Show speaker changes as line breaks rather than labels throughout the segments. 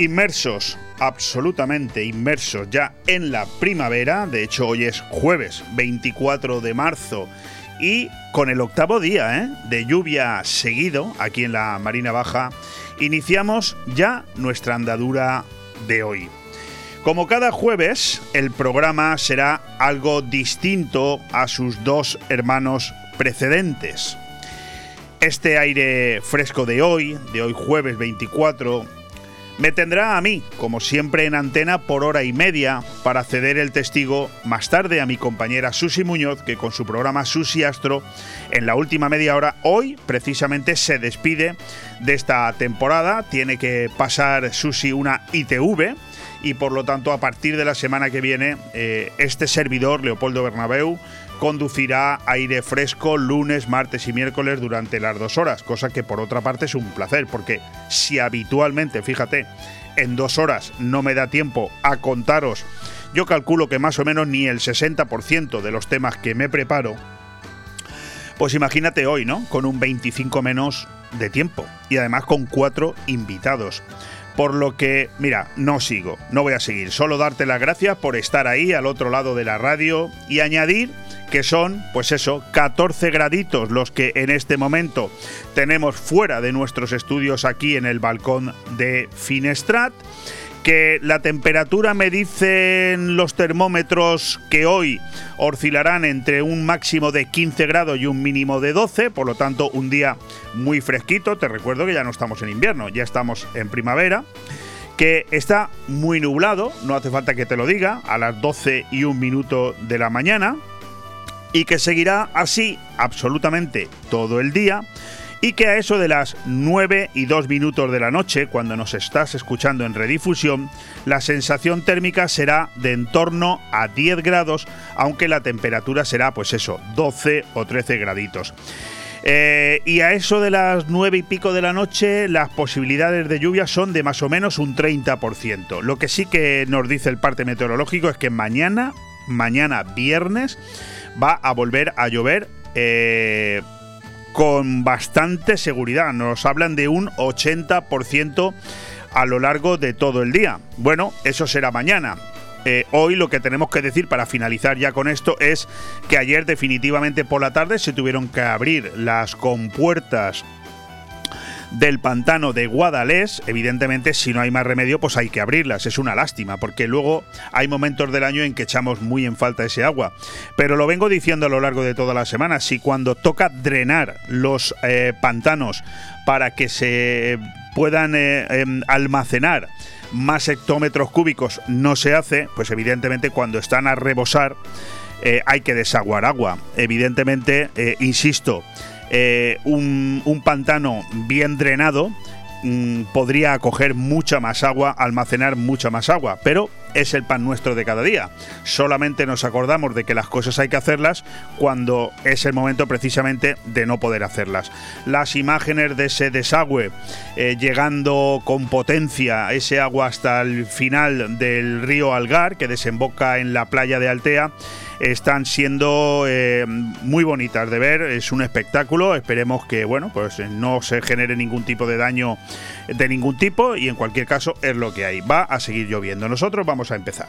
Inmersos, absolutamente inmersos ya en la primavera, de hecho hoy es jueves 24 de marzo y con el octavo día ¿eh? de lluvia seguido aquí en la Marina Baja, iniciamos ya nuestra andadura de hoy. Como cada jueves, el programa será algo distinto a sus dos hermanos precedentes. Este aire fresco de hoy, de hoy jueves 24, me tendrá a mí, como siempre en antena, por hora y media para ceder el testigo más tarde a mi compañera Susi Muñoz, que con su programa Susi Astro, en la última media hora, hoy precisamente se despide de esta temporada. Tiene que pasar Susi una ITV y por lo tanto a partir de la semana que viene eh, este servidor, Leopoldo Bernabeu, conducirá aire fresco lunes, martes y miércoles durante las dos horas, cosa que por otra parte es un placer, porque si habitualmente, fíjate, en dos horas no me da tiempo a contaros, yo calculo que más o menos ni el 60% de los temas que me preparo, pues imagínate hoy, ¿no? Con un 25 menos de tiempo y además con cuatro invitados. Por lo que, mira, no sigo, no voy a seguir. Solo darte las gracias por estar ahí al otro lado de la radio y añadir que son, pues eso, 14 graditos los que en este momento tenemos fuera de nuestros estudios aquí en el balcón de Finestrat que la temperatura me dicen los termómetros que hoy oscilarán entre un máximo de 15 grados y un mínimo de 12, por lo tanto un día muy fresquito, te recuerdo que ya no estamos en invierno, ya estamos en primavera, que está muy nublado, no hace falta que te lo diga, a las 12 y un minuto de la mañana, y que seguirá así absolutamente todo el día y que a eso de las 9 y 2 minutos de la noche, cuando nos estás escuchando en redifusión, la sensación térmica será de en torno a 10 grados, aunque la temperatura será pues eso, 12 o 13 graditos. Eh, y a eso de las 9 y pico de la noche, las posibilidades de lluvia son de más o menos un 30%. Lo que sí que nos dice el parte meteorológico es que mañana, mañana viernes, va a volver a llover. Eh, con bastante seguridad. Nos hablan de un 80% a lo largo de todo el día. Bueno, eso será mañana. Eh, hoy lo que tenemos que decir para finalizar ya con esto es que ayer definitivamente por la tarde se tuvieron que abrir las compuertas del pantano de Guadalés, evidentemente si no hay más remedio pues hay que abrirlas, es una lástima, porque luego hay momentos del año en que echamos muy en falta ese agua. Pero lo vengo diciendo a lo largo de toda la semana, si cuando toca drenar los eh, pantanos para que se puedan eh, em, almacenar más hectómetros cúbicos no se hace, pues evidentemente cuando están a rebosar eh, hay que desaguar agua. Evidentemente, insisto, eh, un, pantano bien drenado mm, podría acoger mucha más agua, almacenar mucha más agua, pero es el pan nuestro de cada día. Solamente nos acordamos de que las cosas hay que hacerlas cuando es el momento precisamente de no poder hacerlas. Las imágenes de ese desagüe eh, llegando con potencia ese agua hasta el final del río Algar, que desemboca en la playa de Altea, están siendo eh, muy bonitas de ver, es un espectáculo, esperemos que bueno, pues no se genere ningún tipo de daño de ningún tipo y en cualquier caso es lo que hay. Va a seguir lloviendo. Nosotros vamos a empezar.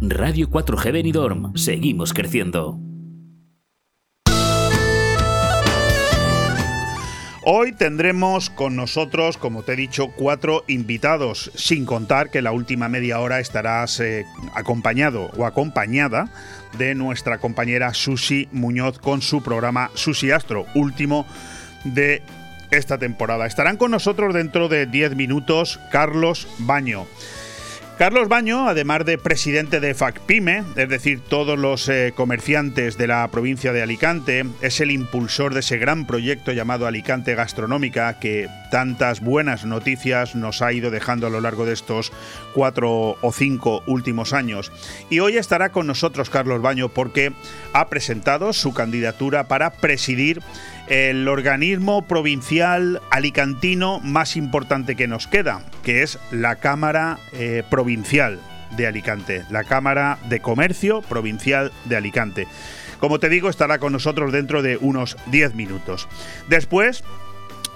Radio 4G Benidorm, seguimos creciendo.
Hoy tendremos con nosotros, como te he dicho, cuatro invitados, sin contar que la última media hora estarás eh, acompañado o acompañada de nuestra compañera Susi Muñoz con su programa Susi Astro, último de esta temporada. Estarán con nosotros dentro de 10 minutos Carlos Baño. Carlos Baño, además de presidente de FACPIME, es decir, todos los eh, comerciantes de la provincia de Alicante, es el impulsor de ese gran proyecto llamado Alicante Gastronómica que tantas buenas noticias nos ha ido dejando a lo largo de estos cuatro o cinco últimos años. Y hoy estará con nosotros Carlos Baño porque ha presentado su candidatura para presidir el organismo provincial alicantino más importante que nos queda, que es la Cámara eh, Provincial de Alicante, la Cámara de Comercio Provincial de Alicante. Como te digo, estará con nosotros dentro de unos 10 minutos. Después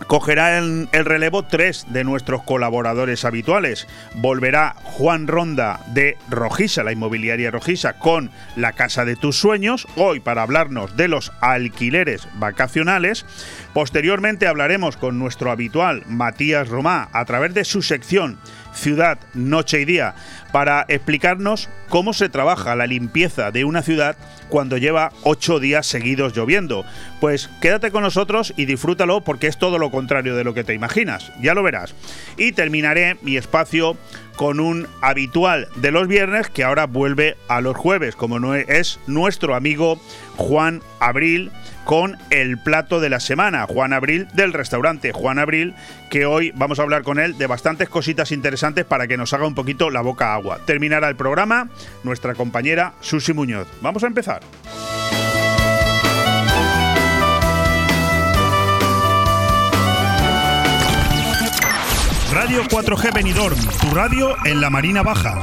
cogerá el, relevo tres de nuestros colaboradores habituales. Volverá Juan Ronda de Rojisa, la inmobiliaria Rojisa, con la Casa de tus Sueños, hoy para hablarnos de los alquileres vacacionales. Posteriormente hablaremos con nuestro habitual Matías Romá a través de su sección Ciudad, Noche y Día, para explicarnos cómo se trabaja la limpieza de una ciudad cuando lleva ocho días seguidos lloviendo. Pues quédate con nosotros y disfrútalo porque es todo lo contrario de lo que te imaginas, ya lo verás. Y terminaré mi espacio con un habitual de los viernes que ahora vuelve a los jueves, como no es nuestro amigo Juan Abril con el plato de la semana, Juan Abril del restaurante Juan Abril, que hoy vamos a hablar con él de bastantes cositas interesantes para que nos haga un poquito la boca agua. Terminará el programa nuestra compañera Susi Muñoz. Vamos a empezar. Radio 4G Benidorm, tu radio en la Marina Baja.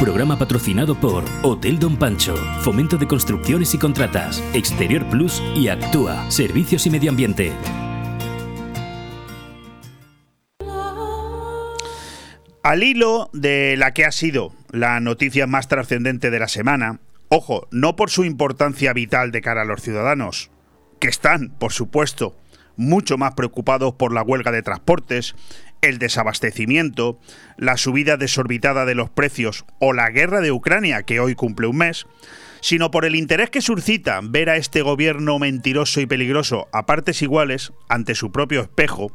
Programa patrocinado por Hotel Don Pancho, Fomento de Construcciones y Contratas, Exterior Plus y Actúa, Servicios y Medio Ambiente.
Al hilo de la que ha sido la noticia más trascendente de la semana, ojo, no por su importancia vital de cara a los ciudadanos, que están, por supuesto, mucho más preocupados por la huelga de transportes, el desabastecimiento, la subida desorbitada de los precios o la guerra de Ucrania, que hoy cumple un mes, sino por el interés que suscita ver a este gobierno mentiroso y peligroso a partes iguales ante su propio espejo,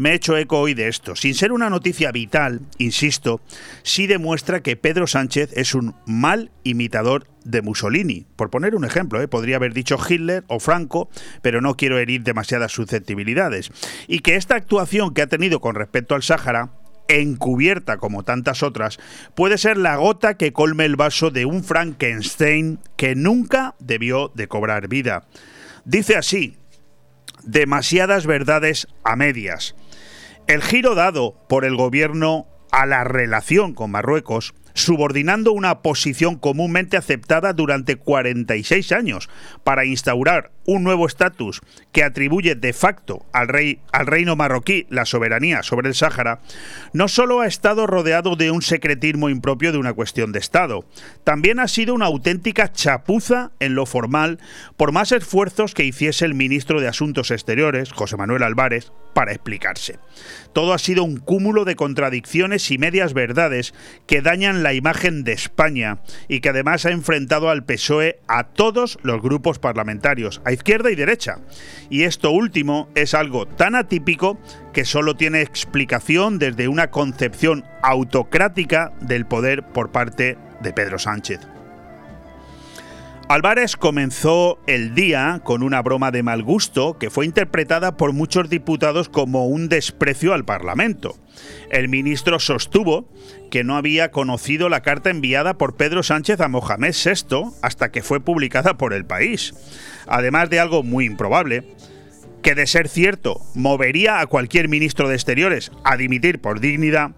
me he hecho eco hoy de esto. Sin ser una noticia vital, insisto, sí demuestra que Pedro Sánchez es un mal imitador de Mussolini. Por poner un ejemplo, ¿eh? podría haber dicho Hitler o Franco, pero no quiero herir demasiadas susceptibilidades. Y que esta actuación que ha tenido con respecto al Sáhara encubierta como tantas otras, puede ser la gota que colme el vaso de un Frankenstein que nunca debió de cobrar vida. Dice así, demasiadas verdades a medias. El giro dado por el gobierno a la relación con Marruecos subordinando una posición comúnmente aceptada durante 46 años para instaurar un nuevo estatus que atribuye de facto al, rey, al reino marroquí la soberanía sobre el Sáhara, no solo ha estado rodeado de un secretismo impropio de una cuestión de Estado, también ha sido una auténtica chapuza en lo formal por más esfuerzos que hiciese el ministro de Asuntos Exteriores, José Manuel Álvarez, para explicarse. Todo ha sido un cúmulo de contradicciones y medias verdades que dañan la imagen de España y que además ha enfrentado al PSOE a todos los grupos parlamentarios, a izquierda y derecha. Y esto último es algo tan atípico que solo tiene explicación desde una concepción autocrática del poder por parte de Pedro Sánchez. Álvarez comenzó el día con una broma de mal gusto que fue interpretada por muchos diputados como un desprecio al Parlamento. El ministro sostuvo que no había conocido la carta enviada por Pedro Sánchez a Mohamed VI hasta que fue publicada por el país. Además de algo muy improbable, que de ser cierto movería a cualquier ministro de Exteriores a dimitir por dignidad,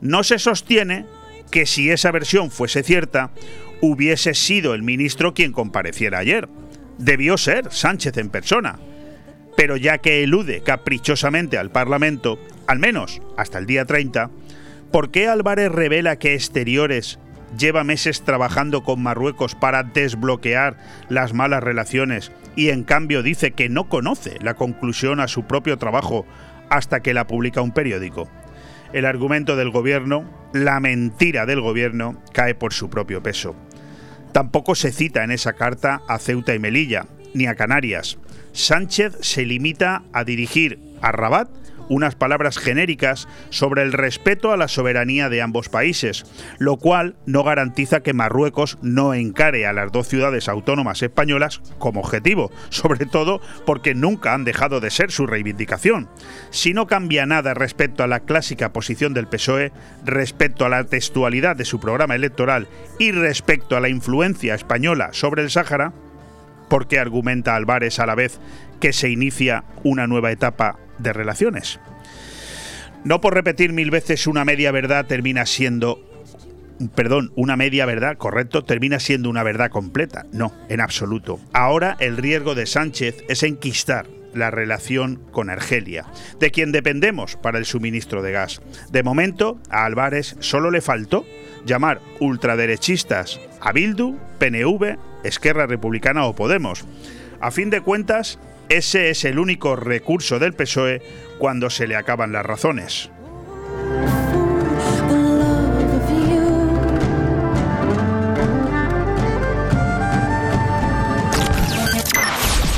no se sostiene que si esa versión fuese cierta, hubiese sido el ministro quien compareciera ayer. Debió ser Sánchez en persona. Pero ya que elude caprichosamente al Parlamento, al menos hasta el día 30, ¿por qué Álvarez revela que Exteriores lleva meses trabajando con Marruecos para desbloquear las malas relaciones y en cambio dice que no conoce la conclusión a su propio trabajo hasta que la publica un periódico? El argumento del gobierno, la mentira del gobierno, cae por su propio peso. Tampoco se cita en esa carta a Ceuta y Melilla, ni a Canarias. Sánchez se limita a dirigir a Rabat unas palabras genéricas sobre el respeto a la soberanía de ambos países, lo cual no garantiza que Marruecos no encare a las dos ciudades autónomas españolas como objetivo, sobre todo porque nunca han dejado de ser su reivindicación. Si no cambia nada respecto a la clásica posición del PSOE, respecto a la textualidad de su programa electoral y respecto a la influencia española sobre el Sáhara, porque argumenta Álvarez a la vez que se inicia una nueva etapa de relaciones. No por repetir mil veces una media verdad termina siendo perdón, una media verdad, correcto, termina siendo una verdad completa. No, en absoluto. Ahora el riesgo de Sánchez es enquistar la relación con Argelia, de quien dependemos para el suministro de gas. De momento, a Álvarez solo le faltó llamar ultraderechistas a Bildu, PNV, Esquerra Republicana o Podemos. A fin de cuentas, ese es el único recurso del PSOE cuando se le acaban las razones.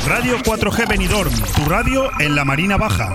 Radio 4G Benidorm, tu radio en la Marina Baja.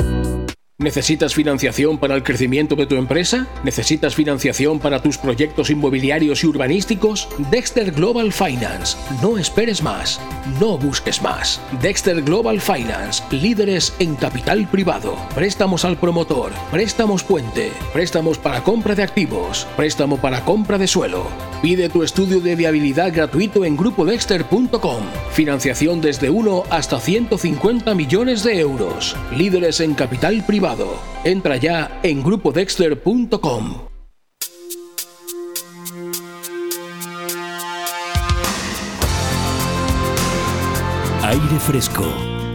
¿Necesitas financiación para el crecimiento de tu empresa? ¿Necesitas financiación para tus proyectos inmobiliarios y urbanísticos? Dexter Global Finance. No esperes más. No busques más. Dexter Global Finance. Líderes en capital privado. Préstamos al promotor. Préstamos puente. Préstamos para compra de activos. Préstamo para compra de suelo. Pide tu estudio de viabilidad gratuito en grupodexter.com. Financiación desde 1 hasta 150 millones de euros. Líderes en capital privado. Entra ya en grupodexter.com.
Aire Fresco.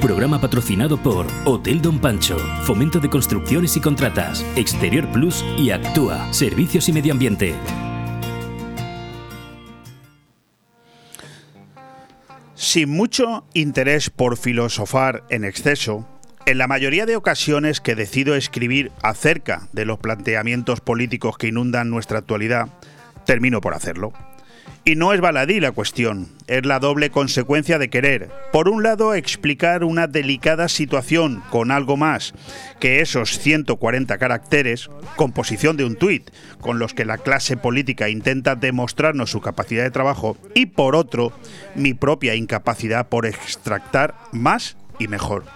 Programa patrocinado por Hotel Don Pancho, Fomento de Construcciones y Contratas, Exterior Plus y Actúa, Servicios y Medio Ambiente.
Sin mucho interés por filosofar en exceso, en la mayoría de ocasiones que decido escribir acerca de los planteamientos políticos que inundan nuestra actualidad, termino por hacerlo. Y no es baladí la cuestión, es la doble consecuencia de querer, por un lado, explicar una delicada situación con algo más que esos 140 caracteres, composición de un tuit, con los que la clase política intenta demostrarnos su capacidad de trabajo, y por otro, mi propia incapacidad por extractar más y mejor.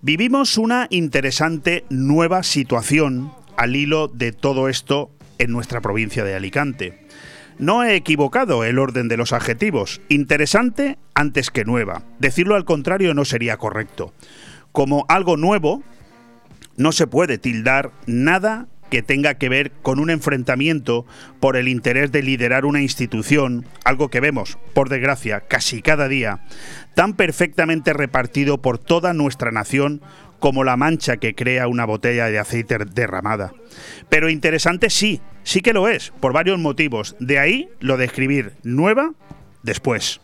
Vivimos una interesante nueva situación al hilo de todo esto en nuestra provincia de Alicante. No he equivocado el orden de los adjetivos. Interesante antes que nueva. Decirlo al contrario no sería correcto. Como algo nuevo, no se puede tildar nada que tenga que ver con un enfrentamiento por el interés de liderar una institución, algo que vemos, por desgracia, casi cada día, tan perfectamente repartido por toda nuestra nación como la mancha que crea una botella de aceite derramada. Pero interesante sí, sí que lo es, por varios motivos. De ahí lo de escribir nueva después.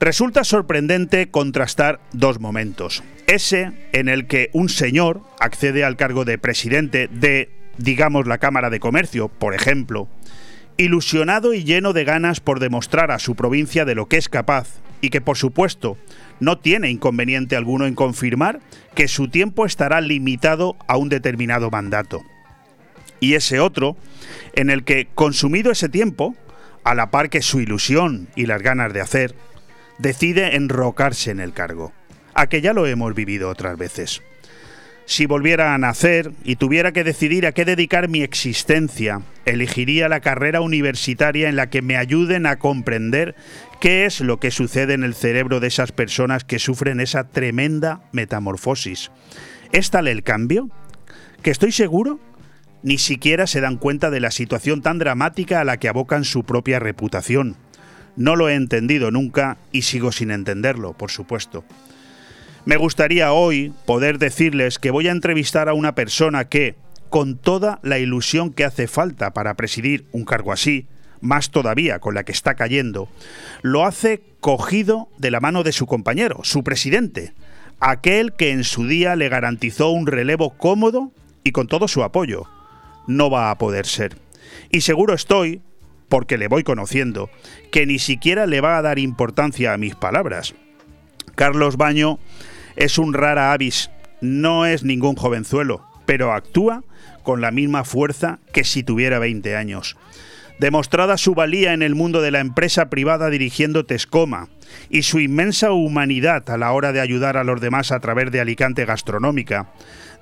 Resulta sorprendente contrastar dos momentos. Ese en el que un señor accede al cargo de presidente de digamos la Cámara de Comercio, por ejemplo, ilusionado y lleno de ganas por demostrar a su provincia de lo que es capaz y que por supuesto no tiene inconveniente alguno en confirmar que su tiempo estará limitado a un determinado mandato. Y ese otro, en el que, consumido ese tiempo, a la par que su ilusión y las ganas de hacer, decide enrocarse en el cargo, a que ya lo hemos vivido otras veces. Si volviera a nacer y tuviera que decidir a qué dedicar mi existencia, elegiría la carrera universitaria en la que me ayuden a comprender qué es lo que sucede en el cerebro de esas personas que sufren esa tremenda metamorfosis. ¿Es tal el cambio? Que estoy seguro ni siquiera se dan cuenta de la situación tan dramática a la que abocan su propia reputación. No lo he entendido nunca y sigo sin entenderlo, por supuesto. Me gustaría hoy poder decirles que voy a entrevistar a una persona que, con toda la ilusión que hace falta para presidir un cargo así, más todavía con la que está cayendo, lo hace cogido de la mano de su compañero, su presidente, aquel que en su día le garantizó un relevo cómodo y con todo su apoyo. No va a poder ser. Y seguro estoy, porque le voy conociendo, que ni siquiera le va a dar importancia a mis palabras. Carlos Baño es un rara avis, no es ningún jovenzuelo, pero actúa con la misma fuerza que si tuviera 20 años. Demostrada su valía en el mundo de la empresa privada dirigiendo Tescoma y su inmensa humanidad a la hora de ayudar a los demás a través de Alicante Gastronómica,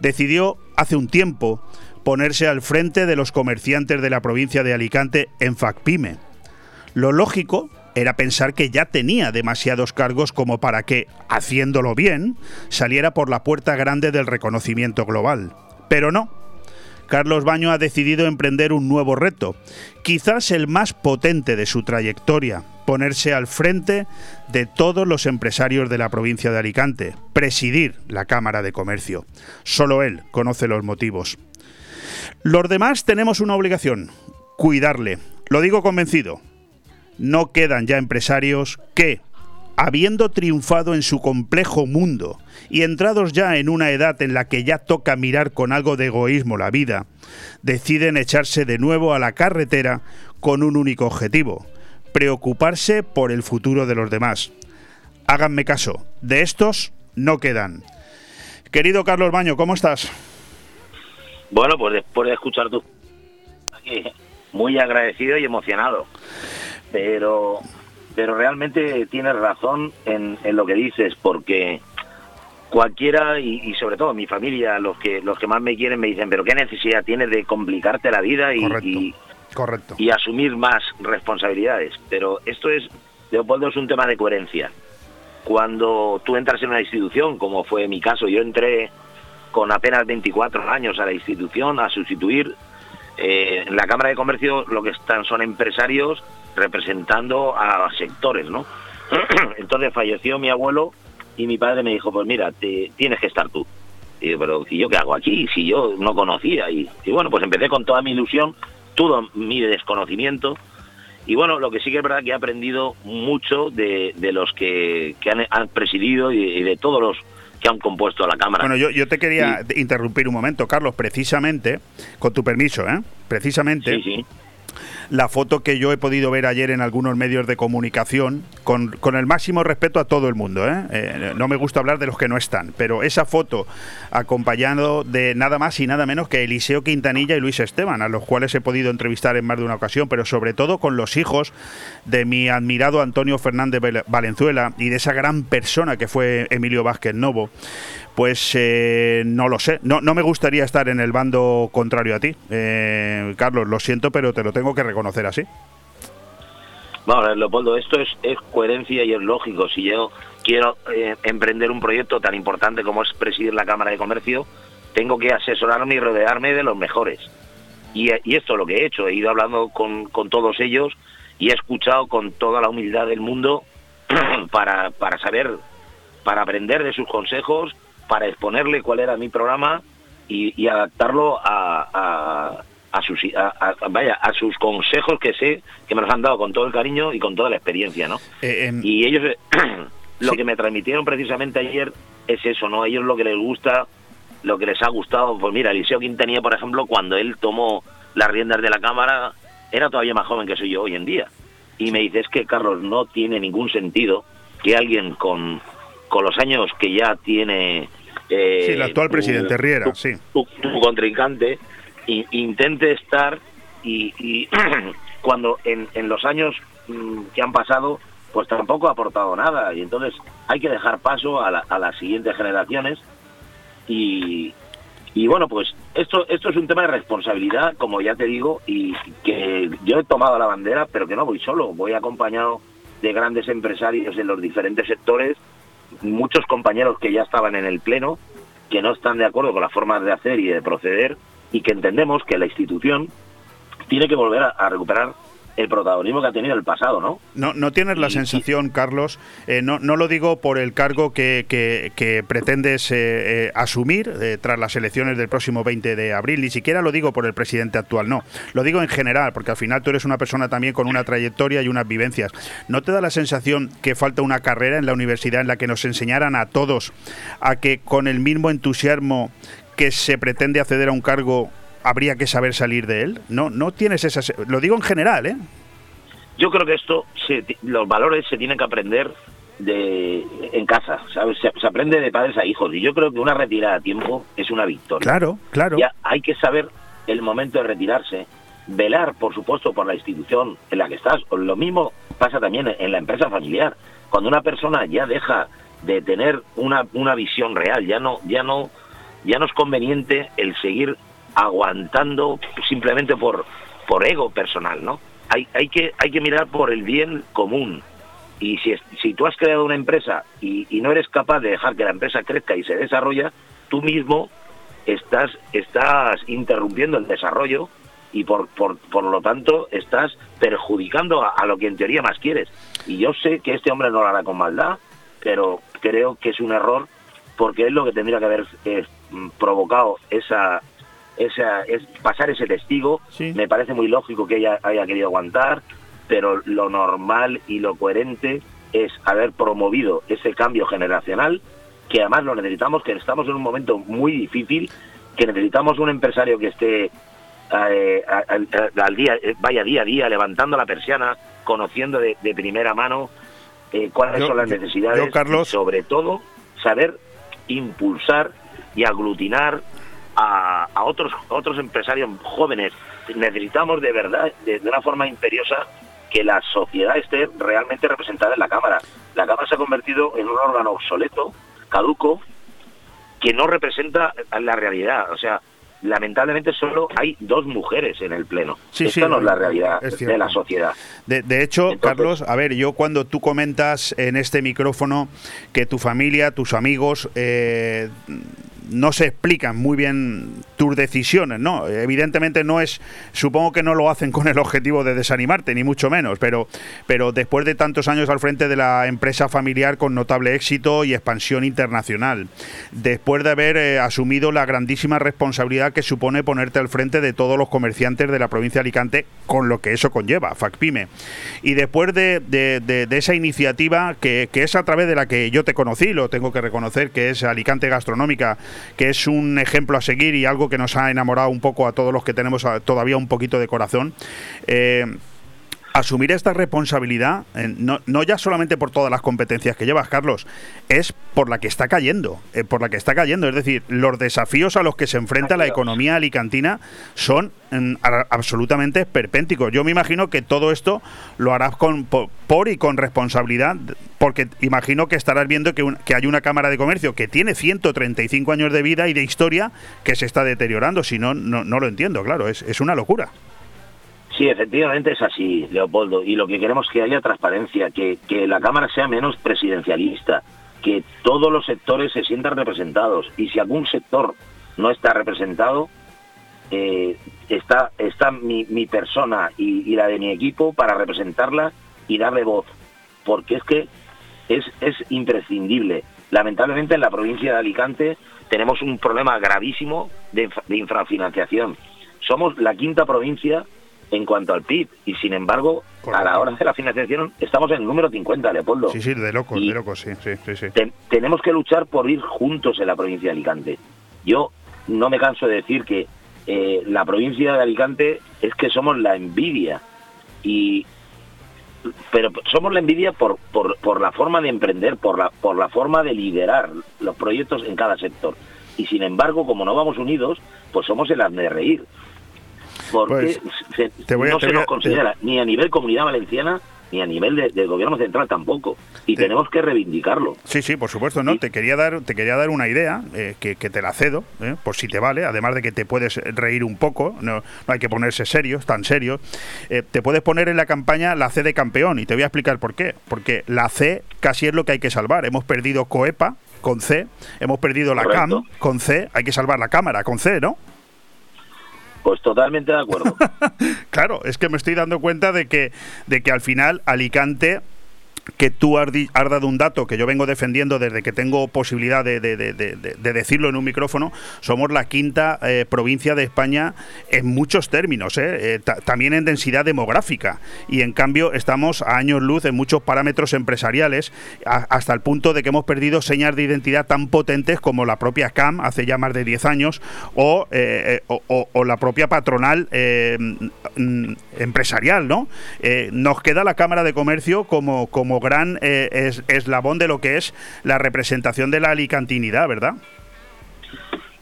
decidió hace un tiempo ponerse al frente de los comerciantes de la provincia de Alicante en FACPIME. Lo lógico era pensar que ya tenía demasiados cargos como para que, haciéndolo bien, saliera por la puerta grande del reconocimiento global. Pero no. Carlos Baño ha decidido emprender un nuevo reto, quizás el más potente de su trayectoria, ponerse al frente de todos los empresarios de la provincia de Alicante, presidir la Cámara de Comercio. Solo él conoce los motivos. Los demás tenemos una obligación, cuidarle. Lo digo convencido, no quedan ya empresarios que, habiendo triunfado en su complejo mundo y entrados ya en una edad en la que ya toca mirar con algo de egoísmo la vida, deciden echarse de nuevo a la carretera con un único objetivo, preocuparse por el futuro de los demás. Háganme caso, de estos no quedan. Querido Carlos Baño, ¿cómo estás?
Bueno, pues después de escuchar tu... Muy agradecido y emocionado pero pero realmente tienes razón en, lo que dices porque cualquiera y, sobre todo mi familia los que los que más me quieren me dicen pero qué necesidad tienes de complicarte la vida y,
Correcto.
y asumir más responsabilidades pero esto es Leopoldo es un tema de coherencia cuando tú entras en una institución como fue mi caso yo entré con apenas 24 años a la institución a sustituir eh, en la Cámara de Comercio lo que están son empresarios representando a sectores, ¿no? Entonces falleció mi abuelo y mi padre me dijo, pues mira, te, tienes que estar tú. Y yo, pero ¿y yo qué hago aquí? Si yo no conocía. Y, bueno, pues empecé con toda mi ilusión, todo mi desconocimiento. Y bueno, lo que sí que es verdad que he aprendido mucho de, los que, han, presidido y, de todos los que han compuesto la Cámara.
Bueno, yo, yo te quería interrumpir un momento, Carlos, precisamente, con tu permiso, ¿eh? Precisamente. Sí, sí la foto que yo he podido ver ayer en algunos medios de comunicación, con, el máximo respeto a todo el mundo. ¿eh? ¿eh? no me gusta hablar de los que no están, pero esa foto acompañado de nada más y nada menos que Eliseo Quintanilla y Luis Esteban, a los cuales he podido entrevistar en más de una ocasión, pero sobre todo con los hijos de mi admirado Antonio Fernández Valenzuela y de esa gran persona que fue Emilio Vázquez Novo pues eh, no lo sé. No, no me gustaría estar en el bando contrario a ti. Eh, Carlos, lo siento, pero te lo tengo que reconocer así.
Bueno, Leopoldo, esto es, es coherencia y es lógico. Si yo quiero eh, emprender un proyecto tan importante como es presidir la Cámara de Comercio, tengo que asesorarme y rodearme de los mejores. Y, y esto es lo que he hecho. He ido hablando con, con todos ellos y he escuchado con toda la humildad del mundo para, para saber, para aprender de sus consejos para exponerle cuál era mi programa y, adaptarlo a, a, sus vaya a sus consejos que sé que me los han dado con todo el cariño y con toda la experiencia no eh, em, y ellos lo que me transmitieron precisamente ayer es eso no a ellos lo que les gusta lo que les ha gustado, pues mira, Eliseo Quintanilla, por ejemplo, cuando él tomó las riendas de la Cámara, era todavía más joven que soy yo hoy en día. Y me dice, es que Carlos, no tiene ningún sentido que alguien con, con los años que ya tiene...
Eh, sí, el actual presidente Riera, sí.
Tu, contrincante, intente estar y, cuando en, en, los años mm, que han pasado, pues tampoco ha aportado nada. Y entonces hay que dejar paso a, a las siguientes generaciones y, y bueno, pues esto, esto es un tema de responsabilidad, como ya te digo, y que yo he tomado la bandera, pero que no voy solo, voy acompañado de grandes empresarios en los diferentes sectores, muchos compañeros que ya estaban en el Pleno, que no están de acuerdo con las formas de hacer y de proceder, y que entendemos que la institución tiene que volver a recuperar el protagonismo que ha tenido el pasado, ¿no?
No, no tienes la sensación, Carlos, eh, no, no lo digo por el cargo que, que, pretendes eh, eh, asumir tras las elecciones del próximo 20 de abril, ni siquiera lo digo por el presidente actual, no, lo digo en general, porque al final tú eres una persona también con una trayectoria y unas vivencias. ¿No te da la sensación que falta una carrera en la universidad en la que nos enseñaran a todos a que con el mismo entusiasmo que se pretende acceder a un cargo habría que saber salir de él. No, no tienes esas. Lo digo en general, ¿eh?
Yo creo que esto, los valores se tienen que aprender de en casa, ¿sabes? Se, aprende de padres a hijos y yo creo que una retirada a tiempo es una victoria.
Claro, claro.
Ya hay que saber el momento de retirarse, velar, por supuesto, por la institución en la que estás. Lo mismo pasa también en la empresa familiar. Cuando una persona ya deja de tener una, una visión real, ya no, ya no, ya no es conveniente el seguir aguantando simplemente por, por ego personal, ¿no? Hay, hay, que, hay que mirar por el bien común. Y si, si tú has creado una empresa y, no eres capaz de dejar que la empresa crezca y se desarrolla, tú mismo estás, estás interrumpiendo el desarrollo y por, por, por lo tanto estás perjudicando a, lo que en teoría más quieres. Y yo sé que este hombre no lo hará con maldad, pero creo que es un error porque es lo que tendría que haber eh, provocado esa, esa, es pasar ese testigo. Me parece muy lógico que ella haya querido aguantar, pero lo normal y lo coherente es haber promovido ese cambio generacional, que además lo necesitamos, que estamos en un momento muy difícil, que necesitamos un empresario que esté eh, al, día, eh, vaya día a día levantando la persiana, conociendo de, primera mano eh, cuáles son las necesidades,
Carlos...
y sobre todo saber impulsar y aglutinar a, otros, otros empresarios jóvenes. Necesitamos de verdad, de, una forma imperiosa, que la sociedad esté realmente representada en la Cámara. La Cámara se ha convertido en un órgano obsoleto, caduco, que no representa la realidad. O sea, lamentablemente solo hay dos mujeres en el Pleno. Sí, Esta no es la realidad de la sociedad.
De, hecho, Carlos, a ver, yo cuando tú comentas en este micrófono que tu familia, tus amigos, eh, no se explican muy bien tus decisiones, ¿no? Evidentemente no es, supongo que no lo hacen con el objetivo de desanimarte, ni mucho menos, pero, pero después de tantos años al frente de la empresa familiar con notable éxito y expansión internacional, después de haber eh, asumido la grandísima responsabilidad que supone ponerte al frente de todos los comerciantes de la provincia de Alicante, con lo que eso conlleva, FACPIME, y después de, de, esa iniciativa que, que es a través de la que yo te conocí, lo tengo que reconocer, que es Alicante Gastronómica, que es un ejemplo a seguir y algo que nos ha enamorado un poco a todos los que tenemos todavía un poquito de corazón. Eh, asumir esta responsabilidad, eh, no, no, ya solamente por todas las competencias que llevas, Carlos, es por la que está cayendo, eh, por la que está cayendo. Es decir, los desafíos a los que se enfrenta la economía alicantina son mm, absolutamente perpénticos. Yo me imagino que todo esto lo harás con, por, y con responsabilidad, porque imagino que estarás viendo que, que hay una Cámara de Comercio que tiene 135 años de vida y de historia que se está deteriorando. Si no, no, no lo entiendo, claro, es, es una locura.
Sí, efectivamente es así, Leopoldo. Y lo que queremos es que haya transparencia, que, que la Cámara sea menos presidencialista, que todos los sectores se sientan representados. Y si algún sector no está representado, eh, está, está mi, persona y, la de mi equipo para representarla y darle voz. Porque es que es, es imprescindible. Lamentablemente en la provincia de Alicante tenemos un problema gravísimo de, de infrafinanciación. Somos la quinta provincia en cuanto al PIB. Y sin embargo, a la hora de la financiación estamos en el número 50, Leopoldo.
Sí, sí, de locos, de locos, sí, sí, sí.
tenemos que luchar por ir juntos en la provincia de Alicante. Yo no me canso de decir que eh, la provincia de Alicante es que somos la envidia y pero somos la envidia por, por, por la forma de emprender, por la, por la forma de liderar los proyectos en cada sector. Y sin embargo, como no vamos unidos, pues somos el de reír. Porque
Pues,
se-
te voy a-
no
te
se
voy a-
nos considera ni a nivel comunidad valenciana ni a nivel de- del gobierno central tampoco. Y
Te-
tenemos que reivindicarlo.
Sí, sí, por supuesto, ¿no?
Sí.
Te quería dar, te quería dar una idea eh, que, que te la cedo, ¿eh? por si te vale, además de que te puedes reír un poco, no, no hay que ponerse serios, tan serios. Eh, te puedes poner en la campaña la C de campeón y te voy a explicar por qué. Porque la C casi es lo que hay que salvar. Hemos perdido COEPA con C, hemos perdido la
Correcto.
CAM con C, hay que salvar la cámara con C, ¿no?
Pues totalmente de acuerdo.
Claro, es que me estoy dando cuenta de que, de que al final Alicante, que tú has, dado un dato que yo vengo defendiendo desde que tengo posibilidad de, de- de- de- de- de decirlo en un micrófono, somos la quinta eh, provincia de España en muchos términos, ¿eh? Eh, ta- también en densidad demográfica. Y en cambio estamos a años luz en muchos parámetros empresariales, hasta el punto de que hemos perdido señas de identidad tan potentes como la propia CAM hace ya más de 10 años o, la propia patronal eh, mm, empresarial, ¿no? Nos queda la Cámara de Comercio como gran eh, es- eslabón de lo que es la representación de la alicantinidad, ¿verdad?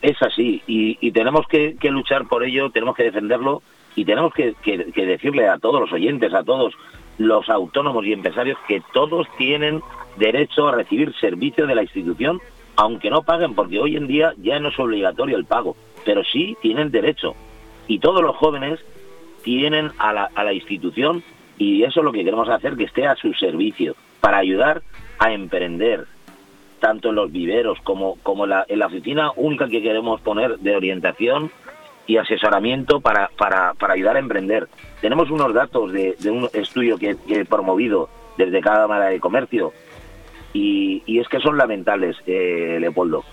Es así, y, tenemos que, que luchar por ello, tenemos que defenderlo y tenemos que, que- que decirle a todos los oyentes, a todos los autónomos y empresarios que todos tienen derecho a recibir servicio de la institución, aunque no paguen, porque hoy en día ya no es obligatorio el pago, pero sí tienen derecho. Y todos los jóvenes tienen a la, a la institución y eso es lo que queremos hacer, que esté a su servicio, para ayudar a emprender, tanto en los viveros como, como en, la, oficina única que queremos poner de orientación y asesoramiento para, para, para ayudar a emprender. Tenemos unos datos de, un estudio que, que he promovido desde Cámara de Comercio y, y es que son lamentables, eh, Leopoldo.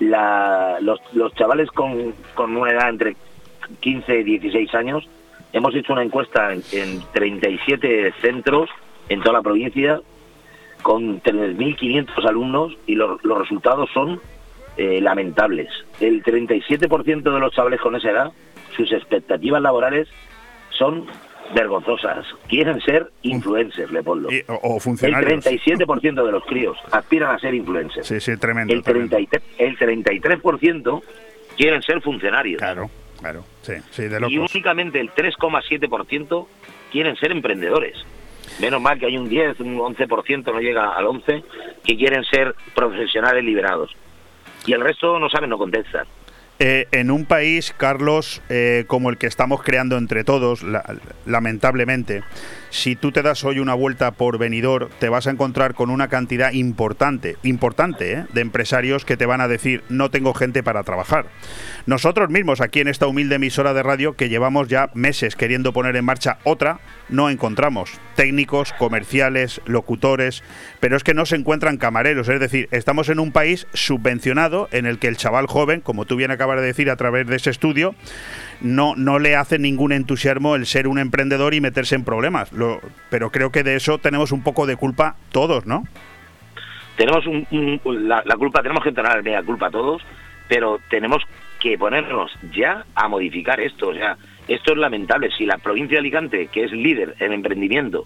Los, los chavales con, con una edad entre 15 y 16 años, hemos hecho una encuesta en, en 37 centros en toda la provincia con 3.500 alumnos y los, los resultados son eh, lamentables. El 37% de los chavales con esa edad, sus expectativas laborales son vergonzosas. Quieren ser influencers, Leopoldo.
Y- o, o
El
funcionarios.
37% de los críos aspiran a ser influencers.
Sí, sí, tremendo.
El,
tremendo.
33, el 33% quieren ser funcionarios.
Claro, claro, sí, sí, de
y únicamente el 3,7% quieren ser emprendedores. Menos mal que hay un 10, un 11%, no llega al 11%, que quieren ser profesionales liberados. Y el resto no saben, no contestan.
Eh, en un país, Carlos, eh, como el que estamos creando entre todos, la- lamentablemente, si tú te das hoy una vuelta por venidor, te vas a encontrar con una cantidad importante, importante, ¿eh? de empresarios que te van a decir, no tengo gente para trabajar. Nosotros mismos, aquí en esta humilde emisora de radio, que llevamos ya meses queriendo poner en marcha otra, no encontramos técnicos, comerciales, locutores, pero es que no se encuentran camareros. Es decir, estamos en un país subvencionado en el que el chaval joven, como tú bien acabas de decir a través de ese estudio, no, no le hace ningún entusiasmo el ser un emprendedor y meterse en problemas. Lo- pero creo que de eso tenemos un poco de culpa todos, ¿no?
Tenemos un, la, la culpa, tenemos que entrenar la culpa todos, pero tenemos que ponernos ya a modificar esto. O sea, esto es lamentable. Si la provincia de Alicante, que es líder en emprendimiento,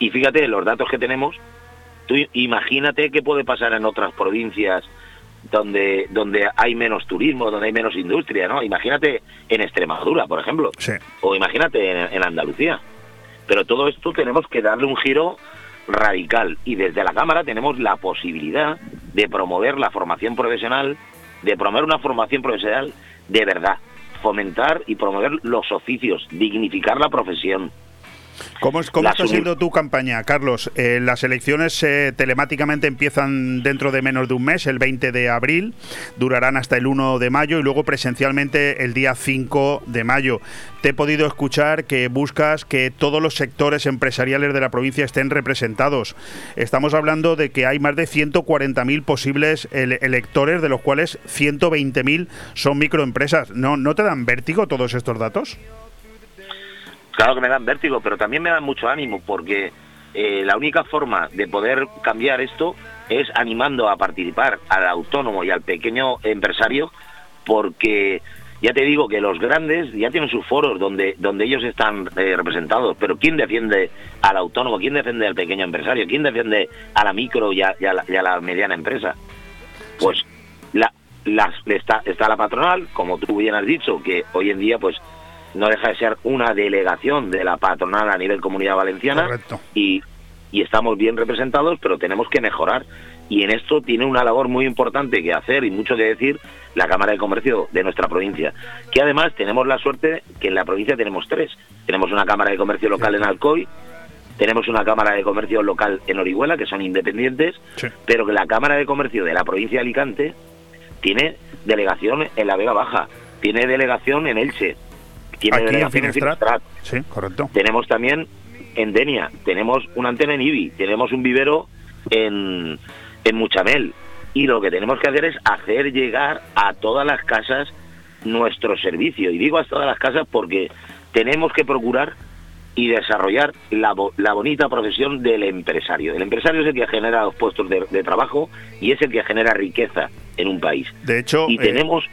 y fíjate los datos que tenemos, tú imagínate qué puede pasar en otras provincias donde donde hay menos turismo, donde hay menos industria, ¿no? Imagínate en Extremadura, por ejemplo,
Sí.
o imagínate en, en Andalucía. Pero todo esto tenemos que darle un giro radical y desde la Cámara tenemos la posibilidad de promover la formación profesional, de promover una formación profesional de verdad, fomentar y promover los oficios, dignificar la profesión.
¿Cómo, es- cómo está siendo tu campaña, Carlos? Eh, las elecciones eh, telemáticamente empiezan dentro de menos de un mes, el 20 de abril, durarán hasta el 1 de mayo y luego presencialmente el día 5 de mayo. Te he podido escuchar que buscas que todos los sectores empresariales de la provincia estén representados. Estamos hablando de que hay más de 140.000 posibles ele- electores, de los cuales 120.000 son microempresas. ¿No, ¿No te dan vértigo todos estos datos?
Claro que me dan vértigo, pero también me dan mucho ánimo porque eh, la única forma de poder cambiar esto es animando a participar al autónomo y al pequeño empresario porque ya te digo que los grandes ya tienen sus foros donde, donde ellos están eh, representados, pero ¿quién defiende al autónomo? ¿Quién defiende al pequeño empresario? ¿Quién defiende a la micro y a, la, mediana empresa? Pues la, está, está la patronal, como tú bien has dicho, que hoy en día pues no deja de ser una delegación de la patronal a nivel comunidad valenciana. Y, y estamos bien representados, pero tenemos que mejorar. Y en esto tiene una labor muy importante que hacer y mucho que decir la Cámara de Comercio de nuestra provincia, que además tenemos la suerte que en la provincia tenemos tres. Tenemos una Cámara de Comercio local en Alcoy, tenemos una Cámara de Comercio local en Orihuela, que son independientes, pero que la Cámara de Comercio de la provincia de Alicante tiene delegación en la Vega Baja, tiene delegación en Elche, tiene delegación en Finestrat.
Sí, correcto.
Tenemos también en Denia, tenemos una antena en Ibi, tenemos un vivero en en Muchamel. Y lo que tenemos que hacer es hacer llegar a todas las casas nuestro servicio. Y digo a todas las casas porque tenemos que procurar y desarrollar la, la, bonita profesión del empresario. El empresario es el que genera los puestos de, trabajo y es el que genera riqueza en un país.
De hecho,
y tenemos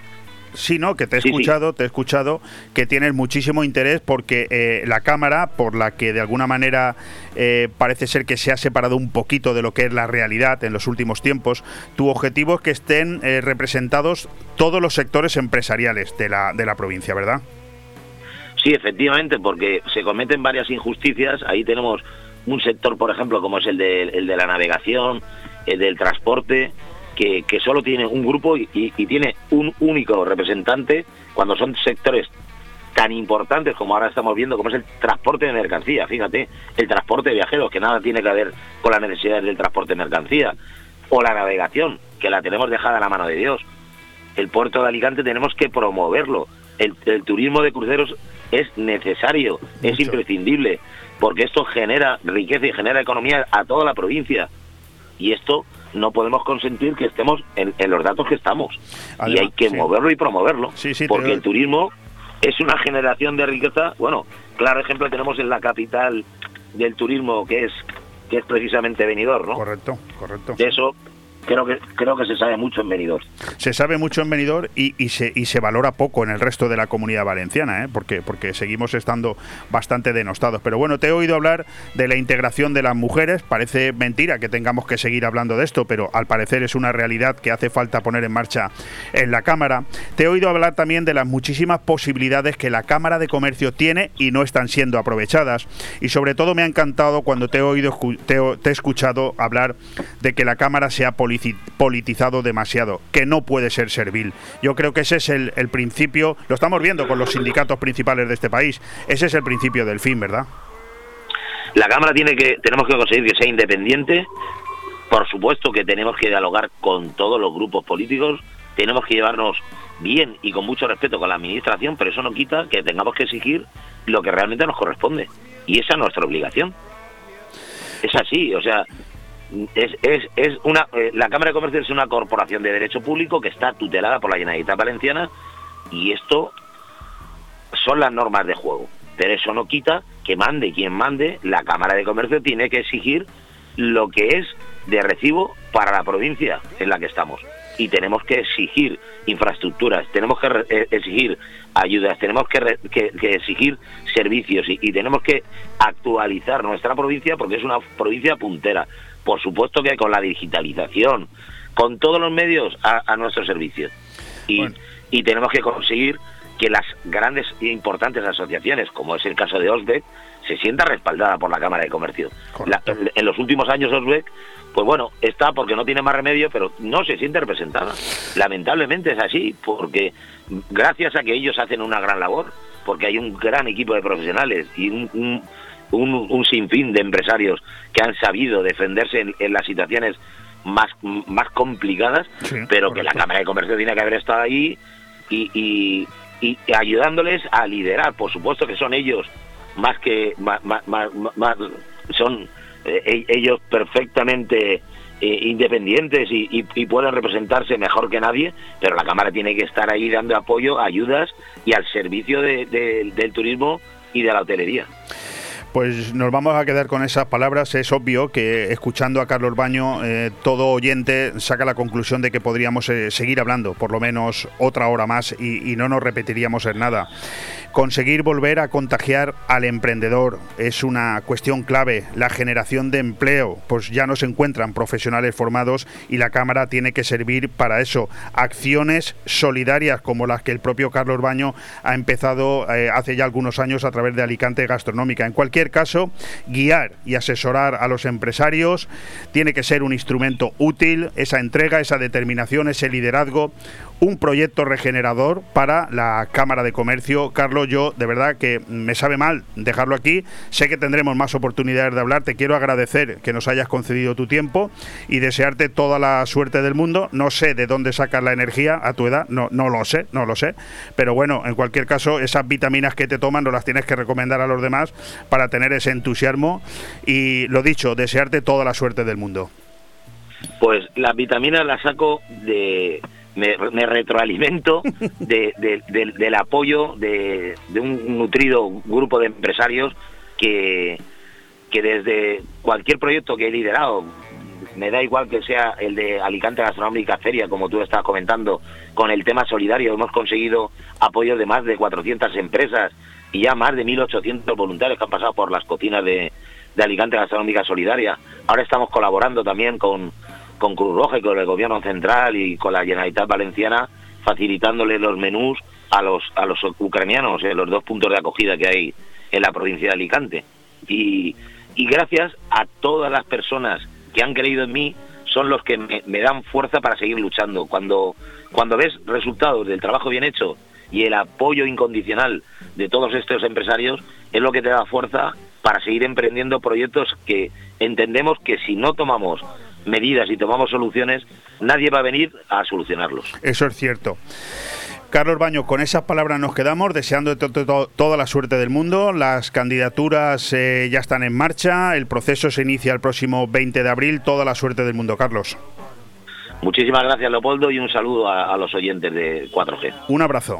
Sí, no, que te he escuchado, te he escuchado que tienes muchísimo interés porque eh, la Cámara, por la que de alguna manera eh, parece ser que se ha separado un poquito de lo que es la realidad en los últimos tiempos, tu objetivo es que estén eh, representados todos los sectores empresariales de la, de la provincia, ¿verdad?
Sí, efectivamente, porque se cometen varias injusticias. Ahí tenemos un sector, por ejemplo, como es el de, el de la navegación, el del transporte, que, solo tiene un grupo y, tiene un único representante cuando son sectores tan importantes como ahora estamos viendo, como es el transporte de mercancía. Fíjate, el transporte de viajeros, que nada tiene que ver con las necesidades del transporte de mercancía, o la navegación, que la tenemos dejada a la mano de Dios. El puerto de Alicante tenemos que promoverlo. El, turismo de cruceros es necesario, es imprescindible, porque esto genera riqueza y genera economía a toda la provincia. Y esto no podemos consentir que estemos en, los datos que estamos. y hay que moverlo y promoverlo. porque el turismo es una generación de riqueza. Bueno, claro ejemplo tenemos en la capital del turismo que es que es precisamente Benidorm, ¿no?
Correcto, correcto.
De eso creo que creo que se sabe mucho en Benidorm.
Se sabe mucho en Benidorm y, y, se, y se valora poco en el resto de la comunidad valenciana, ¿eh? porque, porque seguimos estando bastante denostados. Pero bueno, te he oído hablar de la integración de las mujeres. Parece mentira que tengamos que seguir hablando de esto, pero al parecer es una realidad que hace falta poner en marcha en la Cámara. Te he oído hablar también de las muchísimas posibilidades que la Cámara de Comercio tiene y no están siendo aprovechadas. Y sobre todo me ha encantado cuando te he oído te, he escuchado hablar de que la Cámara sea política politizado demasiado, que no puede ser servil. Yo creo que ese es el, principio, lo estamos viendo con los sindicatos principales de este país, ese es el principio del fin, ¿verdad?
La Cámara tiene que, tenemos que conseguir que sea independiente, por supuesto que tenemos que dialogar con todos los grupos políticos, tenemos que llevarnos bien y con mucho respeto con la administración, pero eso no quita que tengamos que exigir lo que realmente nos corresponde. Y esa es nuestra obligación. Es así, o sea, es, es, es una eh, la Cámara de Comercio es una corporación de derecho público que está tutelada por la Generalitat Valenciana y esto son las normas de juego. Pero eso no quita que mande quien mande, la Cámara de Comercio tiene que exigir lo que es de recibo para la provincia en la que estamos. Y tenemos que exigir infraestructuras, tenemos que eh, exigir ayudas, tenemos que, que, exigir servicios y, y, tenemos que actualizar nuestra provincia porque es una provincia puntera. Por supuesto que con la digitalización, con todos los medios a, nuestro servicio. Y, y tenemos que conseguir que las grandes e importantes asociaciones, como es el caso de Osbeck, se sienta respaldada por la Cámara de Comercio. en, los últimos años Osbeck, pues bueno, está porque no tiene más remedio, pero no se siente representada. Lamentablemente es así, porque gracias a que ellos hacen una gran labor, porque hay un gran equipo de profesionales y un, un, sinfín de empresarios que han sabido defenderse en, las situaciones más, más complicadas, pero que la Cámara de Comercio tiene que haber estado ahí y, y, ayudándoles a liderar. Por supuesto que son ellos más que más, son eh, e, ellos perfectamente eh, independientes y, pueden representarse mejor que nadie, pero la Cámara tiene que estar ahí dando apoyo, ayudas y al servicio del turismo y de la hotelería.
Pues nos vamos a quedar con esas palabras. Es obvio que escuchando a Carlos Baño, eh, todo oyente saca la conclusión de que podríamos eh, seguir hablando por lo menos otra hora más y, no nos repetiríamos en nada. Conseguir volver a contagiar al emprendedor es una cuestión clave. La generación de empleo, pues ya no se encuentran profesionales formados y la Cámara tiene que servir para eso. Acciones solidarias como las que el propio Carlos Baño ha empezado eh, hace ya algunos años a través de Alicante Gastronómica. En cualquier caso, guiar y asesorar a los empresarios tiene que ser un instrumento útil, esa entrega, esa determinación, ese liderazgo un proyecto regenerador para la Cámara de Comercio. Carlos, yo de verdad que me sabe mal dejarlo aquí. Sé que tendremos más oportunidades de hablar. Te quiero agradecer que nos hayas concedido tu tiempo y desearte toda la suerte del mundo. No sé de dónde sacas la energía a tu edad, no, no lo sé, no lo sé. Pero bueno, en cualquier caso, esas vitaminas que te toman no las tienes que recomendar a los demás para tener ese entusiasmo. Y lo dicho, desearte toda la suerte del mundo.
Pues las vitaminas las saco de me, retroalimento del apoyo de, un nutrido grupo de empresarios que, que desde cualquier proyecto que he liderado, me da igual que sea el de Alicante Gastronómica Feria, como tú estabas comentando, con el tema solidario, hemos conseguido apoyo de más de 400 empresas y ya más de 1.800 voluntarios que han pasado por las cocinas de, de Alicante Gastronómica Solidaria. Ahora estamos colaborando también con con Cruz Roja y con el gobierno central y con la Generalitat Valenciana facilitándole los menús a los a los ucranianos en los dos puntos de acogida que hay en la provincia de Alicante. Y, y gracias a todas las personas que han creído en mí son los que me, me, dan fuerza para seguir luchando. Cuando cuando ves resultados del trabajo bien hecho y el apoyo incondicional de todos estos empresarios es lo que te da fuerza para seguir emprendiendo proyectos que entendemos que si no tomamos medidas y tomamos soluciones, nadie va a venir a solucionarlos.
Eso es cierto. Carlos Baño, con esas palabras nos quedamos, deseando toda la suerte del mundo. Las candidaturas eh, ya están en marcha, el proceso se inicia el próximo 20 de abril. Toda la suerte del mundo, Carlos.
Muchísimas gracias, Leopoldo, y un saludo a los oyentes de 4G.
Un abrazo.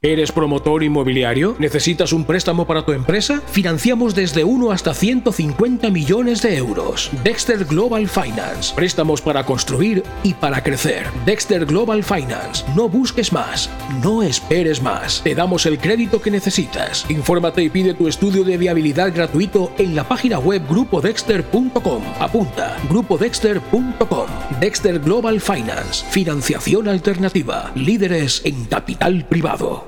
¿Eres promotor inmobiliario? ¿Necesitas un préstamo para tu empresa? Financiamos desde 1 hasta 150 millones de euros. Dexter Global Finance. Préstamos para construir y para crecer. Dexter Global Finance. No busques más. No esperes más. Te damos el crédito que necesitas. Infórmate y pide tu estudio de viabilidad gratuito en la página web grupodexter.com. Apunta. grupodexter.com. Dexter Global Finance. Financiación alternativa. Líderes en capital privado.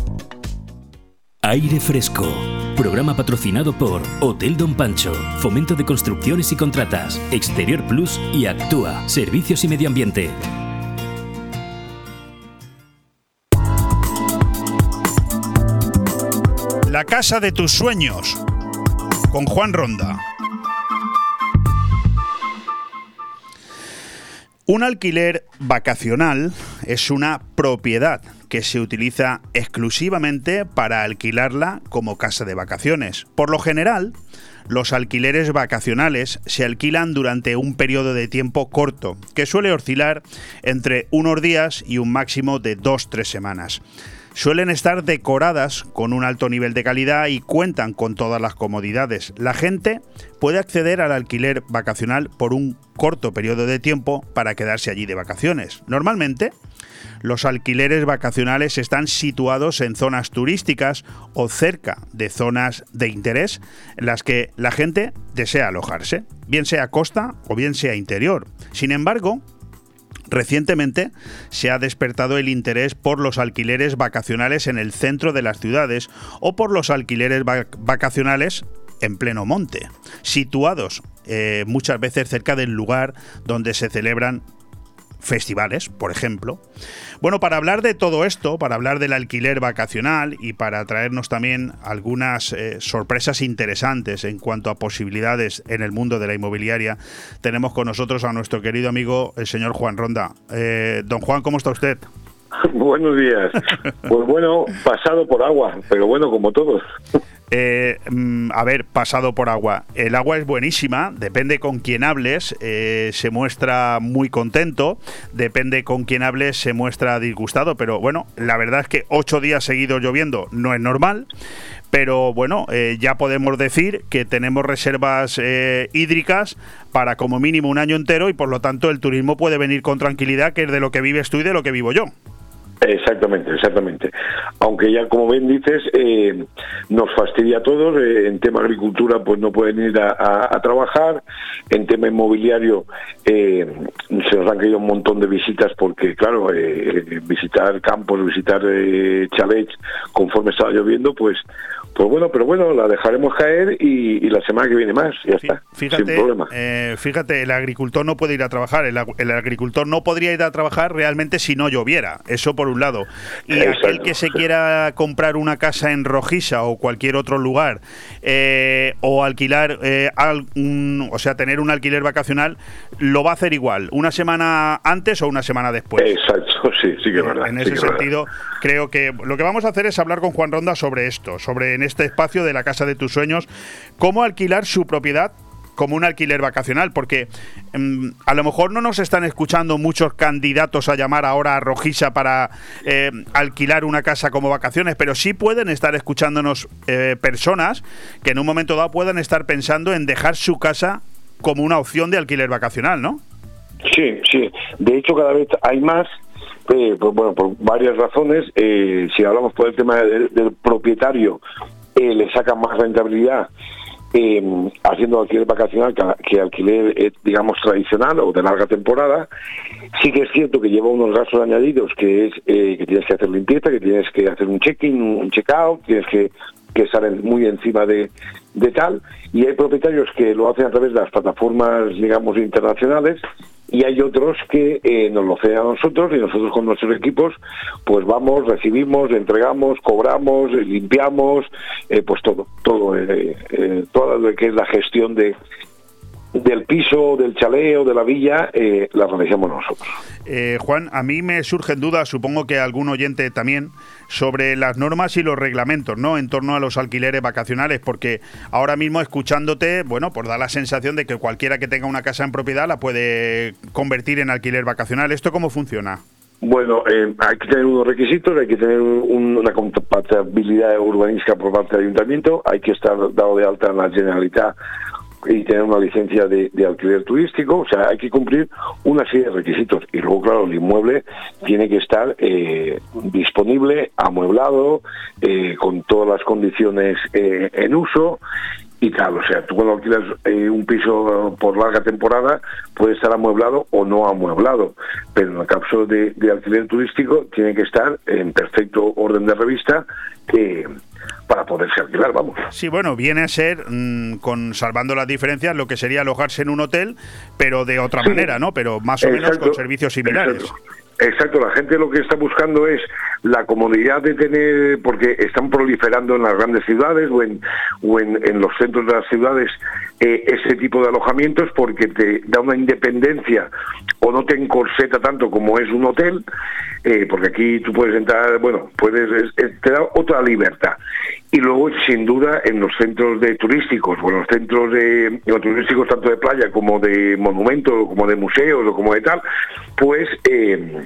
Aire Fresco. Programa patrocinado por Hotel Don Pancho, Fomento de Construcciones y Contratas, Exterior Plus y Actúa, Servicios y Medio Ambiente.
La casa de tus sueños, con Juan Ronda. Un alquiler vacacional es una propiedad que se utiliza exclusivamente para alquilarla como casa de vacaciones. Por lo general, los alquileres vacacionales se alquilan durante un periodo de tiempo corto, que suele oscilar entre unos días y un máximo de 2-3 semanas suelen estar decoradas con un alto nivel de calidad y cuentan con todas las comodidades. La gente puede acceder al alquiler vacacional por un corto periodo de tiempo para quedarse allí de vacaciones. Normalmente, los alquileres vacacionales están situados en zonas turísticas o cerca de zonas de interés en las que la gente desea alojarse, bien sea costa o bien sea interior. Sin embargo, Recientemente se ha despertado el interés por los alquileres vacacionales en el centro de las ciudades o por los alquileres vacacionales en pleno monte, situados eh, muchas veces cerca del lugar donde se celebran festivales, por ejemplo. Bueno, para hablar de todo esto, para hablar del alquiler vacacional y para traernos también algunas eh, sorpresas interesantes en cuanto a posibilidades en el mundo de la inmobiliaria, tenemos con nosotros a nuestro querido amigo, el señor Juan Ronda. Eh, don Juan, ¿cómo está usted?
Buenos días. Pues bueno, pasado por agua, pero bueno, como todos.
Eh, mm, a ver, pasado por agua. El agua es buenísima, depende con quién hables, eh, se muestra muy contento, depende con quién hables, se muestra disgustado, pero bueno, la verdad es que ocho días seguidos lloviendo no es normal, pero bueno, eh, ya podemos decir que tenemos reservas hídricas para como mínimo un año entero y por lo tanto el turismo puede venir con tranquilidad, que es de lo que vives tú y de lo que vivo yo.
Exactamente, exactamente. Aunque ya, como bien dices, eh, nos fastidia a todos. Eh, en tema agricultura, pues no pueden ir a, trabajar. En tema inmobiliario, eh, se nos han caído un montón de visitas porque, claro, visitar campos, visitar chalets conforme estaba lloviendo, pues pues bueno, pero bueno, la dejaremos caer y, la semana que viene más, ya está,
fíjate,
sin problema.
Eh, fíjate, el agricultor no puede ir a trabajar, el, agricultor no podría ir a trabajar realmente si no lloviera, eso por un lado. Y aquel que se quiera comprar una casa en Rojisa o cualquier otro lugar, eh, o alquilar, eh, o sea, tener un alquiler vacacional, lo va a hacer igual, una semana antes o una semana después.
Exacto, sí, sí que es verdad.
En ese sentido, creo que lo que vamos a hacer es hablar con Juan Ronda sobre esto, sobre en este espacio de la casa de tus sueños, cómo alquilar su propiedad como un alquiler vacacional, porque mm, a lo mejor no nos están escuchando muchos candidatos a llamar ahora a Rojisa para eh, alquilar una casa como vacaciones, pero sí pueden estar escuchándonos eh, personas que en un momento dado puedan estar pensando en dejar su casa como una opción de alquiler vacacional, ¿no?
Sí, sí. De hecho, cada vez hay más pues, bueno, por varias razones. Eh, si hablamos por el tema del, propietario, eh, le saca más rentabilidad eh, haciendo alquiler vacacional que, alquiler, digamos, tradicional o de larga temporada. Sí que es cierto que lleva unos gastos añadidos, que es que tienes que hacer limpieza, que tienes que hacer un check-in, un check-out, tienes que, que estar muy encima de, de tal. Y hay propietarios que lo hacen a través de las plataformas, digamos, internacionales y hay otros que eh, nos lo hacen a nosotros y nosotros con nuestros equipos pues vamos, recibimos, entregamos, cobramos, limpiamos, eh, pues todo, todo, eh, eh, todo lo que es la gestión de, del piso, del chaleo, de la villa, eh, la realizamos nosotros.
Eh, Juan, a mí me surgen dudas, supongo que algún oyente también, sobre las normas y los reglamentos, ¿no? En torno a los alquileres vacacionales, porque ahora mismo escuchándote, bueno, pues da la sensación de que cualquiera que tenga una casa en propiedad la puede convertir en alquiler vacacional. ¿Esto cómo funciona?
Bueno, eh, hay que tener unos requisitos, hay que tener una compatibilidad urbanística por parte del ayuntamiento, hay que estar dado de alta en la Generalitat y tener una licencia de, alquiler turístico, o sea, hay que cumplir una serie de requisitos. Y luego, claro, el inmueble tiene que estar eh, disponible, amueblado, eh, con todas las condiciones eh, en uso y tal. O sea, tú cuando alquilas un piso por larga temporada puede estar amueblado o no amueblado, pero en el caso de, de alquiler turístico tiene que estar en perfecto orden de revista que para poderse alquilar, vamos.
Sí, bueno, viene a ser, mm, con salvando las diferencias, lo que sería alojarse en un hotel, pero de otra manera, ¿no? Pero más o menos con servicios similares.
Exacto. La gente lo que está buscando es la comodidad de tener, porque están proliferando en las grandes ciudades o en, o en, los centros de las ciudades eh, ese tipo de alojamientos porque te da una independencia o no te encorseta tanto como es un hotel, eh, porque aquí tú puedes entrar, bueno, puedes, te da otra libertad. Y luego sin duda en los centros de turísticos o en los centros de turísticos tanto de playa como de monumentos como de museos o como de tal pues eh,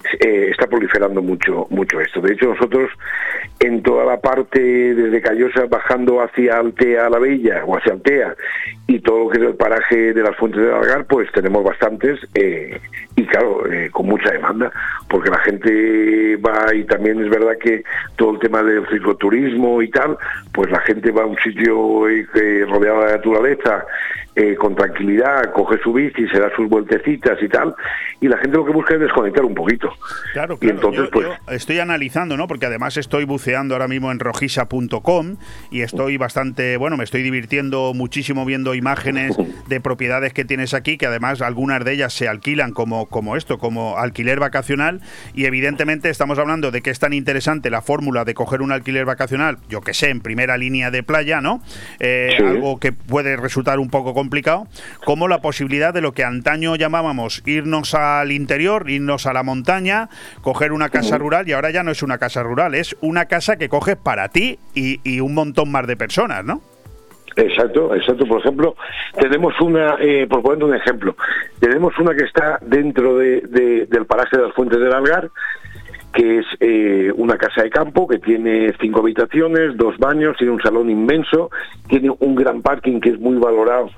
eh, está proliferando mucho mucho esto de hecho nosotros en toda la parte desde Callosa bajando hacia Altea la Bella o hacia Altea y todo lo que es el paraje de las fuentes de Algar pues tenemos bastantes eh, y claro con mucha demanda porque la gente va y también es verdad que todo el tema del cicloturismo y tal pues la gente va a un sitio eh, rodeado de naturaleza eh, con tranquilidad, coge su bici, se da sus vueltecitas y tal, y la gente lo que busca es desconectar un poquito.
Claro,
Y entonces,
yo,
pues-
yo estoy analizando, ¿no? Porque además estoy buceando ahora mismo en rojisa.com y estoy bastante, bueno, me estoy divirtiendo muchísimo viendo imágenes de propiedades que tienes aquí, que además algunas de ellas se alquilan como, como esto, como alquiler vacacional, y evidentemente estamos hablando de que es tan interesante la fórmula de coger un alquiler vacacional, yo que sé, en primera línea de playa, ¿no? Eh,
Sí.
Algo que puede resultar un poco complicado, como la posibilidad de lo que antaño llamábamos irnos al interior, irnos a la montaña, coger una casa rural y ahora ya no es una casa rural, es una casa que coges para ti y, y un montón más de personas, ¿no?
Exacto, exacto. Por ejemplo, tenemos una, eh, por poner un ejemplo, tenemos una que está dentro de, de- del paraje de las Fuentes del Algar, que es eh, una casa de campo que tiene cinco habitaciones, dos baños, tiene un salón inmenso, tiene un gran parking que es muy valorado,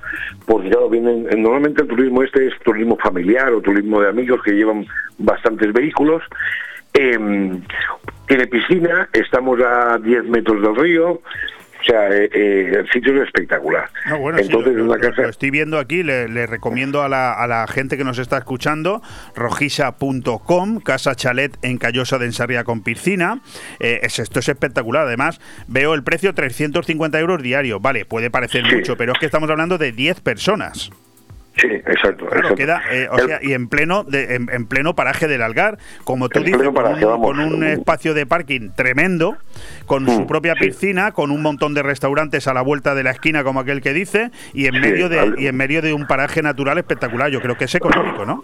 porque claro, vienen, normalmente el turismo este es turismo familiar o turismo de amigos que llevan bastantes vehículos. Em, tiene piscina, estamos a 10 metros del río, o sea, eh, eh, el sitio es espectacular.
No, bueno, sí,
Entonces
lo,
es una casa...
lo estoy viendo aquí, le, le recomiendo a la, a la gente que nos está escuchando, rojisa.com, casa chalet en Callosa de Ensarria con piscina. Eh, es, esto es espectacular. Además, veo el precio 350 euros diario. Vale, puede parecer
Sí.
mucho, pero es que estamos hablando de 10 personas.
Sí, exacto.
Claro,
exacto.
queda, eh, o
El-
sea, y en pleno, de- en, en pleno paraje del Algar, como tú dices, con un,
vamos.
con un espacio de parking tremendo, con su
Mm,
propia
sí.
piscina, con un montón de restaurantes a la vuelta de la esquina, como aquel que dice, y en
Sí,
medio de
al-
y en medio de un paraje natural espectacular. Yo creo que es económico, ¿no?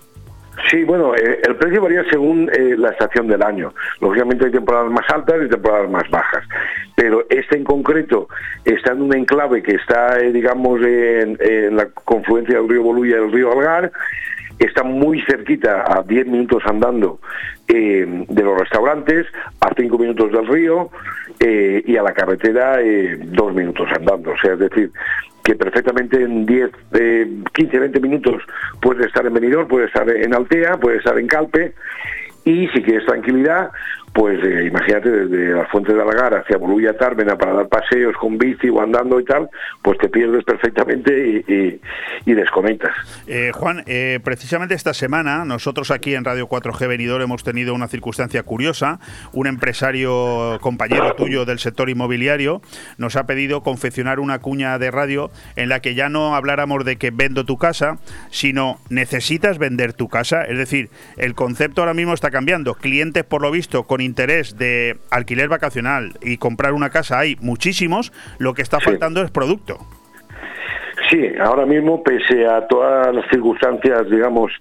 Sí, bueno, eh, el precio varía según eh, la estación del año. Lógicamente hay temporadas más altas y temporadas más bajas. Pero este en concreto está en un enclave que está, eh, digamos, en, la confluencia del río Bolulla y del río Algar. Está muy cerquita, a 10 minutos andando de los restaurantes, a 5 minutos del río y a la carretera eh, dos minutos andando. O sea, es decir, que perfectamente en 10, eh, 15, 20 minutos puede estar en Benidorm, puede estar en Altea, puede estar en Calpe. Y si quieres tranquilidad, pues eh, imagínate desde las fuentes de Alagar hacia Bolulla Tármena para dar paseos con bici o andando y tal, pues te pierdes perfectamente y, y- y desconectas.
Eh, Juan, eh, precisamente esta semana nosotros aquí en Radio 4G Venidor hemos tenido una circunstancia curiosa. Un empresario compañero tuyo del sector inmobiliario nos ha pedido confeccionar una cuña de radio en la que ya no habláramos de que vendo tu casa, sino necesitas vender tu casa. Es decir, el concepto ahora mismo está cambiando. Clientes, por lo visto, con interés de alquiler vacacional y comprar una casa hay muchísimos. Lo que está
Sí.
faltando es producto.
Sí, ahora mismo, pese a todas las circunstancias, digamos,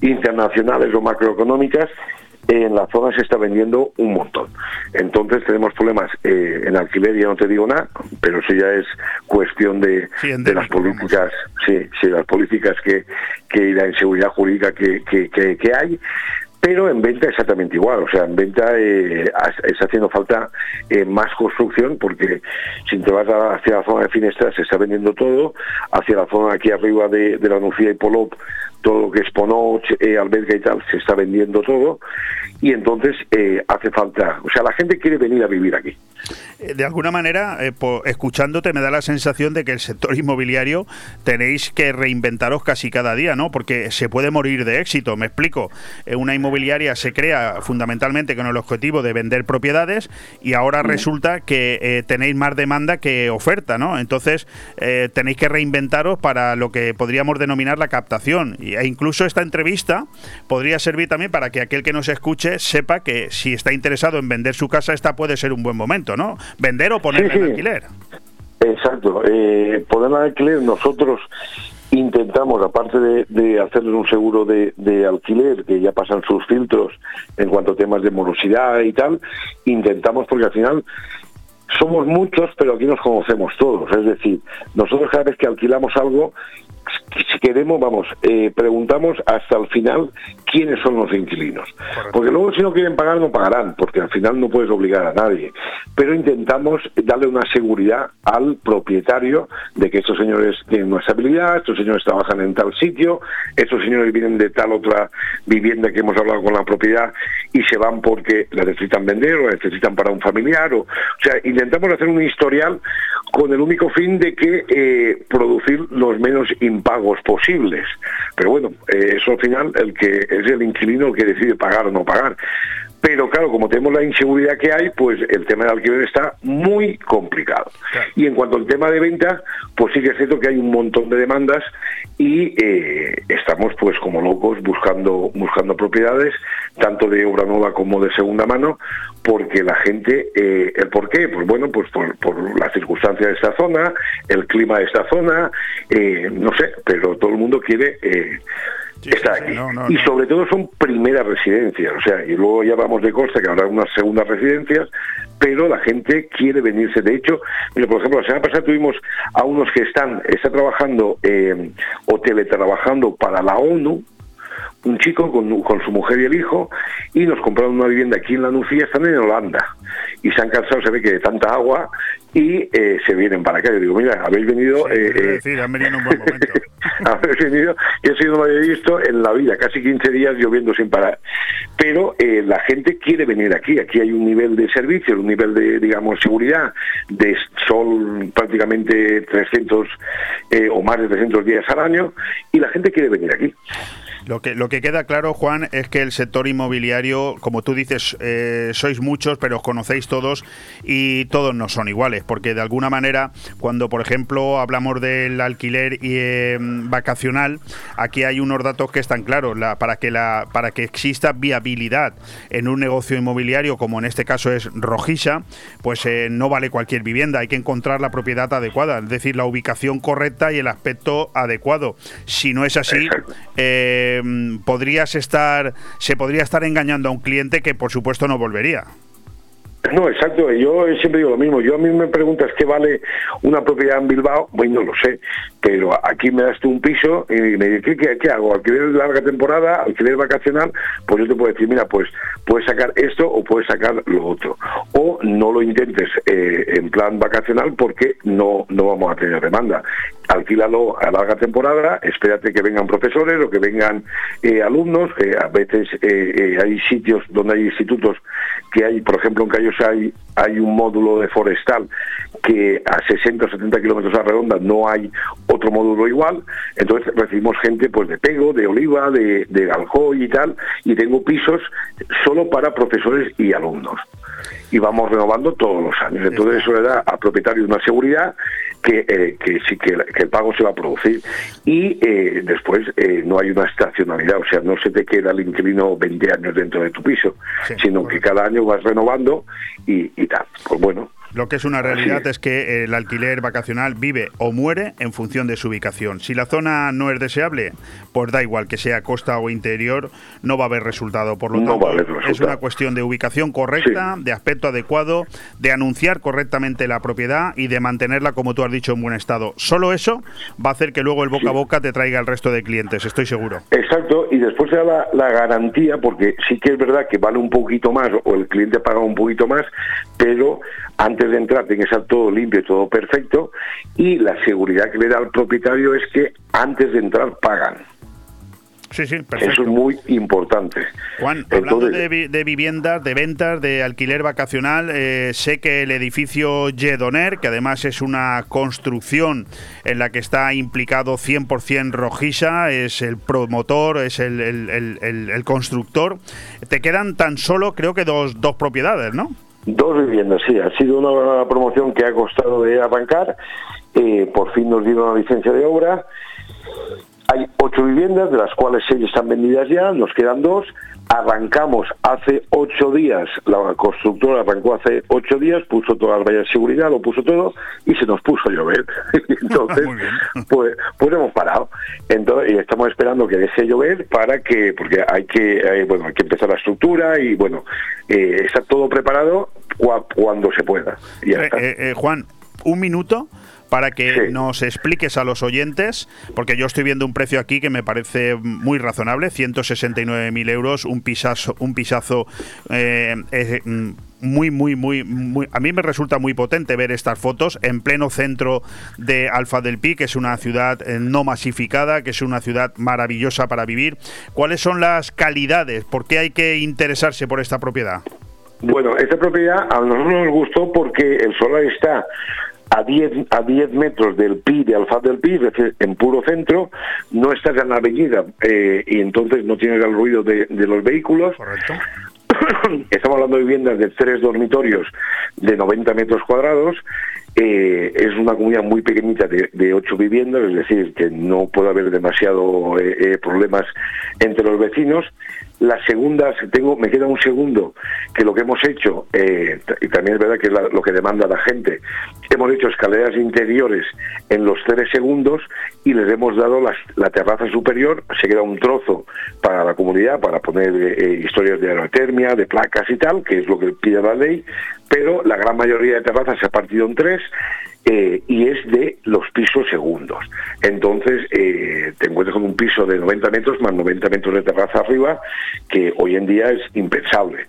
internacionales o macroeconómicas, en la zona se está vendiendo un montón. Entonces tenemos problemas eh, en alquiler, ya no te digo nada, pero eso ya es cuestión de,
Sí,
de las políticas, sí, sí, las políticas que, que y la inseguridad jurídica que, que- que hay. Pero en venta exactamente igual, o sea, en venta eh, está haciendo falta eh, más construcción porque si te vas hacia la zona de Finestra se está vendiendo todo, hacia la zona aquí arriba de, de la Nucía y Polop, todo lo que es Ponoch, eh, Alberga y tal, se está vendiendo todo y entonces eh, hace falta, o sea, la gente quiere venir a vivir aquí.
Eh, De alguna manera, eh, po- escuchándote, me da la sensación de que el sector inmobiliario tenéis que reinventaros casi cada día, ¿no? Porque se puede morir de éxito. Me explico. Eh, una inmobiliaria se crea fundamentalmente con el objetivo de vender propiedades y ahora resulta que eh, tenéis más demanda que oferta, ¿no? Entonces tenéis que reinventaros para lo que podríamos denominar la captación. E incluso esta entrevista podría servir también para que aquel que nos escuche sepa que si está interesado en vender su casa, esta puede ser un buen momento, ¿no? Vender o ponerla
Sí,
en alquiler.
Exacto. Eh, poder alquiler, nosotros intentamos, aparte de, de hacerles un seguro de, de alquiler, que ya pasan sus filtros en cuanto a temas de morosidad y tal, intentamos, porque al final somos muchos, pero aquí nos conocemos todos. Es decir, nosotros cada vez que alquilamos algo, si queremos, vamos, eh, preguntamos hasta el final quiénes son los inquilinos. Porque luego si no quieren pagar, no pagarán, porque al final no puedes obligar a nadie. Pero intentamos darle una seguridad al propietario de que estos señores tienen una estabilidad, estos señores trabajan en tal sitio, estos señores vienen de tal otra vivienda que hemos hablado con la propiedad y se van porque la necesitan vender o la necesitan para un familiar. O, o sea, intentamos hacer un historial con el único fin de que eh, producir los menos impagos posibles. Pero bueno, eh, eso al final el que es el inquilino el que decide pagar o no pagar. Pero claro, como tenemos la inseguridad que hay, pues el tema del alquiler está muy complicado. Y en cuanto al tema de venta, pues sí que es cierto que hay un montón de demandas y eh, estamos pues como locos buscando buscando propiedades, tanto de obra nueva como de segunda mano, porque la gente, eh, ¿el por qué? Pues bueno, pues por, por las circunstancias de esta zona, el clima de esta zona, eh, no sé, pero todo el mundo quiere está aquí. y sobre todo son primeras residencias, o sea, y luego ya vamos de costa que habrá unas segundas residencias, pero la gente quiere venirse. De hecho, mira, por ejemplo, la semana pasada tuvimos a unos que están, está trabajando eh, o teletrabajando para la ONU, un chico con, con, su mujer y el hijo y nos compraron una vivienda aquí en la Nucía, están en Holanda y se han cansado, se ve que de tanta agua y eh, se vienen para acá. Yo digo, mira, habéis venido...
eh, decir, han venido en un buen momento.
habéis venido, yo sí no lo había visto en la vida, casi 15 días lloviendo sin parar. Pero eh, la gente quiere venir aquí, aquí hay un nivel de servicio, un nivel de, digamos, seguridad, de sol prácticamente 300 eh, o más de 300 días al año y la gente quiere venir aquí.
Lo que, lo que queda claro, Juan, es que el sector inmobiliario, como tú dices, eh, sois muchos, pero os conocéis todos y todos no son iguales, porque de alguna manera, cuando por ejemplo hablamos del alquiler y, em, vacacional, aquí hay unos datos que están claros. La, para, que la, para que exista viabilidad en un negocio inmobiliario, como en este caso es Rojisa, pues eh, no vale cualquier vivienda, hay que encontrar la propiedad adecuada, es decir, la ubicación correcta y el aspecto adecuado. Si no es así, eh, Em, podrías estar, se podría estar engañando a un cliente que por supuesto no volvería.
No, exacto. Yo siempre digo lo mismo. Yo a mí me preguntas qué vale una propiedad en Bilbao, bueno, no lo sé, pero aquí me das tú un piso y me dices, ¿qué, qué hago? ¿Alquiler larga temporada? ¿Alquiler vacacional? Pues yo te puedo decir, mira, pues puedes sacar esto o puedes sacar lo otro. O no lo intentes eh, en plan vacacional porque no, no vamos a tener demanda alquílalo a larga temporada, espérate que vengan profesores o que vengan eh, alumnos, a veces eh, hay sitios donde hay institutos que hay, por ejemplo en Cayos hay, hay un módulo de forestal que a 60 o 70 kilómetros a redonda no hay otro módulo igual, entonces recibimos gente pues de Pego, de Oliva, de, de Galjoy y tal, y tengo pisos solo para profesores y alumnos. Y vamos renovando todos los años. Entonces eso le da al propietario una seguridad que, eh, que sí que, el pago se va a producir y eh, después eh, no hay una estacionalidad, o sea, no se te queda el inquilino 20 años dentro de tu piso, sino que cada año vas renovando y, y tal. Pues bueno,
lo que es una realidad es. que el alquiler vacacional vive o muere en función de su ubicación. Si la zona no es deseable, pues da igual que sea costa o interior, no va a haber resultado. Por lo tanto, es una cuestión de ubicación correcta, de aspecto adecuado, de anunciar correctamente la propiedad y de mantenerla, como tú has dicho, en buen estado. Solo eso va a hacer que luego el boca a boca te traiga el resto de clientes, estoy seguro.
Exacto, y después se da la, la garantía, porque sí que es verdad que vale un poquito más o el cliente paga un poquito más, pero antes de entrar tiene que estar todo limpio y todo perfecto y la seguridad que le da al propietario es que antes de entrar pagan.
Sí, sí, perfecto.
Eso es muy importante.
Juan, hablando de, viviendas, de ventas, de alquiler vacacional, eh, sé que el edificio Yedoner, que además es una construcción en la que está implicado 100% Rojisa, es el promotor, es el, el, constructor, te quedan tan solo, creo que dos, dos propiedades, ¿no?
Dos viviendas, sí. Ha sido una promoción que ha costado de arrancar. Eh, por fin nos dieron la licencia de obra. Hay ocho viviendas, de las cuales seis están vendidas ya, nos quedan dos. Arrancamos hace ocho días, la constructora arrancó hace ocho días, puso todas las vallas de seguridad, lo puso todo y se nos puso a llover. Entonces, pues, pues hemos parado. Entonces, y estamos esperando que deje llover para que, porque hay que, eh, bueno, hay que empezar la estructura y bueno, eh, está todo preparado cuando se pueda.
Eh, Juan, un minuto para que nos expliques a los oyentes, porque yo estoy viendo un precio aquí que me parece muy razonable, 169.000 euros, un pisazo, un pisazo eh, mm, muy, muy, muy, muy... A mí me resulta muy potente ver estas fotos en pleno centro de Alfa del Pi, que es una ciudad eh, no masificada, que es una ciudad maravillosa para vivir. ¿Cuáles son las calidades? ¿Por qué hay que interesarse por esta propiedad?
Bueno, esta propiedad a nosotros nos gustó porque el solar está a 10 a 10 metros del PI de Alfaz del PI, es decir, en puro centro, no estás en la avenida eh, y entonces no tienes el ruido de, de los vehículos.
Correcto.
Estamos hablando de viviendas de tres dormitorios de 90 metros cuadrados. Eh, es una comunidad muy pequeñita de, de ocho viviendas, es decir, que no puede haber demasiado eh, problemas entre los vecinos. Las segundas, tengo, me queda un segundo, que lo que hemos hecho, eh, y también es verdad que es la- lo que demanda la gente, hemos hecho escaleras interiores en los tres segundos y les hemos dado la terraza superior, se queda un trozo para la comunidad, para poner eh, historias de aerotermia, de placas y tal, que es lo que pide la ley, pero la gran mayoría de terrazas se ha partido en tres eh, y es de los pisos segundos. Entonces, eh, te encuentras con un piso de 90 metros más 90 metros de terraza arriba, que hoy en día es impensable.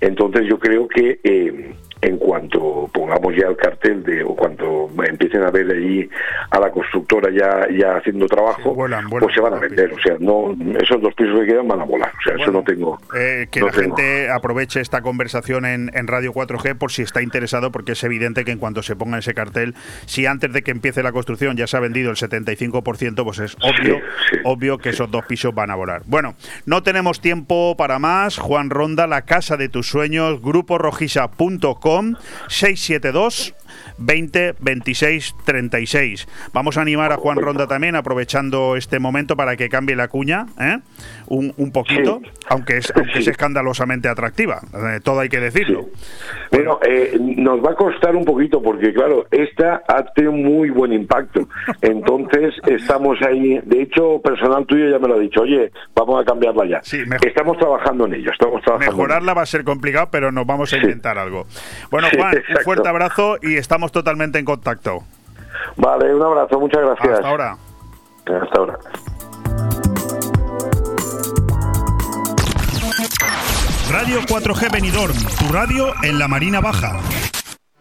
Entonces, yo creo que eh, en cuanto pongamos ya el cartel de, o cuando empiecen a ver allí a la constructora ya, ya haciendo trabajo,
vuelan, vuelan
pues se van a vender. O sea, no esos dos pisos que quedan van a volar. O sea, eso no tengo.
Eh, que
no
la
tengo.
gente aproveche esta conversación en, en Radio 4G por si está interesado, porque es evidente que en cuanto se ponga ese cartel, si antes de que empiece la construcción ya se ha vendido el 75%, pues es obvio,
sí.
obvio que esos dos pisos van a volar. Bueno, no tenemos tiempo para más. Juan Ronda, la casa de tus sueños, gruporojisa.com, 672 20 26 36. Vamos a animar a Juan Ronda también, aprovechando este momento para que cambie la cuña, ¿eh? un, un poquito,
Sí.
aunque, es, aunque es escandalosamente atractiva, eh, todo hay que decirlo.
Bueno, eh, nos va a costar un poquito porque, claro, esta ha tenido muy buen impacto. Entonces, estamos ahí. De hecho, personal tuyo ya me lo ha dicho. Oye, vamos a cambiarla ya.
Sí, mejor.
Estamos trabajando en ello. Estamos trabajando. en
Mejorarla va a ser complicado, pero nos vamos a
Sí.
inventar algo. Bueno, Juan, un fuerte abrazo y estamos totalmente en contacto.
Vale, un abrazo. Muchas gracias.
Hasta ahora.
Hasta ahora.
Radio 4G Benidorm, tu radio en la Marina Baja.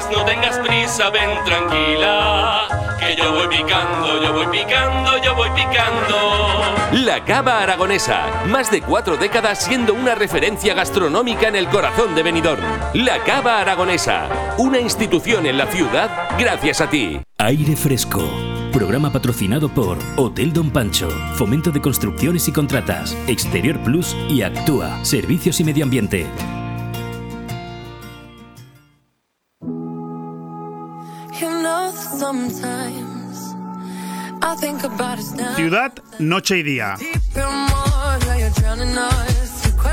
Corras, no tengas prisa, ven tranquila. Que yo voy picando, yo voy picando, yo voy picando.
La Cava Aragonesa, más de cuatro décadas siendo una referencia gastronómica en el corazón de Benidorm. La Cava Aragonesa, una institución en la ciudad gracias a ti.
Aire Fresco. Programa patrocinado por Hotel Don Pancho, Fomento de Construcciones y Contratas, Exterior Plus y Actúa, Servicios y Medio Ambiente.
Ciudad, noche y día.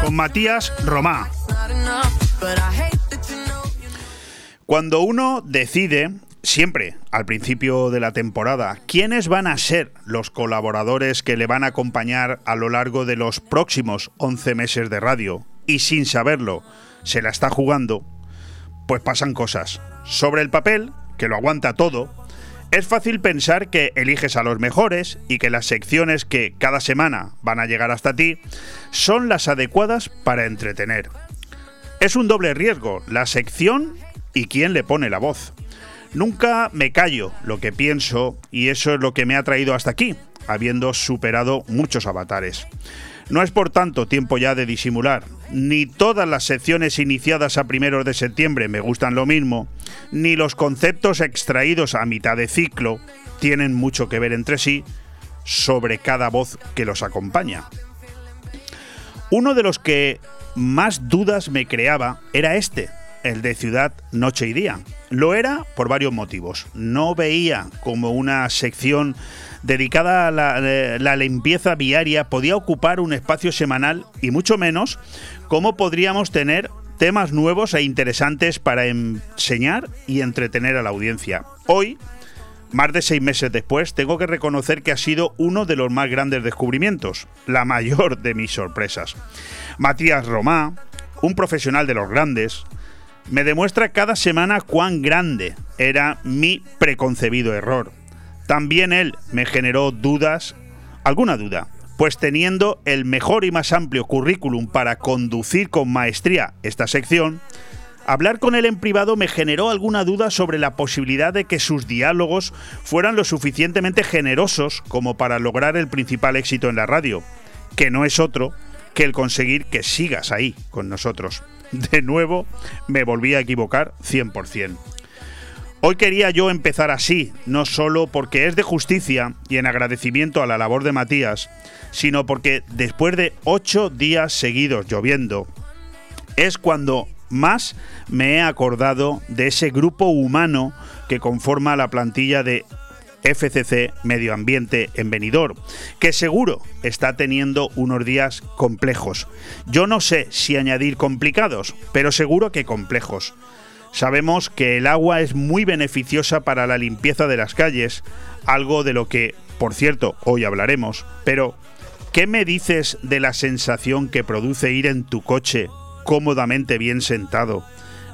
Con Matías Romá. Cuando uno decide, siempre al principio de la temporada, quiénes van a ser los colaboradores que le van a acompañar a lo largo de los próximos 11 meses de radio, y sin saberlo, se la está jugando, pues pasan cosas. Sobre el papel, que lo aguanta todo, es fácil pensar que eliges a los mejores y que las secciones que cada semana van a llegar hasta ti son las adecuadas para entretener. Es un doble riesgo, la sección y quién le pone la voz. Nunca me callo lo que pienso y eso es lo que me ha traído hasta aquí, habiendo superado muchos avatares. No es por tanto tiempo ya de disimular. Ni todas las secciones iniciadas a primeros de septiembre me gustan lo mismo, ni los conceptos extraídos a mitad de ciclo tienen mucho que ver entre sí sobre cada voz que los acompaña. Uno de los que más dudas me creaba era este, el de Ciudad, Noche y Día. Lo era por varios motivos. No veía como una sección dedicada a la, eh, la limpieza viaria podía ocupar un espacio semanal y mucho menos cómo podríamos tener temas nuevos e interesantes para enseñar y entretener a la audiencia. Hoy más de seis meses después, tengo que reconocer que ha sido uno de los más grandes descubrimientos, la mayor de mis sorpresas. Matías Romá, un profesional de los grandes, me demuestra cada semana cuán grande era mi preconcebido error. También él me generó dudas, alguna duda, pues teniendo el mejor y más amplio currículum para conducir con maestría esta sección, hablar con él en privado me generó alguna duda sobre la posibilidad de que sus diálogos fueran lo suficientemente generosos como para lograr el principal éxito en la radio, que no es otro que el conseguir que sigas ahí con nosotros. De nuevo, me volví a equivocar 100%. Hoy quería yo empezar así, no solo porque es de justicia y en agradecimiento a la labor de Matías, sino porque después de ocho días seguidos lloviendo, es cuando más me he acordado de ese grupo humano que conforma la plantilla de FCC Medio Ambiente en Benidorm, que seguro está teniendo unos días complejos. Yo no sé si añadir complicados, pero seguro que complejos. Sabemos que el agua es muy beneficiosa para la limpieza de las calles, algo de lo que, por cierto, hoy hablaremos, pero ¿qué me dices de la sensación que produce ir en tu coche cómodamente bien sentado,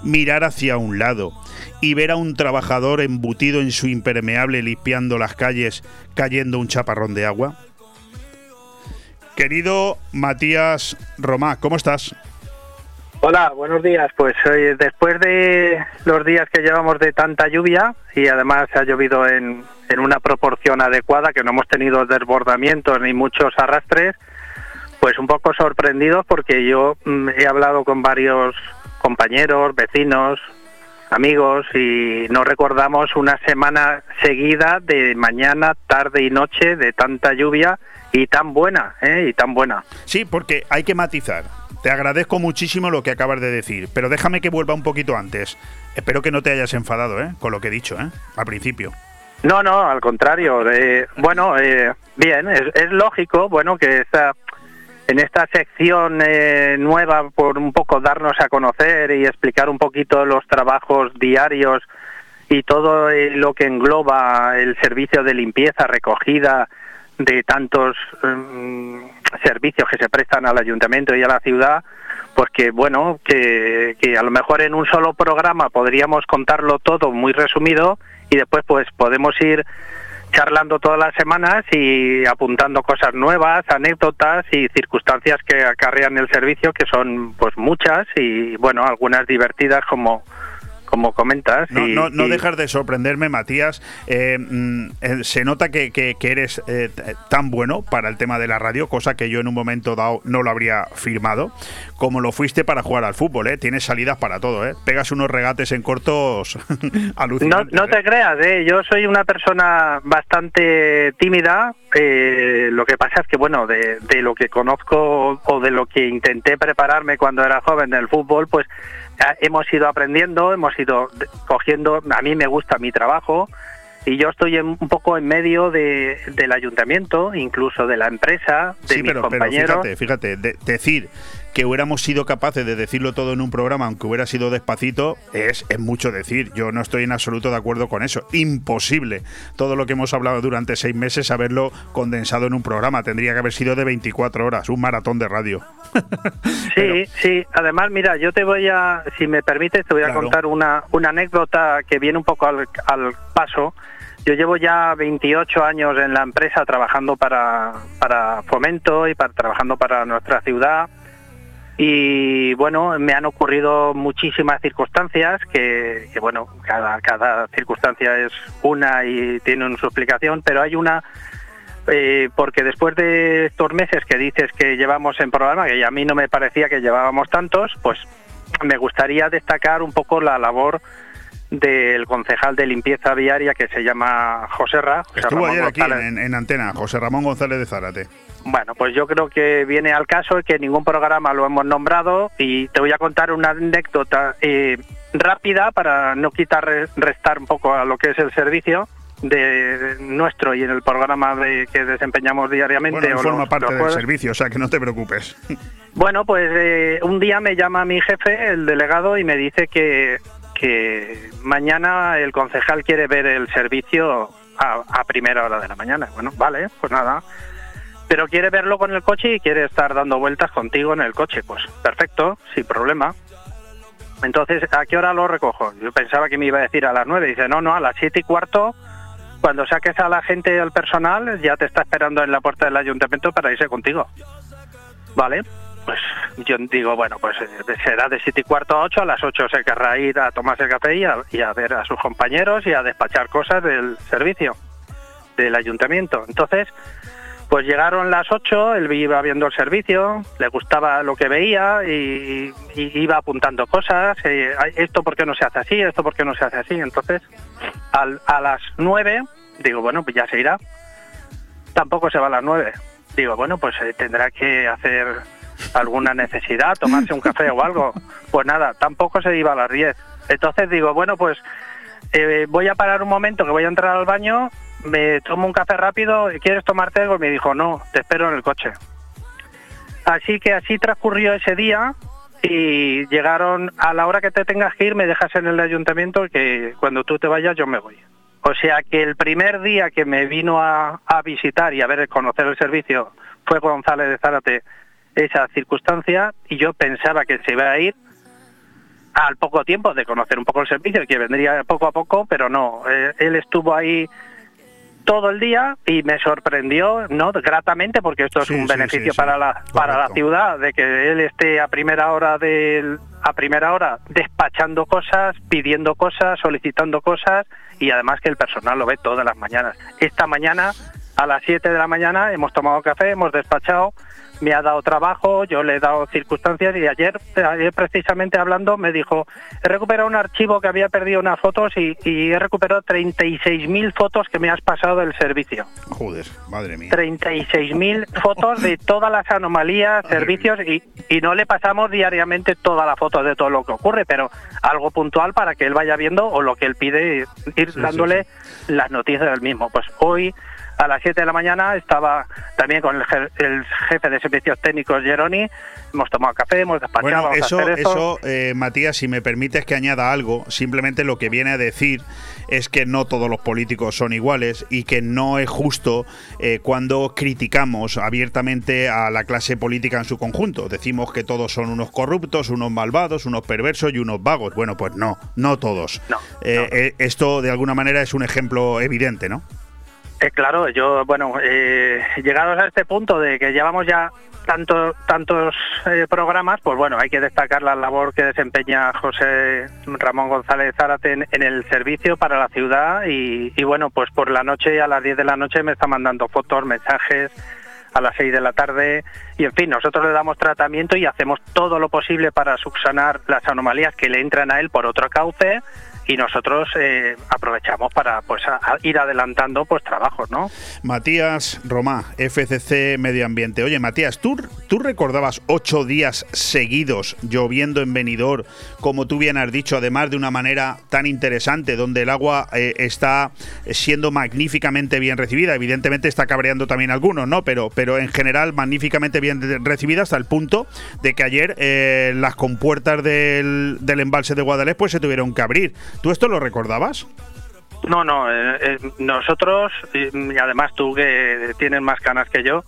mirar hacia un lado y ver a un trabajador embutido en su impermeable limpiando las calles cayendo un chaparrón de agua? Querido Matías Romá, ¿cómo estás?
Hola, buenos días. Pues eh, después de los días que llevamos de tanta lluvia y además ha llovido en, en una proporción adecuada, que no hemos tenido desbordamientos ni muchos arrastres, pues un poco sorprendidos porque yo mm, he hablado con varios compañeros, vecinos, amigos y no recordamos una semana seguida de mañana, tarde y noche de tanta lluvia y tan buena, ¿eh? Y tan buena.
Sí, porque hay que matizar. Te agradezco muchísimo lo que acabas de decir, pero déjame que vuelva un poquito antes. Espero que no te hayas enfadado, ¿eh? Con lo que he dicho, ¿eh? Al principio.
No, no, al contrario. Eh, bueno, eh, bien, es, es, lógico, bueno, que esta, en esta sección eh, nueva, por un poco darnos a conocer y explicar un poquito los trabajos diarios y todo eh, lo que engloba el servicio de limpieza, recogida de tantos um, servicios que se prestan al ayuntamiento y a la ciudad, pues que bueno, que, que a lo mejor en un solo programa podríamos contarlo todo muy resumido y después pues podemos ir charlando todas las semanas y apuntando cosas nuevas, anécdotas y circunstancias que acarrean el servicio, que son pues muchas y bueno, algunas divertidas como como comentas.
No,
y,
no, no
y-
dejas de sorprenderme, Matías. Eh, mm, eh, se nota que, que- que eres eh, tan bueno para el tema de la radio, cosa que yo en un momento dado no lo habría firmado, como lo fuiste para jugar al fútbol. ¿eh? Tienes salidas para todo. ¿eh? Pegas unos regates en cortos
No,
alucinantes.
no te creas, ¿eh? yo soy una persona bastante tímida. eh, lo que pasa es que, bueno, de, de lo que conozco o de lo que intenté prepararme cuando era joven del fútbol, pues hemos ido aprendiendo, hemos ido cogiendo. A mí me gusta mi trabajo y yo estoy en- un poco en medio de, del ayuntamiento, incluso de la empresa, de
Sí,
mis
pero, pero
compañeros.
fíjate, fíjate, de- decir que hubiéramos sido capaces de decirlo todo en un programa, aunque hubiera sido despacito, es, es mucho decir. Yo no estoy en absoluto de acuerdo con eso. Imposible. Todo lo que hemos hablado durante seis meses, haberlo condensado en un programa. Tendría que haber sido de 24 horas, un maratón de radio.
Sí, sí. Además, mira, yo te voy a, si me permites, te voy a
Claro.
contar una, una anécdota que viene un poco al, al paso. Yo llevo ya 28 años en la empresa trabajando para, para Fomento y para, trabajando para nuestra ciudad. Y bueno, me han ocurrido muchísimas circunstancias que, que, bueno, cada, cada circunstancia es una y tiene su explicación, pero hay una eh, porque después de estos meses que dices que llevamos en programa, que a mí no me parecía que llevábamos tantos, pues me gustaría destacar un poco la labor del concejal de limpieza viaria que se llama José Ra. José
Estuvo
Ramón
ayer aquí en, en antena, José Ramón González de Zárate.
Bueno, pues yo creo que viene al caso que ningún programa lo hemos nombrado y te voy a contar una anécdota eh, rápida para no quitar, restar un poco a lo que es el servicio de nuestro y en el programa de, que desempeñamos diariamente.
Bueno, forma
los-
parte
los
del servicio, o sea que no te preocupes.
Bueno, pues eh, un día me llama mi jefe, el delegado, y me dice que, que mañana el concejal quiere ver el servicio a, primera hora de la mañana. Bueno, vale, pues nada. Pero quiere verlo con el coche y quiere estar dando vueltas contigo en el coche. Pues perfecto, sin problema. Entonces, ¿a qué hora lo recojo? Yo pensaba que me iba a decir a las nueve. Dice, no, no, a las siete y cuarto, cuando saques a la gente al personal, ya te está esperando en la puerta del ayuntamiento para irse contigo. Vale, pues yo digo, bueno, pues eh, será de siete y cuarto a ocho, a las ocho se querrá ir a tomarse el café y a, ver a sus compañeros y a despachar cosas del servicio, del ayuntamiento. Entonces, pues llegaron las 8, él iba viendo el servicio, le gustaba lo que veía y, iba apuntando cosas, eh, "Ay, esto por qué no se hace así, esto por qué no se hace así. Entonces, al- a las 9, digo, bueno, pues ya se irá. Tampoco se va a las 9. Digo, bueno, pues eh, tendrá que hacer alguna necesidad, tomarse un café o algo. Pues nada, tampoco se iba a las 10. Entonces digo, bueno, pues eh, voy a parar un momento que voy a entrar al baño, me tomo un café rápido, ¿quieres tomarte algo? Y me dijo, no, te espero en el coche. Así que así transcurrió ese día y llegaron a la hora que te tengas que ir, me dejas en el ayuntamiento que cuando tú te vayas yo me voy. O sea que el primer día que me vino a, a visitar y a ver, conocer el servicio fue González de Zárate esa circunstancia y yo pensaba que se iba a ir al poco tiempo de conocer un poco el servicio, que vendría poco a poco, pero no. Eh, él estuvo ahí todo el día y me sorprendió, no gratamente, porque esto es
Sí,
un
sí,
beneficio
sí,
para la para la ciudad, de que él esté a primera hora del a primera hora despachando cosas, pidiendo cosas, solicitando cosas y además que el personal lo ve todas las mañanas. Esta mañana a las 7 de la mañana hemos tomado café, hemos despachado, me ha dado trabajo, yo le he dado circunstancias y ayer, ayer precisamente hablando me dijo, he recuperado un archivo que había perdido unas fotos y, y he recuperado 36.000 fotos que me has pasado del servicio.
Joder, madre mía.
36.000 fotos de todas las anomalías, servicios y, y no le pasamos diariamente toda la foto de todo lo que ocurre, pero algo puntual para que él vaya viendo o lo que él pide, ir
Sí,
dándole las noticias del mismo. Pues hoy a las 7 de la mañana estaba también con el, je- el jefe de servicios técnicos, Geroni, hemos tomado café, hemos despachado,
Bueno,
vamos a
eso,
hacer
eso eh, Matías, si me permites que añada algo, simplemente lo que viene a decir es que no todos los políticos son iguales y que no es justo eh, cuando criticamos abiertamente a la clase política en su conjunto. Decimos que todos son unos corruptos, unos malvados, unos perversos y unos vagos. Bueno, pues no, no todos. Eh, eh, esto de alguna manera es un ejemplo evidente, ¿no?
Eh, claro, yo, bueno, eh, llegados a este punto de que llevamos ya tanto, tantos eh, programas, pues bueno, hay que destacar la labor que desempeña José Ramón González Zárate en, el servicio para la ciudad y, y bueno, pues por la noche, a las 10 de la noche me está mandando fotos, mensajes a las 6 de la tarde y en fin, nosotros le damos tratamiento y hacemos todo lo posible para subsanar las anomalías que le entran a él por otro cauce y nosotros eh, aprovechamos para pues ir adelantando pues trabajos, ¿no?
Matías Romá, FCC Medio Ambiente. Oye, Matías, ¿tú, ¿tú recordabas ocho días seguidos lloviendo en Benidorm, como tú bien has dicho, además de una manera tan interesante, donde el agua eh, está siendo magníficamente bien recibida? Evidentemente está cabreando también algunos, ¿no? Pero, pero en general magníficamente bien recibida hasta el punto de que ayer eh, las compuertas del, del embalse de Guadalés pues se tuvieron que abrir. ¿Tú esto lo recordabas?
No, no, eh, eh, nosotros, y además tú que tienes más canas que yo,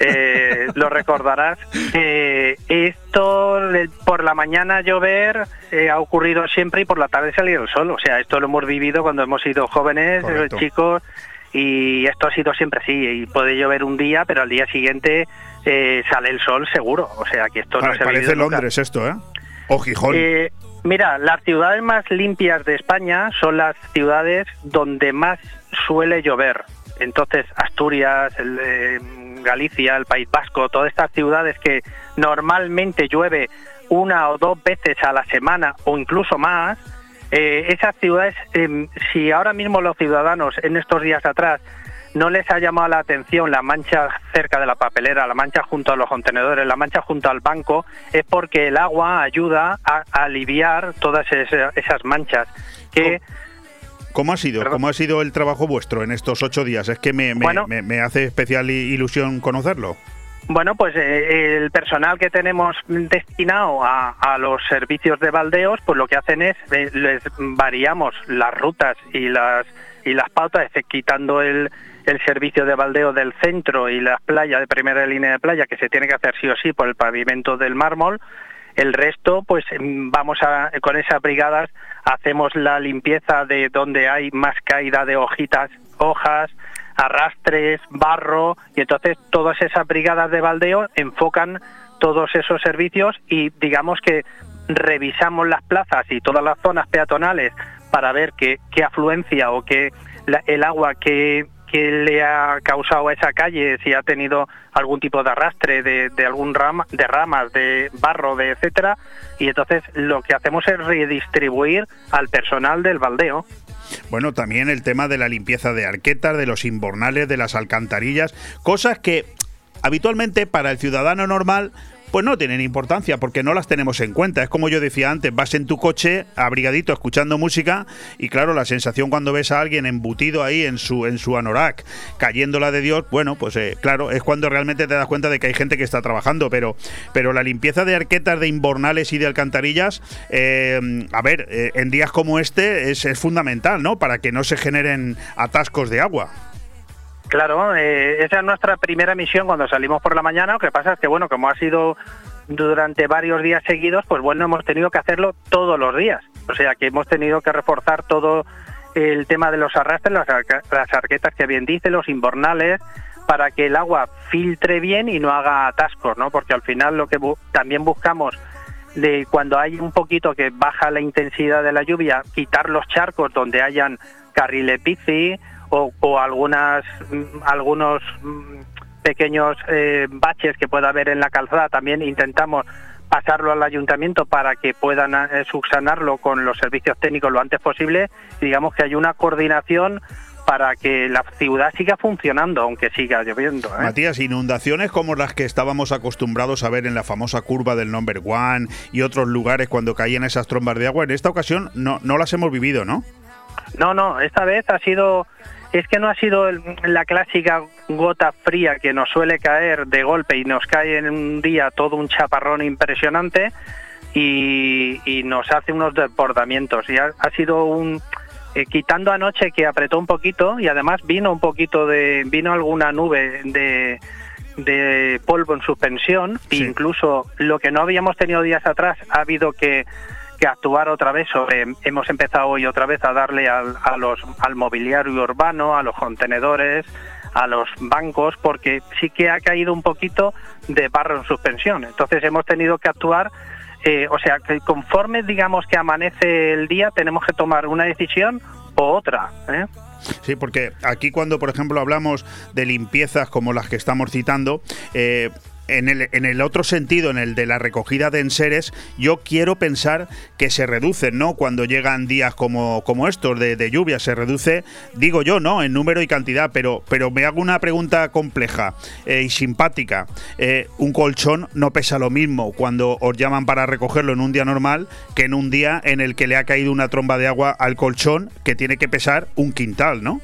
eh, lo recordarás, eh, esto por la mañana llover eh, ha ocurrido siempre y por la tarde salir el sol. O sea, esto lo hemos vivido cuando hemos sido jóvenes, eh, chicos, y esto ha sido siempre así. Y puede llover un día, pero al día siguiente eh, sale el sol seguro. O sea, que esto no se
parece
nunca.
Londres esto, ¿eh? O Gijón.
Mira, las ciudades más limpias de España son las ciudades donde más suele llover. Entonces, Asturias, eh, Galicia, el País Vasco, todas estas ciudades que normalmente llueve una o dos veces a la semana o incluso más, eh, esas ciudades, eh, si ahora mismo los ciudadanos en estos días atrás no les ha llamado la atención la mancha cerca de la papelera, la mancha junto a los contenedores, la mancha junto al banco, es porque el agua ayuda a, aliviar todas esas manchas. Que
¿Cómo ha sido? ¿Cómo ha sido el trabajo vuestro en estos ocho días? Es que me, me-
Bueno.
me- me hace especial ilusión conocerlo.
Bueno, pues eh, el personal que tenemos destinado a, a los servicios de baldeos, pues lo que hacen es, eh, les variamos las rutas y las y las pautas, es quitando el, el servicio de baldeo del centro y las playas de primera línea de playa, que se tiene que hacer sí o sí por el pavimento del mármol, el resto, pues mm, vamos a, con esas brigadas, hacemos la limpieza de donde hay más caída de hojitas, hojas, arrastres, barro, y entonces todas esas brigadas de baldeo enfocan todos esos servicios y digamos que revisamos las plazas y todas las zonas peatonales para ver qué, qué afluencia o qué el agua que, que le ha causado a esa calle, si ha tenido algún tipo de arrastre de, de algún de ramas, de barro, de etcétera, y entonces lo que hacemos es redistribuir al personal del baldeo.
Bueno, también el tema de la limpieza de arquetas, de los inbornales, de las alcantarillas, cosas que habitualmente para el ciudadano normal pues no tienen importancia porque no las tenemos en cuenta. Es como yo decía antes, vas en tu coche abrigadito escuchando música y claro, la sensación cuando ves a alguien embutido ahí en su en su anorak, cayéndola de Dios, bueno, pues eh, claro, es cuando realmente te das cuenta de que hay gente que está trabajando, pero pero la limpieza de arquetas, de inbornales y de alcantarillas, eh, a ver, eh, en días como este es, es fundamental, ¿no? Para que no se generen atascos de agua.
Claro, eh, esa es nuestra primera misión cuando salimos por la mañana. Lo que pasa es que, bueno, como ha sido durante varios días seguidos, pues bueno, hemos tenido que hacerlo todos los días. O sea, que hemos tenido que reforzar todo el tema de los arrastres, las, las arquetas que bien dice, los inbornales, para que el agua filtre bien y no haga atascos, ¿no? Porque al final lo que también buscamos de cuando hay un poquito que baja la intensidad de la lluvia, quitar los charcos donde hayan carriles bici o, algunas mm, algunos mm, pequeños eh, baches que pueda haber en la calzada también intentamos pasarlo al ayuntamiento para que puedan eh, subsanarlo con los servicios técnicos lo antes posible digamos que hay una coordinación para que la ciudad siga funcionando, aunque siga lloviendo. ¿eh?
Matías, inundaciones como las que estábamos acostumbrados a ver en la famosa curva del Number One y otros lugares cuando caían esas trombas de agua, en esta ocasión no, no las hemos vivido, ¿no?
No, no, esta vez ha sido es que no ha sido la clásica gota fría que nos suele caer de golpe y nos cae en un día todo un chaparrón impresionante y, nos hace unos desbordamientos. Y ha, sido un... Eh, quitando anoche que apretó un poquito y además vino un poquito de... vino alguna nube de, de polvo en suspensión, incluso lo que no habíamos tenido días atrás ha habido que que actuar otra vez sobre, hemos empezado hoy otra vez a darle al, a los, al mobiliario urbano, a los contenedores, a los bancos, porque sí que ha caído un poquito de barro en suspensión. Entonces hemos tenido que actuar, eh, o sea, que conforme digamos que amanece el día, tenemos que tomar una decisión o otra. ¿eh?
Sí, porque aquí cuando, por ejemplo, hablamos de limpiezas como las que estamos citando, eh, en el, otro sentido, en el de la recogida de enseres, yo quiero pensar que se reducen, ¿no? Cuando llegan días como, estos de, lluvia, se reduce, digo yo, ¿no? En número y cantidad, pero, pero me hago una pregunta compleja eh, y simpática. Eh, un colchón no pesa lo mismo cuando os llaman para recogerlo en un día normal que en un día en el que le ha caído una tromba de agua al colchón que tiene que pesar un quintal, ¿no?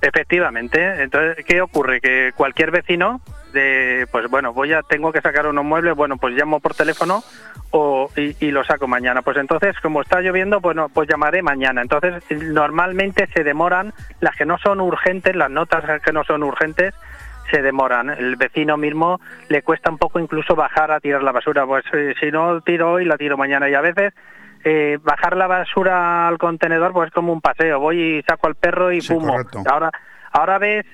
Efectivamente. Entonces, ¿qué ocurre? Que cualquier vecino de, pues bueno, voy a, tengo que sacar unos muebles, bueno, pues llamo por teléfono o, y, lo saco mañana. Pues entonces, como está lloviendo, bueno, pues llamaré mañana. Entonces, normalmente se demoran, las que no son urgentes, las notas que no son urgentes, se demoran. El vecino mismo le cuesta un poco incluso bajar a tirar la basura. Pues eh, si no tiro hoy, la tiro mañana. Y a veces eh, bajar la basura al contenedor pues es como un paseo. Voy y saco al perro y fumo. Ahora, ahora ves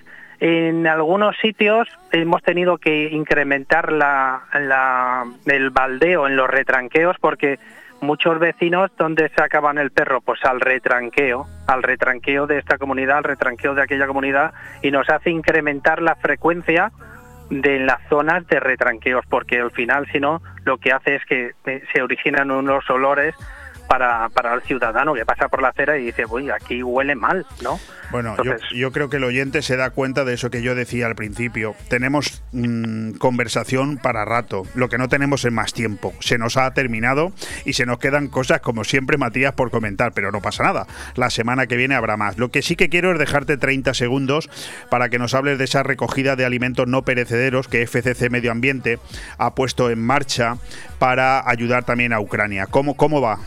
en algunos sitios hemos tenido que incrementar la, el baldeo en los retranqueos porque muchos vecinos donde se acaban el perro pues al retranqueo al retranqueo de esta comunidad al retranqueo de aquella comunidad y nos hace incrementar la frecuencia de las zonas de retranqueos porque al final si no lo que hace es que eh, se originan unos olores para, para el ciudadano que pasa por la acera y dice, uy, aquí huele mal, ¿no?
Bueno, yo, creo que el oyente se da cuenta de eso que yo decía al principio. Tenemos mm, conversación para rato, lo que no tenemos es más tiempo. Se nos ha terminado y se nos quedan cosas, como siempre, Matías, por comentar, pero no pasa nada. La semana que viene habrá más. Lo que sí que quiero es dejarte 30 segundos para que nos hables de esa recogida de alimentos no perecederos que FCC Medio Ambiente ha puesto en marcha para ayudar también a Ucrania. ¿Cómo, cómo va?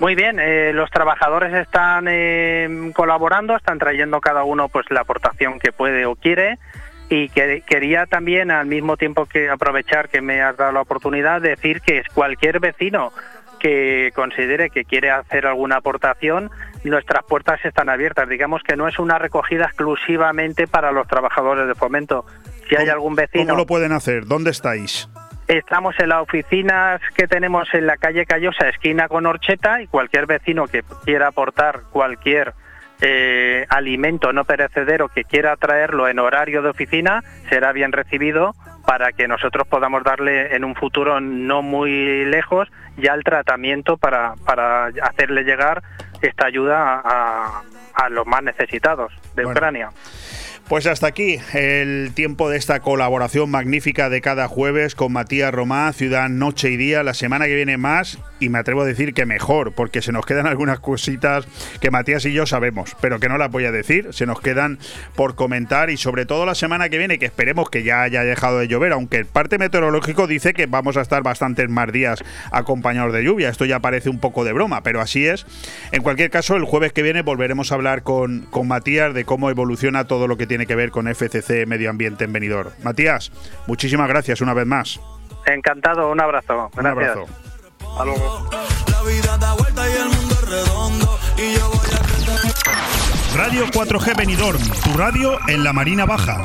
Muy bien, eh, los trabajadores están eh, colaborando, están trayendo cada uno pues la aportación que puede o quiere y que, quería también al mismo tiempo que aprovechar que me has dado la oportunidad decir que cualquier vecino que considere que quiere hacer alguna aportación, nuestras puertas están abiertas. Digamos que no es una recogida exclusivamente para los trabajadores de fomento. Si hay algún vecino...
¿Cómo lo pueden hacer? ¿Dónde estáis?
Estamos en las oficinas que tenemos en la calle Callosa, esquina con Orcheta, y cualquier vecino que quiera aportar cualquier eh, alimento no perecedero que quiera traerlo en horario de oficina será bien recibido para que nosotros podamos darle en un futuro no muy lejos ya el tratamiento para, para hacerle llegar esta ayuda a, a los más necesitados de Ucrania.
Pues hasta aquí el tiempo de esta colaboración magnífica de cada jueves con Matías Romá, Ciudad Noche y Día. La semana que viene más y me atrevo a decir que mejor, porque se nos quedan algunas cositas que Matías y yo sabemos, pero que no las voy a decir, se nos quedan por comentar y sobre todo la semana que viene, que esperemos que ya haya dejado de llover, aunque el parte meteorológico dice que vamos a estar bastantes más días acompañados de lluvia. Esto ya parece un poco de broma, pero así es. En cualquier caso, el jueves que viene volveremos a hablar con, con Matías de cómo evoluciona todo lo que tiene tiene que ver con FCC Medio Ambiente en Benidorm. Matías, muchísimas gracias una vez más.
Encantado, un abrazo.
Un abrazo. Radio 4G Benidorm, tu radio en la Marina Baja.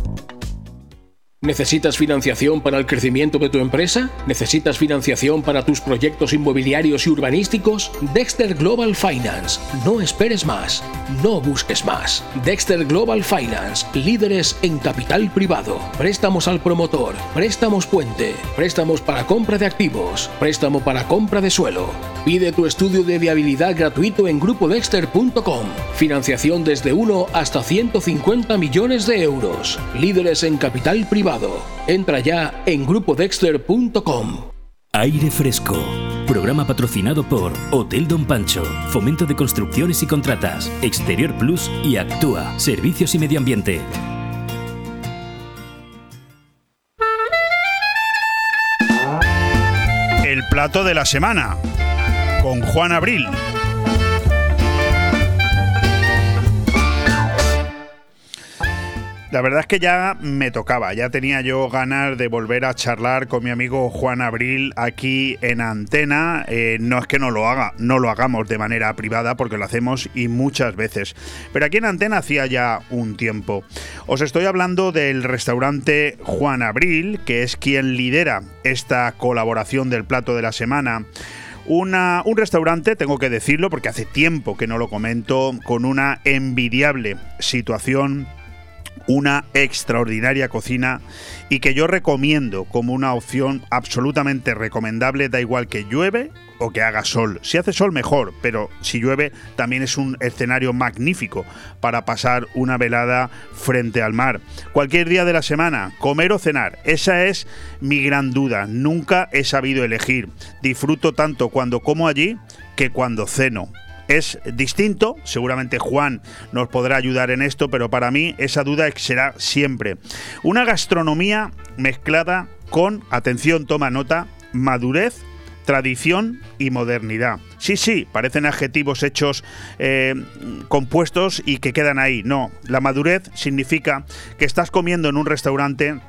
¿Necesitas financiación para el crecimiento de tu empresa? ¿Necesitas financiación para tus proyectos inmobiliarios y urbanísticos? Dexter Global Finance. No esperes más. No busques más. Dexter Global Finance. Líderes en capital privado. Préstamos al promotor. Préstamos puente. Préstamos para compra de activos. Préstamo para compra de suelo. Pide tu estudio de viabilidad gratuito en grupodexter.com. Financiación desde 1 hasta 150 millones de euros. Líderes en capital privado. Entra ya en grupodexter.com.
Aire Fresco. Programa patrocinado por Hotel Don Pancho, Fomento de Construcciones y Contratas, Exterior Plus y Actúa, Servicios y Medio Ambiente.
El plato de la semana con Juan Abril. La verdad es que ya me tocaba, ya tenía yo ganas de volver a charlar con mi amigo Juan Abril aquí en Antena. Eh, no es que no lo haga, no lo hagamos de manera privada porque lo hacemos y muchas veces. Pero aquí en Antena hacía ya un tiempo. Os estoy hablando del restaurante Juan Abril, que es quien lidera esta colaboración del plato de la semana. Un restaurante, tengo que decirlo porque hace tiempo que no lo comento, con una envidiable situación una extraordinaria cocina y que yo recomiendo como una opción absolutamente recomendable, da igual que llueve o que haga sol. Si hace sol mejor, pero si llueve también es un escenario magnífico para pasar una velada frente al mar. Cualquier día de la semana, comer o cenar, esa es mi gran duda. Nunca he sabido elegir. Disfruto tanto cuando como allí que cuando ceno es distinto. Seguramente Juan nos podrá ayudar en esto, pero para mí esa duda será siempre. Una gastronomía mezclada con, atención, toma nota, madurez tradición y modernidad. Sí, sí, parecen adjetivos hechos eh, compuestos y que quedan ahí. No, la madurez significa que estás comiendo en un restaurante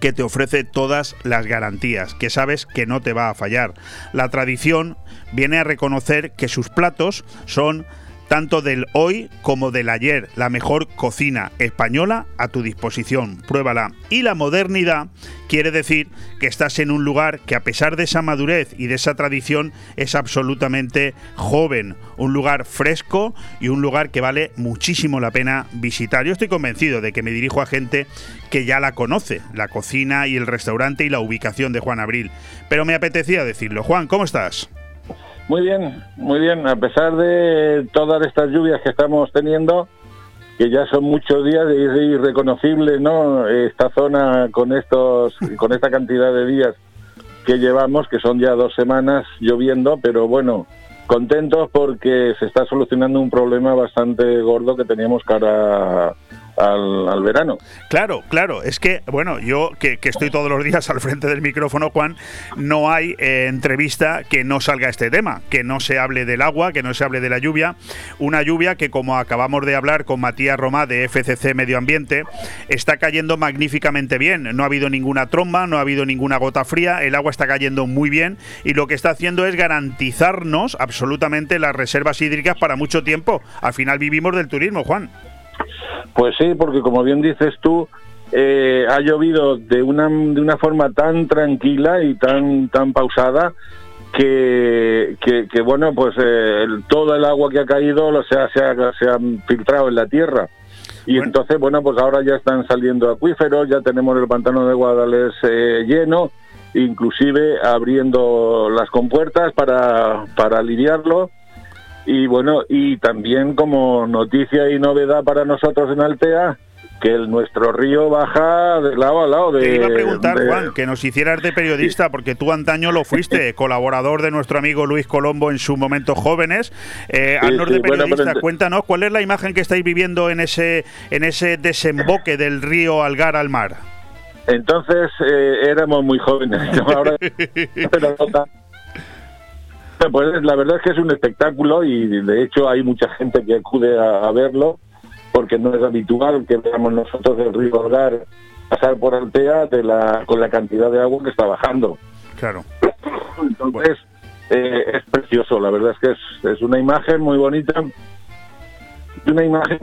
que te ofrece todas las garantías, que sabes que no te va a fallar. La tradición viene a reconocer que sus platos son tanto del hoy como del ayer. La mejor cocina española a tu disposición. Pruébala. Y la modernidad quiere decir que estás en un lugar que a pesar de esa madurez y de esa tradición es absolutamente joven, un lugar fresco y un lugar que vale muchísimo la pena visitar. Yo estoy convencido de que me dirijo a gente que ya la conoce, la cocina y el restaurante y la ubicación de Juan Abril, pero me apetecía decirlo. Juan, ¿cómo estás?
Muy bien, muy bien. A pesar de todas estas lluvias que estamos teniendo, que ya son muchos días es irreconocible, ¿no? Esta zona con estos, con esta cantidad de días que llevamos, que son ya dos semanas lloviendo, pero bueno, contentos porque se está solucionando un problema bastante gordo que teníamos cara al, verano.
Claro, claro, es que, bueno, yo que, estoy todos los días al frente del micrófono, Juan, no hay eh, entrevista que no salga este tema, que no se hable del agua, que no se hable de la lluvia, una lluvia que como acabamos de hablar con Matías Romá de FCC Medio Ambiente, está cayendo magníficamente bien, no ha habido ninguna tromba, no ha habido ninguna gota fría, el agua está cayendo muy bien y lo que está haciendo es garantizarnos absolutamente las reservas hídricas para mucho tiempo. Al final vivimos del turismo, Juan.
Pues sí, porque como bien dices tú, eh, ha llovido de una, de una forma tan tranquila y tan, tan pausada que, que, bueno, pues eh, todo el agua que ha caído lo se, ha, se, ha, filtrado en la tierra. Y entonces, bueno, pues ahora ya están saliendo acuíferos, ya tenemos el pantano de Guadalés eh, lleno, inclusive abriendo las compuertas para, para aliviarlo y bueno, y también como noticia y novedad para nosotros en Altea, que el, nuestro río baja de lado a lado. De,
Te iba a preguntar, Juan, que nos hicieras de periodista, porque tú antaño lo fuiste, colaborador de nuestro amigo Luis Colombo en sus momentos jóvenes. Eh, de periodista, cuéntanos cuál es la imagen que estáis viviendo en ese, en ese desemboque del río Algar al mar.
Entonces eh, éramos muy jóvenes. Ahora, Pues la verdad es que es un espectáculo y de hecho hay mucha gente que acude a, verlo porque no es habitual que veamos nosotros el río Algar pasar por Altea de la, con la cantidad de agua que está bajando.
Claro.
Entonces eh, es precioso, la verdad es que es, es una imagen muy bonita una imagen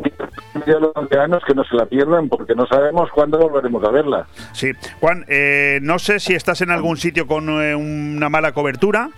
que a los aldeanos que no se la pierdan porque no sabemos cuándo volveremos a verla.
Sí, Juan, eh, no sé si estás en algún sitio con eh, una mala cobertura,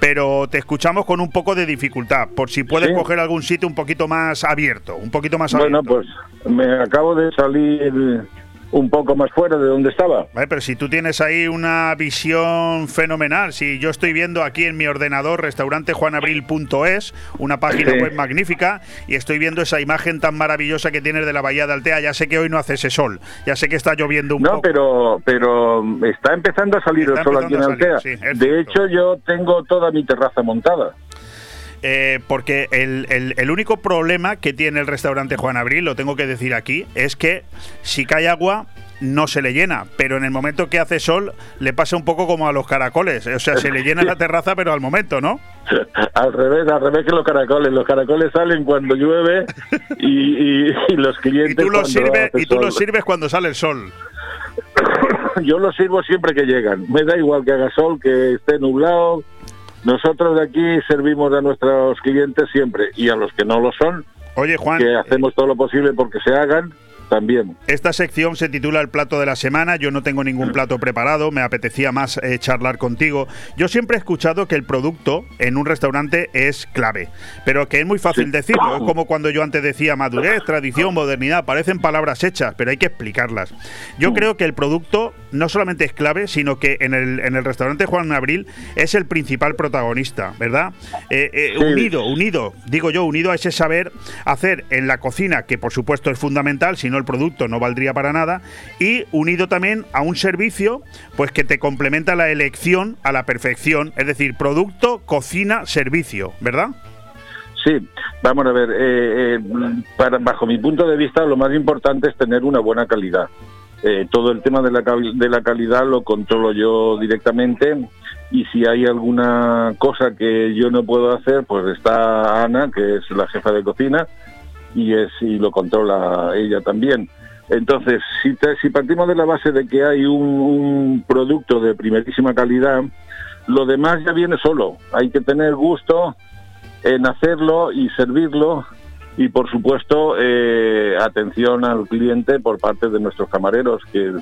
pero te escuchamos con un poco de dificultad, por si puedes coger algún sitio un poquito más abierto, un poquito más
abierto. Bueno, pues me acabo de salir un poco más fuera de donde estaba.
pero si tú tienes ahí una visión fenomenal, si yo estoy viendo aquí en mi ordenador restaurantejuanabril.es, una página web magnífica, y estoy viendo esa imagen tan maravillosa que tienes de la Bahía de Altea, ya sé que hoy no hace ese sol, ya sé que está lloviendo un poco.
No, pero, pero está empezando a salir el sol aquí en Altea. de hecho, yo tengo toda mi terraza montada.
Eh, porque el, el, único problema que tiene el restaurante Juan Abril, lo tengo que decir aquí, es que si cae agua no se le llena, pero en el momento que hace sol le pasa un poco como a los caracoles, o sea, se le llena la terraza pero al momento, ¿no?
Al revés, al revés que los caracoles, los caracoles salen cuando llueve y, los clientes...
Y tú los, sirves, y tú los sirves cuando sale el sol.
Yo los sirvo siempre que llegan, me da igual que haga sol, que esté nublado, nosotros de aquí servimos a nuestros clientes siempre y a los que no lo son,
Oye, Juan,
que hacemos todo lo posible porque se hagan también.
Esta sección se titula El plato de la semana. Yo no tengo ningún plato preparado, me apetecía más eh, charlar contigo. Yo siempre he escuchado que el producto en un restaurante es clave, pero que es muy fácil decirlo. Es como cuando yo antes decía madurez, tradición, modernidad. Parecen palabras hechas, pero hay que explicarlas. Yo mm. creo que el producto no solamente es clave, sino que en el, en el restaurante Juan Abril es el principal protagonista, ¿verdad? Eh, eh, unido, unido, digo yo, unido a ese saber hacer en la cocina, que por supuesto es fundamental, si no el producto no valdría para nada, y unido también a un servicio pues que te complementa la elección a la perfección, es decir, producto, cocina, servicio, ¿verdad?
Sí, vamos a ver, eh, eh, para, bajo mi punto de vista lo más importante es tener una buena calidad. Eh, todo el tema de la, de la calidad lo controlo yo directamente y si hay alguna cosa que yo no puedo hacer, pues está Ana, que es la jefa de cocina, y, es, y lo controla ella también. Entonces, si, si partimos de la base de que hay un, producto de primerísima calidad, lo demás ya viene solo. Hay que tener gusto en hacerlo y servirlo y por supuesto eh, atención al cliente por parte de nuestros camareros que,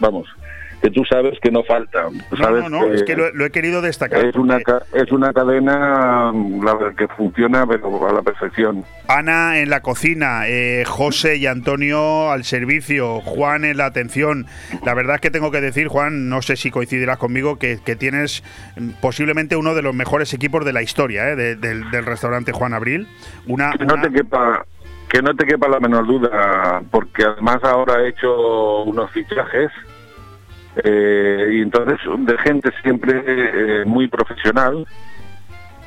vamos que tú sabes que no falta. Tú
No,
sabes
no, no, es que lo, lo he querido destacar.
es una es una cadena mm, la que funciona pero a la perfección.
Ana en la cocina, eh, José y Antonio al servicio, Juan en la atención. La verdad es que tengo que decir, Juan, no sé si coincidirás conmigo, que, que tienes mm, posiblemente uno de los mejores equipos de la historia eh, de- del, del restaurante Juan Abril. Una,
Que no te quepa que no te quepa la menor duda, porque además ahora he hecho unos fichajes eh, y entonces de gente siempre eh, muy profesional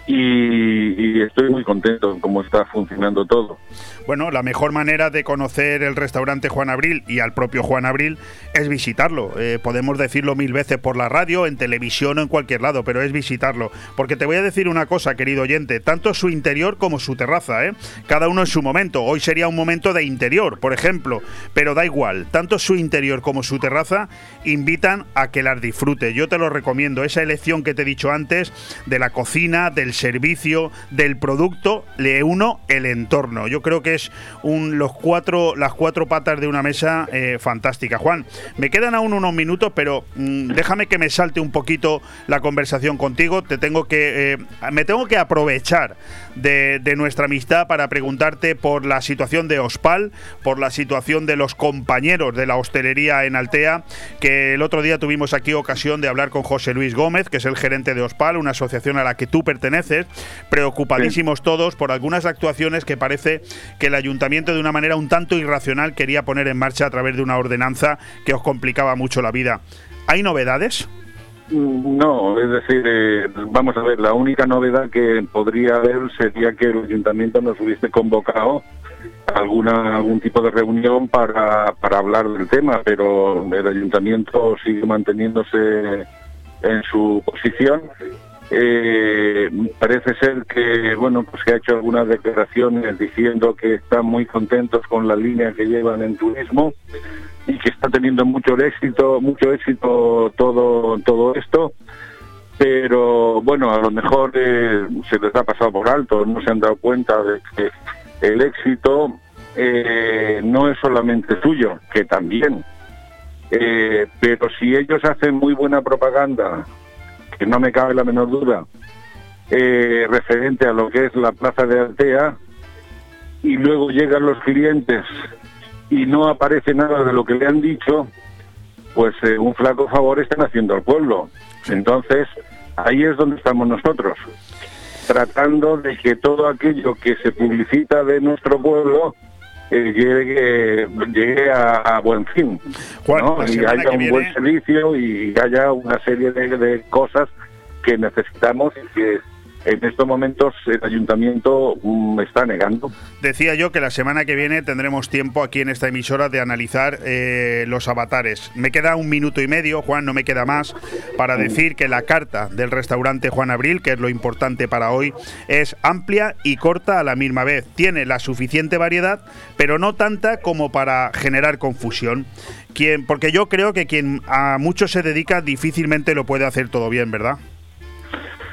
y, estoy muy contento con cómo está funcionando todo.
Bueno, la mejor manera de conocer el restaurante Juan Abril y al propio Juan Abril es visitarlo. Eh, podemos decirlo mil veces por la radio, en televisión o en cualquier lado, pero es visitarlo. Porque te voy a decir una cosa, querido oyente, tanto su interior como su terraza, ¿eh? cada uno en su momento. Hoy sería un momento de interior, por ejemplo, pero da igual, tanto su interior como su terraza invitan a que las disfrute. Yo te lo recomiendo, esa elección que te he dicho antes de la cocina, del servicio, del producto, le uno el entorno. Yo creo que es un, los cuatro, las cuatro patas de una mesa eh, fantástica. Juan, me quedan aún unos minutos, pero mm, déjame que me salte un poquito la conversación contigo. Te tengo que, eh, me tengo que aprovechar de, de nuestra amistad para preguntarte por la situación de Ospal, por la situación de los compañeros de la hostelería en Altea, que el otro día tuvimos aquí ocasión de hablar con José Luis Gómez, que es el gerente de Ospal, una asociación a la que tú perteneces, preocupadísimos todos por algunas actuaciones que parece que el ayuntamiento de una manera un tanto irracional quería poner en marcha a través de una ordenanza que os complicaba mucho la vida. ¿Hay novedades?
Mm, No, es decir, eh, vamos a ver, la única novedad que podría haber sería que el ayuntamiento nos hubiese convocado alguna algún tipo de reunión para, para hablar del tema, pero el ayuntamiento sigue manteniéndose en su posición. Eh, parece ser que bueno pues que ha hecho algunas declaraciones diciendo que están muy contentos con la línea que llevan en turismo y que está teniendo mucho éxito, mucho éxito todo todo esto, pero bueno, a lo mejor eh, se les ha pasado por alto, no se han dado cuenta de que el éxito eh, no es solamente suyo, que también, eh, pero si ellos hacen muy buena propaganda, que no me cabe la menor duda, referente a lo que es la plaza de Altea, y luego llegan los clientes y no aparece nada de lo que le han dicho, pues eh, un flaco favor están haciendo al pueblo. Entonces, ahí es donde estamos nosotros, tratando de que todo aquello que se publicita de nuestro pueblo eh, llegue, llegue a, a buen fin.
Juan,
¿no? Y haya un buen servicio y haya una serie de, de cosas que necesitamos y que en estos momentos el ayuntamiento mm, está negando.
Decía yo que la semana que viene tendremos tiempo aquí en esta emisora de analizar eh, los avatares. Me queda un minuto y medio, Juan, no me queda más, para decir que la carta del restaurante Juan Abril, que es lo importante para hoy, es amplia y corta a la misma vez. Tiene la suficiente variedad, pero no tanta como para generar confusión. Quien, porque yo creo que quien a mucho se dedica difícilmente lo puede hacer todo bien, ¿verdad?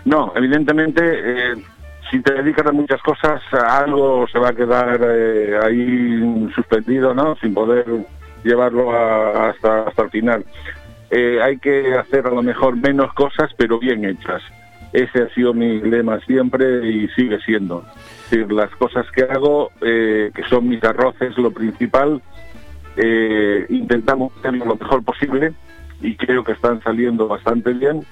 No, evidentemente, eh, si te dedicas a muchas cosas, algo se va a quedar eh, ahí suspendido, ¿no? Sin poder llevarlo hasta, hasta el final. Eh, hay que hacer a lo mejor menos cosas, pero bien hechas. Ese ha sido mi lema siempre y sigue siendo. Es decir, las cosas que hago, que son mis arroces, lo principal, intentamos hacerlo lo mejor posible y creo que están saliendo bastante bien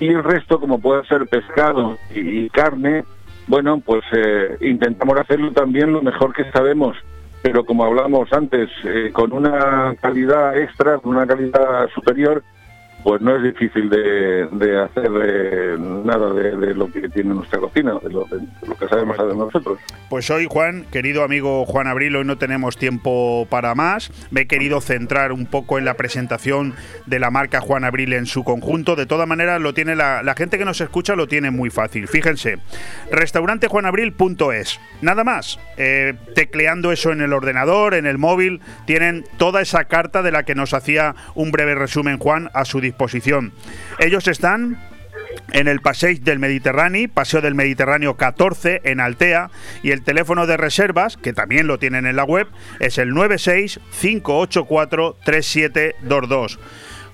y el resto como puede ser pescado y, carne bueno pues eh, intentamos hacerlo también lo mejor que sabemos. Pero como hablamos antes eh, con una calidad extra con una calidad superior pues no es difícil de, hacer eh, nada de, lo que tiene nuestra cocina de lo, que sabemos hacer nosotros
Pues hoy, Juan, querido amigo Juan Abril, hoy no tenemos tiempo para más. Me he querido centrar un poco en la presentación de la marca Juan Abril en su conjunto. De todas maneras, lo tiene la, la gente que nos escucha lo tiene muy fácil. Fíjense, restaurantejuanabril.es. Nada más. Eh, tecleando eso en el ordenador, en el móvil, tienen toda esa carta de la que nos hacía un breve resumen Juan a su disposición. Ellos están en el Paseo del Mediterráneo, Paseo del Mediterráneo 14 en Altea y el teléfono de reservas, que también lo tienen en la web, es el 96 584 3722.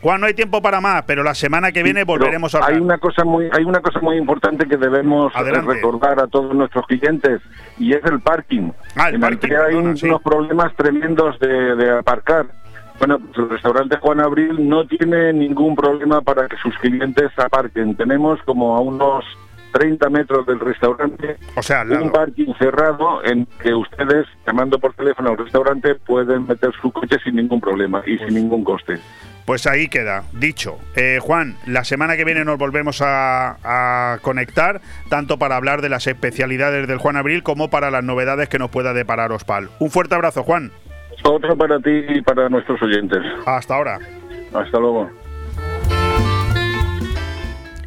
Juan, no hay tiempo para más, pero la semana que viene volveremos a hablar.
Hay una cosa muy, hay una cosa muy importante que debemos eh,
Adelante.
recordar a todos nuestros clientes y es el parking.
Ah, el
en
parking,
Altea hay
perdona,
un-
sí.
unos problemas tremendos de, de aparcar. Bueno, pues el restaurante Juan Abril no tiene ningún problema para que sus clientes aparquen. Tenemos como a unos 30 metros del restaurante
o sea,
un parking cerrado en que ustedes, llamando por teléfono al restaurante, pueden meter su coche sin ningún problema y sin ningún coste.
Pues ahí queda, dicho. Eh, Juan, la semana que viene nos volvemos a, a conectar, tanto para hablar de las especialidades del Juan Abril como para las novedades que nos pueda deparar Ospal. Un fuerte abrazo, Juan.
Otro para ti y para nuestros oyentes.
Hasta ahora.
Hasta luego.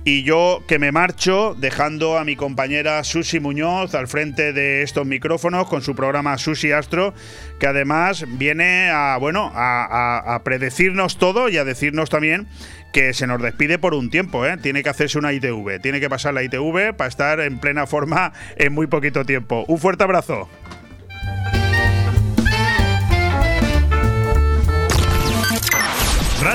Y yo que me marcho dejando a mi compañera Susi Muñoz al frente de estos micrófonos con su programa Susi Astro, que además viene a bueno a, a- a predecirnos todo y a decirnos también que se nos despide por un tiempo, ¿eh? tiene que hacerse una ITV, tiene que pasar la ITV para estar en plena forma en muy poquito tiempo. Un fuerte abrazo.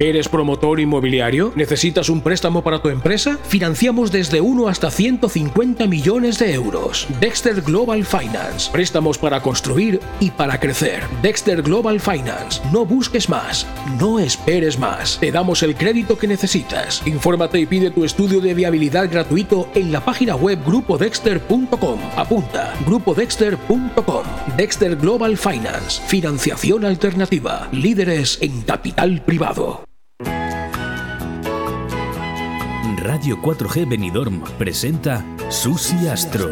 ¿Eres promotor inmobiliario? ¿Necesitas un préstamo para tu empresa? Financiamos desde 1 hasta 150 millones de euros. Dexter Global Finance. Préstamos para construir y para crecer. Dexter Global Finance. No busques más. No esperes más. Te damos el crédito que necesitas. Infórmate y pide tu estudio de viabilidad gratuito en la página web grupodexter.com. Apunta. grupodexter.com. Dexter Global Finance. Financiación alternativa. Líderes en capital privado.
Radio 4G Benidorm presenta Susi Astro,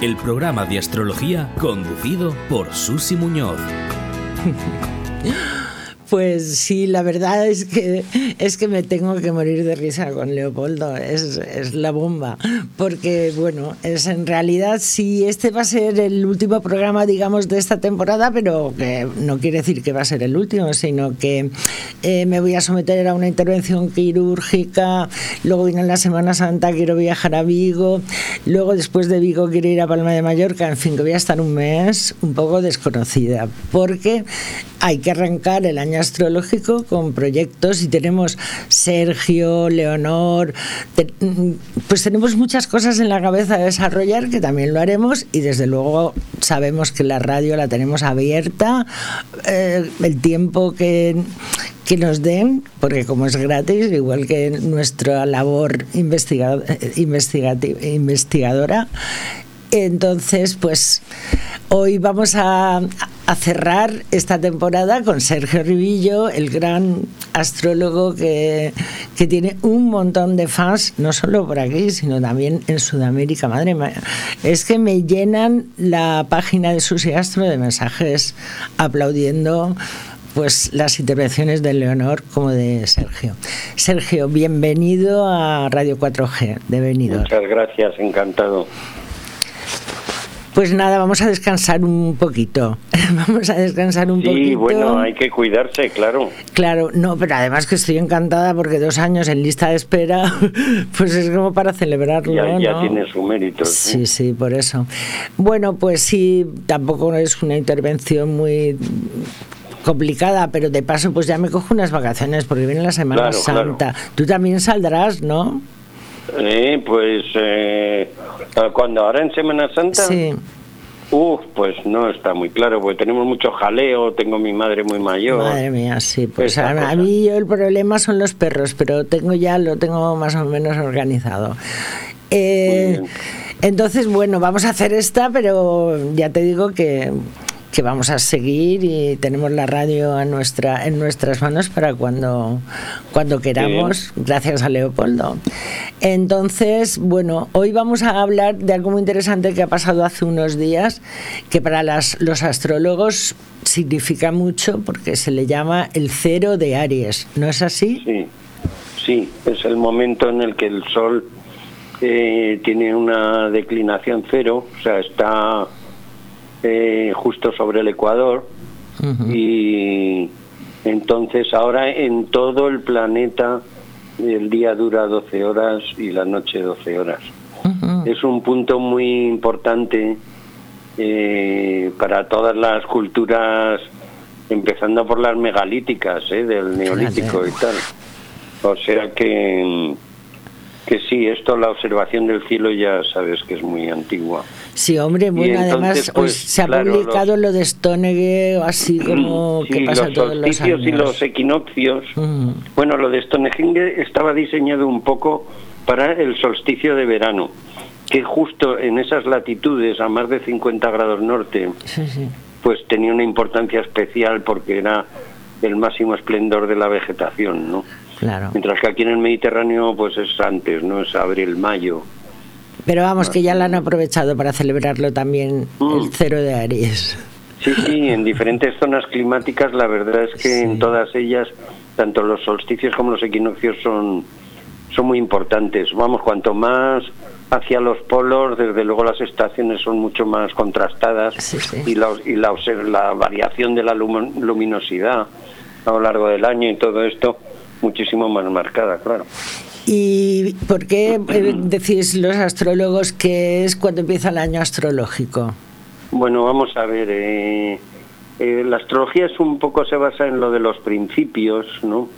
el programa de astrología conducido por Susi Muñoz.
Pues sí, la verdad es que es que me tengo que morir de risa con Leopoldo, es, es la bomba, porque bueno, es en realidad sí este va a ser el último programa, digamos, de esta temporada, pero que no quiere decir que va a ser el último, sino que eh, me voy a someter a una intervención quirúrgica, luego viene la Semana Santa, quiero viajar a Vigo, luego después de Vigo quiero ir a Palma de Mallorca, en fin, que voy a estar un mes un poco desconocida, porque hay que arrancar el año astrológico con proyectos y tenemos Sergio, Leonor, pues tenemos muchas cosas en la cabeza de desarrollar que también lo haremos y desde luego sabemos que la radio la tenemos abierta, eh, el tiempo que, que nos den, porque como es gratis, igual que nuestra labor eh, investigadora, entonces, pues hoy vamos a, cerrar esta temporada con Sergio Ribillo, el gran astrólogo que, que, tiene un montón de fans, no solo por aquí, sino también en Sudamérica. Madre mía, es que me llenan la página de Susi Astro de mensajes aplaudiendo pues las intervenciones de Leonor como de Sergio. Sergio, bienvenido a Radio 4G de Venido.
Muchas gracias, encantado.
Pues nada, vamos a descansar un poquito. vamos a descansar un poquito.
Sí, bueno, hay que cuidarse, claro.
Claro, no, pero además que estoy encantada porque dos años en lista de espera, pues es como para celebrarlo.
Ya, ya tiene su mérito.
Sí, sí, por eso. Bueno, pues sí, tampoco es una intervención muy complicada, pero de paso pues ya me cojo unas vacaciones porque viene la Semana Santa. Tú también saldrás, ¿no?
Eh, pues eh, cuando ahora en Semana Santa. Sí. Uf, pues no está muy claro, porque tenemos mucho jaleo, tengo mi madre muy mayor.
Madre mía, sí, pues a, mí yo el problema son los perros, pero tengo ya, lo tengo más o menos organizado. Eh, entonces, bueno, vamos a hacer esta, pero ya te digo que que vamos a seguir y tenemos la radio a nuestra, en nuestras manos para cuando, cuando queramos, gracias a Leopoldo. Entonces, bueno, hoy vamos a hablar de algo muy interesante que ha pasado hace unos días, que para las, los astrólogos significa mucho porque se le llama el cero de Aries, ¿no es así?
Sí, sí, es el momento en el que el Sol eh, tiene una declinación cero, o sea, está eh, justo sobre el Ecuador y entonces ahora en todo el planeta el día dura 12 horas y la noche 12 horas. Es un punto muy importante eh, para todas las culturas, empezando por las megalíticas, eh, del neolítico y tal. O sea que que sí, esto, la observación del cielo ya sabes que es muy antigua.
Sí, hombre, bueno, además pues, se ha publicado lo de Stonehenge, así como que pasa todos los años.
y los equinoccios. Bueno, lo de Stonehenge estaba diseñado un poco para el solsticio de verano, que justo en esas latitudes, a más de 50 grados norte, pues tenía una importancia especial porque era el máximo esplendor de la vegetación, ¿no? Mientras que aquí en el Mediterráneo pues es antes, no es abril, mayo.
Pero vamos, que ya la han aprovechado para celebrarlo también el mm. cero de Aries.
Sí, sí, en diferentes zonas climáticas la verdad es que en todas ellas, tanto los solsticios como los equinoccios son, son muy importantes. Vamos, cuanto más hacia los polos, desde luego las estaciones son mucho más contrastadas y, la, y la, la variación de la luminosidad a lo largo del año y todo esto muchísimo más marcada, claro.
¿Y por qué eh, decís los astrólogos que es cuando empieza el año astrológico?
Bueno, vamos a ver. Eh, eh, la astrología es un poco se basa en lo de los principios, ¿no?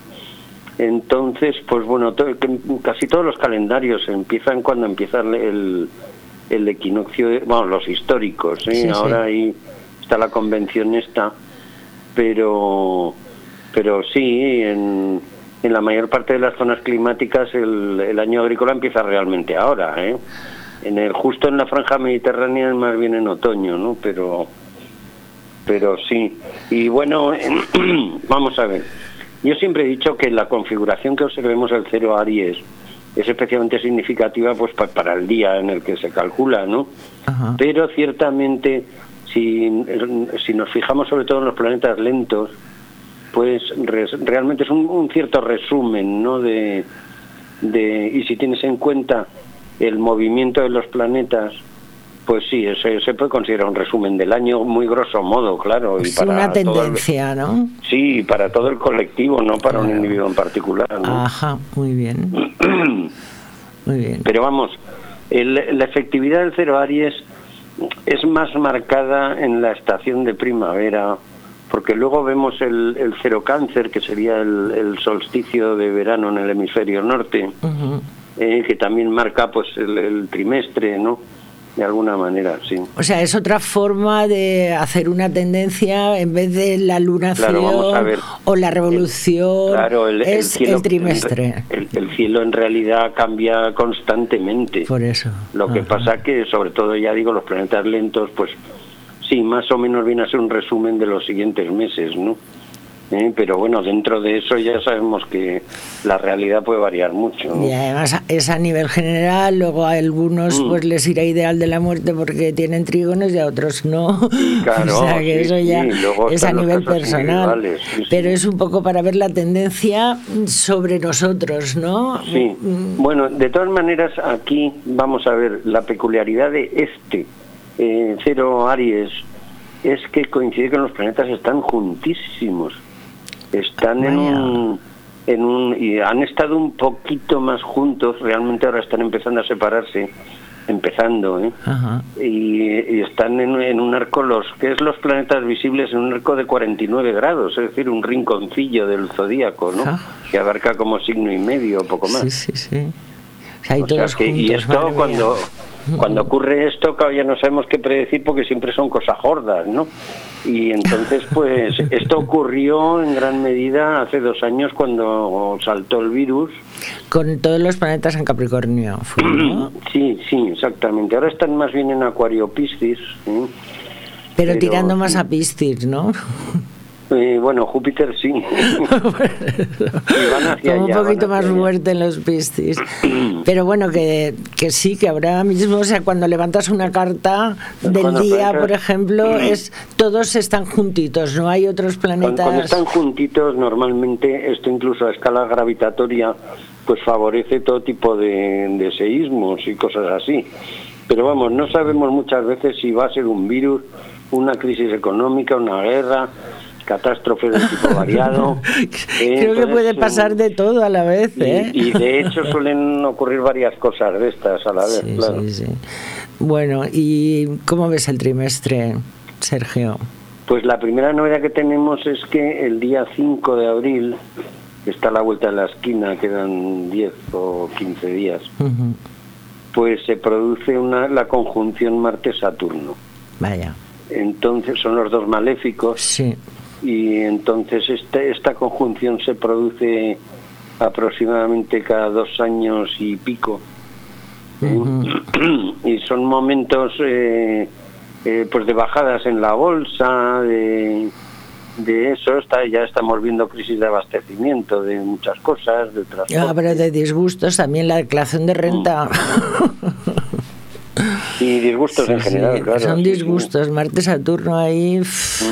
Entonces, pues bueno, casi todos los calendarios empiezan cuando empieza el, el equinoccio, bueno, los históricos, ¿eh? Ahora ahí está la convención esta, pero, pero sí, en, en la mayor parte de las zonas climáticas el, año agrícola empieza realmente ahora, ¿eh? En el justo en la franja mediterránea más bien en otoño, ¿no? Pero pero sí. Y bueno, vamos a ver. Yo siempre he dicho que la configuración que observemos el cero Aries es especialmente significativa pues para el día en el que se calcula, ¿no? Pero ciertamente si, si nos fijamos sobre todo en los planetas lentos, pues res- realmente es un, un cierto resumen, ¿no? De, de, y si tienes en cuenta el movimiento de los planetas, pues sí, ese se puede considerar un resumen del año muy grosso modo, claro. y
Es una
el-
tendencia, ¿no?
sí, para todo el colectivo, no para un individuo en particular. ¿no?
Ajá, muy bien. Muy bien.
Pero vamos, el- la efectividad del cero Aries es más marcada en la estación de primavera, porque luego vemos el, el cero cáncer, que sería el, el solsticio de verano en el hemisferio norte, eh, que también marca pues el, el trimestre, ¿no? De alguna manera, sí.
O sea, es otra forma de hacer una tendencia en vez de la lunación
Claro,
o la revolución,
Claro,
es
cielo,
el trimestre.
El, el cielo en realidad cambia constantemente.
Por eso.
Lo que pasa que, sobre todo, ya digo, los planetas lentos, pues sí, más o menos viene a ser un resumen de los siguientes meses, ¿no? Eh, Pero bueno, dentro de eso ya sabemos que la realidad puede variar mucho. ¿no?
Y además es a nivel general, luego a algunos
Mm.
pues les irá ideal de la muerte porque tienen trígonos y a otros no.
claro,
o sea que
sí,
eso ya
sí,
es a nivel personal. Pero es un poco para ver la tendencia sobre nosotros, ¿no?
Sí, bueno, de todas maneras aquí vamos a ver la peculiaridad de este eh, cero Aries es que coincide que los planetas están juntísimos, están en un, en un y han estado un poquito más juntos, realmente ahora están empezando a separarse, empezando, ¿eh?
Ajá.
y, y están en, en un arco los que es los planetas visibles en un arco de 49 grados, es decir, un rinconcillo del zodíaco, ¿no? Que abarca como signo y medio, poco más.
Sí, sí, sí. O sea, y
O sea que- y
juntos,
esto
madre mía.
Cuando ocurre esto, claro, ya no sabemos qué predecir porque siempre son cosas gordas, ¿no? Y entonces, pues, esto ocurrió en gran medida hace dos años cuando saltó el virus.
Con todos los planetas en Capricornio. fue, ¿no?
Sí, sí, exactamente. Ahora están más bien en Acuario Piscis. ¿eh?
Pero,
Pero,
tirando más
sí.
a Piscis, ¿no?
Eh, bueno, Júpiter sí. Van hacia
Como un
allá,
poquito más
allá.
fuerte en los Piscis. Pero bueno, que, que sí, que ahora mismo, o sea, cuando levantas una carta del
Cuando
día, por ejemplo, es todos están juntitos, no hay otros planetas.
cuando están juntitos, normalmente esto incluso a escala gravitatoria, pues favorece todo tipo de, de seísmos y cosas así. Pero vamos, no sabemos muchas veces si va a ser un virus, una crisis económica, una guerra, catástrofes de tipo variado.
Creo que puede pasar de todo a la vez, ¿eh?
Y, y de hecho suelen ocurrir varias cosas de estas a la vez,
Sí,
claro.
sí, sí. Bueno, ¿y cómo ves el trimestre, Sergio?
Pues la primera novedad que tenemos es que el día 5 de abril, que está a la vuelta de la esquina, quedan 10 o 15 días, pues se produce una, la conjunción Marte-Saturno.
Vaya.
Entonces son los dos maléficos
Sí.
Y entonces este, esta conjunción se produce aproximadamente cada dos años y pico. y son momentos eh, eh, pues de bajadas en la bolsa, de, de eso, está, ya estamos viendo crisis de abastecimiento de muchas cosas, de transporte.
Ah, pero de disgustos también la declaración de renta.
y disgustos en general,
sí,
claro.
Son
sí, sí.
disgustos. Marte, Saturno ahí. pff,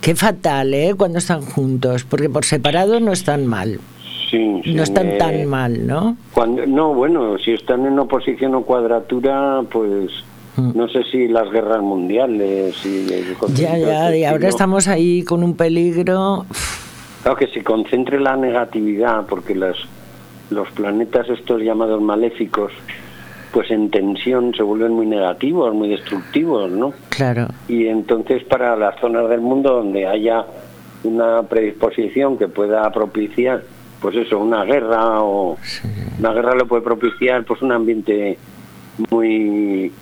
Qué fatal, ¿eh? Cuando están juntos. Porque por separado no están mal.
Sí, sí,
No están tan mal, ¿no?
Cuando, no, bueno, si están en oposición o cuadratura, pues
Mm.
no sé si las guerras mundiales y
Ya, ya. Y ahora
estamos
estamos ahí con un peligro.
Claro que se concentre la negatividad, porque las, los planetas estos llamados maléficos, pues en tensión se vuelven muy negativos, muy destructivos, ¿no?
Claro.
Y entonces para las zonas del mundo donde haya una predisposición que pueda propiciar, pues eso, una guerra o una guerra lo puede propiciar, pues un ambiente muy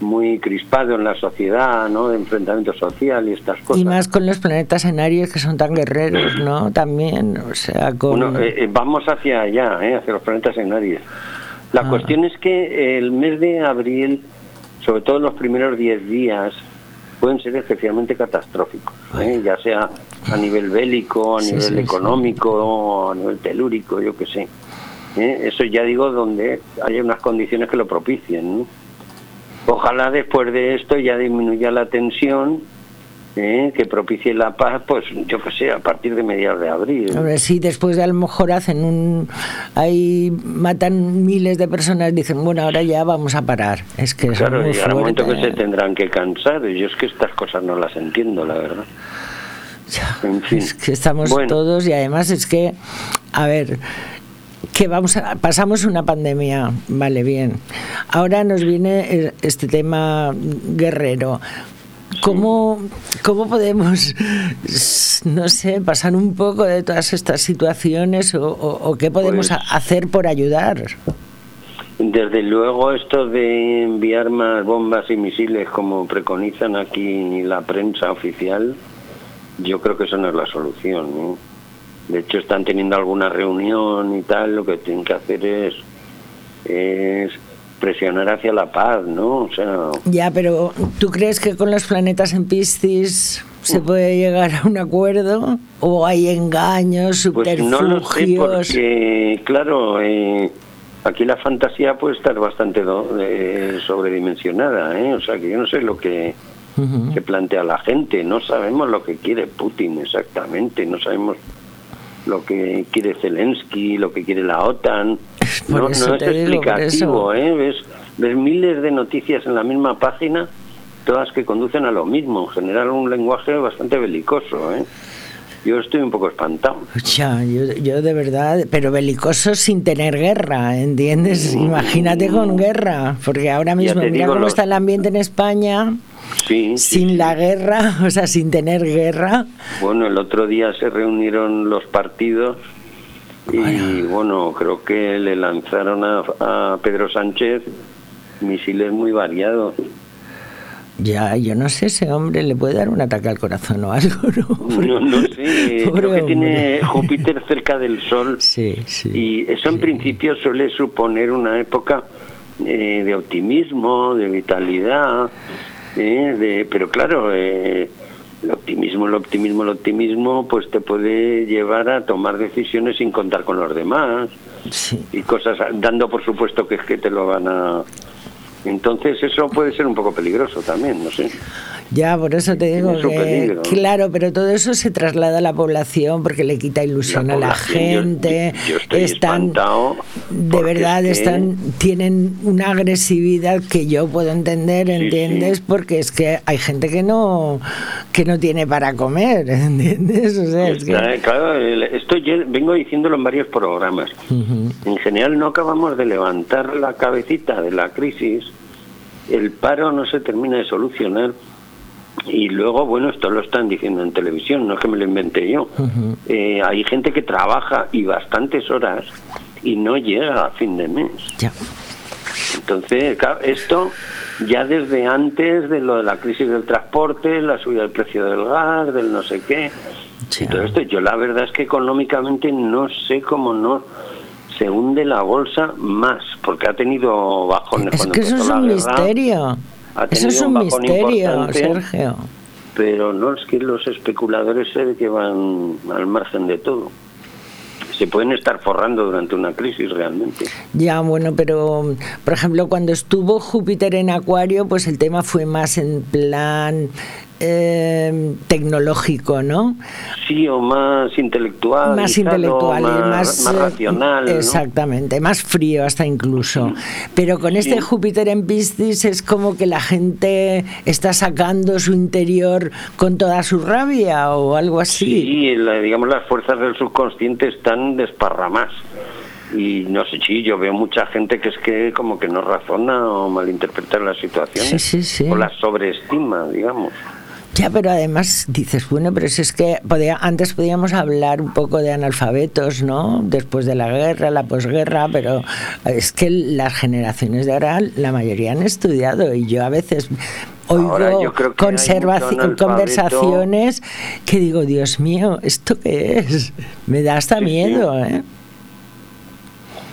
muy crispado en la sociedad, ¿no? De enfrentamiento social y estas cosas.
Y más con los planetas en Aries que son tan guerreros, ¿no? También, o sea, con...
Bueno, eh, eh, vamos hacia allá, eh, hacia los planetas en Aries. La
Ah.
cuestión es que el mes de abril, sobre todo los primeros 10 días, pueden ser especialmente catastróficos, eh, ya sea a nivel bélico, a
Sí,
nivel
sí, sí.
económico, a nivel telúrico, yo qué sé. Eh, Eso ya digo donde haya unas condiciones que lo propicien. ¿no? Ojalá después de esto ya disminuya la tensión ¿eh? que propicie la paz, pues yo que sé, a partir de mediados de abril.
Hombre, sí, después de a lo mejor hacen un... Ahí matan miles de personas, dicen, bueno, ahora ya vamos a parar. Es que
Claro,
es muy
llegará un momento que se tendrán que cansar. y Yo es que estas cosas no las entiendo, la verdad. En fin.
Es que estamos
Bueno.
todos y además es que, a ver, que vamos a, pasamos una pandemia, vale, bien. Ahora nos viene el- este tema guerrero. ¿Cómo, ¿Cómo podemos, no sé, pasar un poco de todas estas situaciones o, o- o qué podemos
Pues-
hacer por ayudar?
Desde luego esto de enviar más bombas y misiles como preconizan aquí la prensa oficial, yo creo que eso no es la solución. ¿no? De hecho están teniendo alguna reunión y tal, lo que tienen que hacer es, es presionar hacia la paz, ¿no? O sea,
Ya, pero ¿tú crees que con los planetas en Piscis se puede llegar a un acuerdo? ¿O hay engaños,
pues no lo sé
subterfugios?
porque, claro, eh, aquí la fantasía puede estar bastante do- eh, sobredimensionada, ¿eh? O sea que yo no sé lo que que plantea la gente. No sabemos lo que quiere Putin exactamente, no sabemos lo que quiere Zelensky, lo que quiere la OTAN.
Por
no,
eso
no es
te digo, por
explicativo,
eso.
¿eh? Ves, ves miles de noticias en la misma página, todas que conducen a lo mismo, en general un lenguaje bastante belicoso, ¿eh? Yo estoy un poco espantado.
Ya, yo, yo de verdad, pero belicoso sin tener guerra, ¿entiendes? Imagínate con guerra, porque ahora mismo, mira
digo,
cómo
los-
está el ambiente en España,
Sí, sí,
sin la guerra, o sea, sin tener guerra.
Bueno, el otro día se reunieron los partidos y bueno, creo que le lanzaron a, a Pedro Sánchez misiles muy variados.
Ya, yo no sé, ese hombre le puede dar un ataque al corazón o algo, ¿no?
No, no sé, creo que tiene. Júpiter cerca del Sol y eso en principio suele suponer una época eh, de optimismo, de vitalidad, eh, de, pero claro, eh, el optimismo, el optimismo, el optimismo, pues te puede llevar a tomar decisiones sin contar con los demás. Y cosas, dando por supuesto que es que te lo van a... Entonces eso puede ser un poco peligroso también, no sé.
Ya, por eso te digo que,
peligro.
claro, pero todo eso se traslada a la población porque le quita ilusión a la
población, yo-
gente.
Yo estoy
están, de verdad,
es que-
están, tienen una agresividad que yo puedo entender, ¿entiendes? Porque es que hay gente que no, que no tiene para comer, ¿entiendes? O sea, es que-
Está, claro, esto yo vengo diciéndolo en varios programas. En general no acabamos de levantar la cabecita de la crisis, el paro no se termina de solucionar y luego, bueno, esto lo están diciendo en televisión, no es que me lo inventé yo. Eh, hay gente que trabaja y bastantes horas y no llega a fin de mes. Entonces, claro, esto ya desde antes de lo de la crisis del transporte, la subida del precio del gas, del no sé qué. Y todo esto, yo la verdad es que económicamente no sé cómo no se hunde la bolsa más, porque ha tenido bajones
es que eso es un
guerra,
misterio. Eso es un
bajón
misterio, Sergio.
Pero no es que los especuladores se ve que van al margen de todo. Se pueden estar forrando durante una crisis realmente.
Ya, bueno, pero por ejemplo, cuando estuvo Júpiter en Acuario, pues el tema fue más en plan eh, tecnológico, ¿no?
Sí, o más intelectual.
más intelectual y
más,
más, eh,
racional. ¿no?
Exactamente, más frío hasta incluso. Pero con este. Júpiter en Piscis es como que la gente está sacando su interior con toda su rabia o algo así.
Sí, la- digamos las fuerzas del subconsciente están desparramadas. Y no sé, sí, yo veo mucha gente que es que como que no razona o malinterpreta las situaciones.
Sí, sí, sí.
O las sobreestima, digamos.
Ya, pero además dices, bueno, pero si es que podía, antes podíamos hablar un poco de analfabetos, ¿no? Después de la guerra, la posguerra, pero es que las generaciones de ahora, la mayoría han estudiado y yo a veces oigo conversaciones que digo, Dios mío, ¿esto qué es? Me da hasta miedo, ¿eh?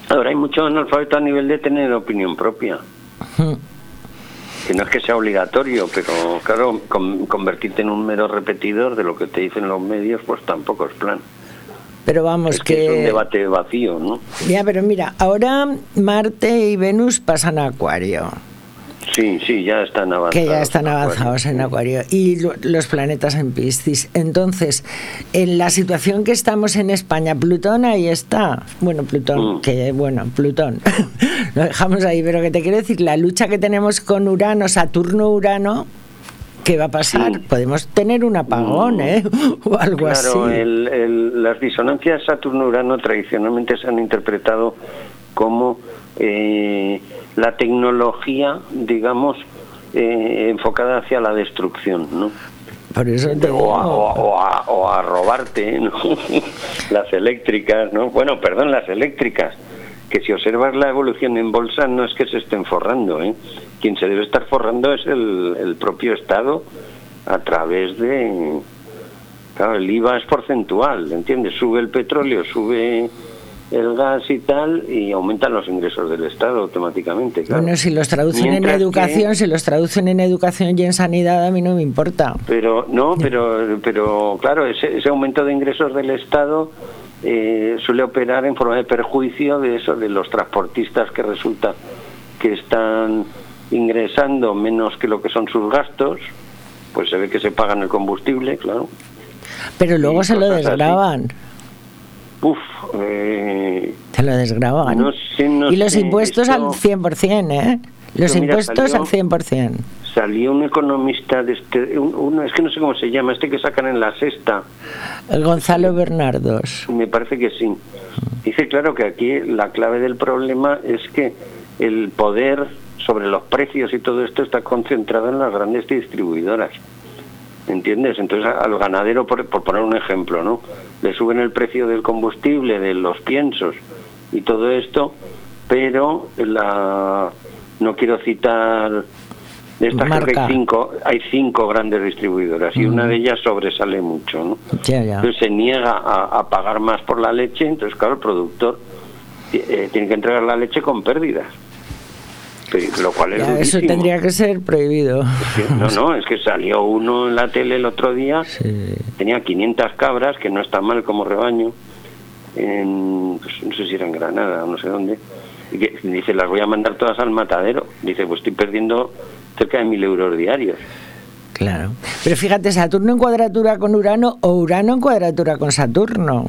Ahora hay mucho analfabeto a nivel de tener opinión propia. Que no es que sea obligatorio, pero claro, con- convertirte en un mero repetidor de lo que te dicen los medios, pues tampoco es plan.
Pero vamos,
Es que es un
que...
debate vacío, ¿no?
Ya, pero mira, ahora Marte y Venus pasan a Acuario.
Sí, sí, ya están avanzados.
Que ya están avanzados en Acuario. Y lo- los planetas en Piscis. Entonces, en la situación que estamos en España, Plutón ahí está. Bueno, Plutón,
Mm.
que bueno, Plutón. lo dejamos ahí, pero que te quiero decir, la lucha que tenemos con Urano, Saturno-Urano, ¿qué va a pasar? Podemos tener un apagón, ¿eh? O algo.
Claro,
así.
el- el- las disonancias Saturno-Urano tradicionalmente se han interpretado como eh, la tecnología, digamos, eh, enfocada hacia la destrucción, ¿no?
Por eso te
o, a,
digo.
o a- o a- o a robarte ¿no? las eléctricas, ¿no? Bueno, perdón, las eléctricas, que si observas la evolución en bolsa no es que se estén forrando, ¿eh? Quien se debe estar forrando es el, el propio Estado a través de... Claro, el IVA es porcentual, ¿entiendes? Sube el petróleo, sube el gas y tal, y aumentan los ingresos del Estado automáticamente. Claro.
Bueno, si los traducen
Mientras
en
que-
educación, si los traducen en educación y en sanidad, a mí no me importa.
Pero no, pero pero claro, ese, ese aumento de ingresos del Estado eh, suele operar en forma de perjuicio de eso, de los transportistas que resulta que están ingresando menos que lo que son sus gastos, pues se ve que se pagan el combustible, claro.
Pero luego
Y
se lo
cosas así.
desgraban.
Uf, eh,
Se lo desgraban.
No sé, no
y los
sé,
impuestos
esto-
al 100%, ¿eh? Los
mira,
impuestos
salió-
al 100%.
salió un economista de este, un- uno, es que no sé cómo se llama, este que sacan en la sexta,
El Gonzalo Bernardos.
Me parece que sí. Dice claro que aquí la clave del problema es que el poder sobre los precios y todo esto está concentrado en las grandes distribuidoras. ¿Entiendes? Entonces al ganadero, por, por poner un ejemplo, ¿no? Le suben el precio del combustible, de los piensos y todo esto, pero la no quiero citar de estas creo que hay cinco, hay cinco grandes distribuidoras y una de ellas sobresale mucho, ¿no? Entonces se niega a, a pagar más por la leche, entonces claro, el productor eh, tiene que entregar la leche con pérdidas. Lo cual es
Ya, eso tendría que ser prohibido.
No, no, es que salió uno en la tele el otro día, tenía 500 cabras, que no está mal como rebaño, en, pues, no sé si era en Granada o no sé dónde, dice, las voy a mandar todas al matadero. Dice, pues estoy perdiendo cerca de mil euros diarios.
Claro. Pero fíjate, Saturno en cuadratura con Urano o Urano en cuadratura con Saturno.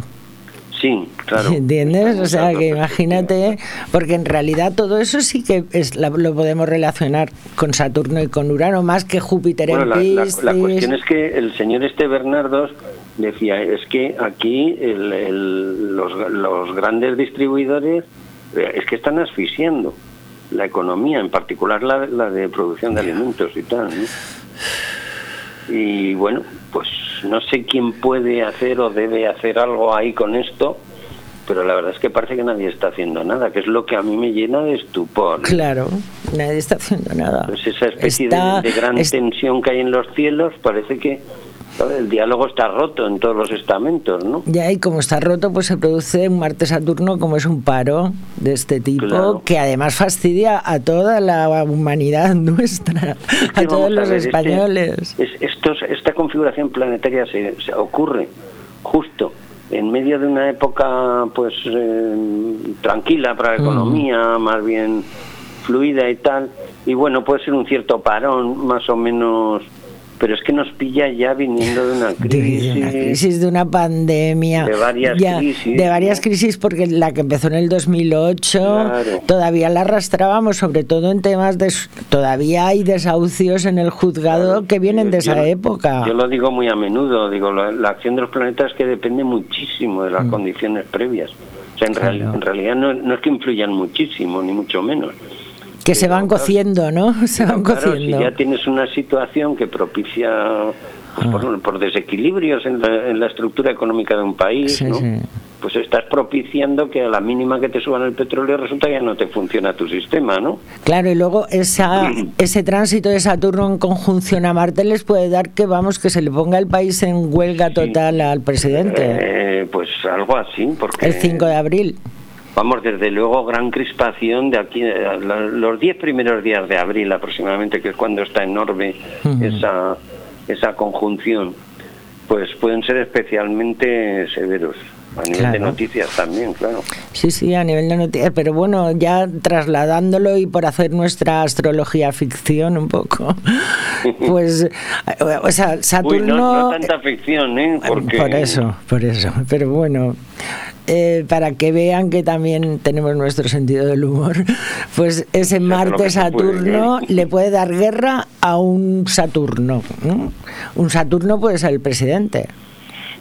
Sí, claro.
¿Entiendes? O sea, que imagínate, porque en realidad todo eso sí que es, lo podemos relacionar con Saturno y con Urano, más que Júpiter
Bueno,
en
la, la-
Piscis.
la cuestión es que el señor este Bernardos decía, es que aquí el- el- los, los grandes distribuidores es que están asfixiando la economía, en particular la, la de producción de alimentos y tal. ¿no? Y bueno, pues no sé quién puede hacer o debe hacer algo ahí con esto, pero la verdad es que parece que nadie está haciendo nada, que es lo que a mí me llena de estupor.
Claro, nadie está haciendo nada.
Pues esa especie
Está-
de, de gran
es-
tensión que hay en los cielos, parece que. El diálogo está roto en todos los estamentos, ¿no?
Ya, y como está roto, pues se produce un Marte-Saturno como es un paro de este tipo,
Claro.
que además fastidia a toda la humanidad nuestra, a
que
todos
a
los
este-
españoles.
Es, estos, esta configuración planetaria se, se ocurre justo en medio de una época pues eh, tranquila para la
Mm.
economía, más bien fluida y tal, y bueno, puede ser un cierto parón más o menos, pero es que nos pilla ya viniendo de una
de
crisis.
una crisis, de una pandemia,
De varias
ya,
crisis,
de varias crisis, porque la que empezó en el 2008
Claro.
todavía la arrastrábamos, sobre todo en temas de... Todavía hay desahucios en el juzgado que vienen de esa época.
Yo lo digo muy a menudo, digo, la, la acción de los planetas que depende muchísimo de las condiciones previas. O sea, en, real-
Mm.
En realidad no, no es que influyan muchísimo, ni mucho menos.
Que se van cociendo, ¿no? Se van
Claro, si
cociendo.
ya tienes una situación que propicia pues,
Ah.
por, por desequilibrios en la, en la estructura económica de un país,
Sí,
¿no?
sí.
pues estás propiciando que a la mínima que te suban el petróleo resulta que ya no te funciona tu sistema, ¿no?
Claro, y luego esa, ese tránsito de Saturno en conjunción a Marte les puede dar que, vamos, que se le ponga el país en huelga total al presidente.
Eh, pues algo así, porque...
el 5 de abril.
Vamos, desde luego, gran crispación de aquí, la- los 10 primeros días de abril aproximadamente, que es cuando está enorme esa, esa conjunción, pues pueden ser especialmente severos. A nivel de noticias también, claro.
Sí, sí, a nivel de noticias, pero bueno, ya trasladándolo y por hacer nuestra astrología ficción un poco, pues, eh, o sea,
Uy,
Saturno...
no, no tanta ficción, ¿eh? Porque...
Por eso, por eso. Pero bueno, eh, para que vean que también tenemos nuestro sentido del humor, pues ese Marte
puede
Saturno le puede dar guerra a un Saturno. ¿no? Un Saturno puede ser el presidente.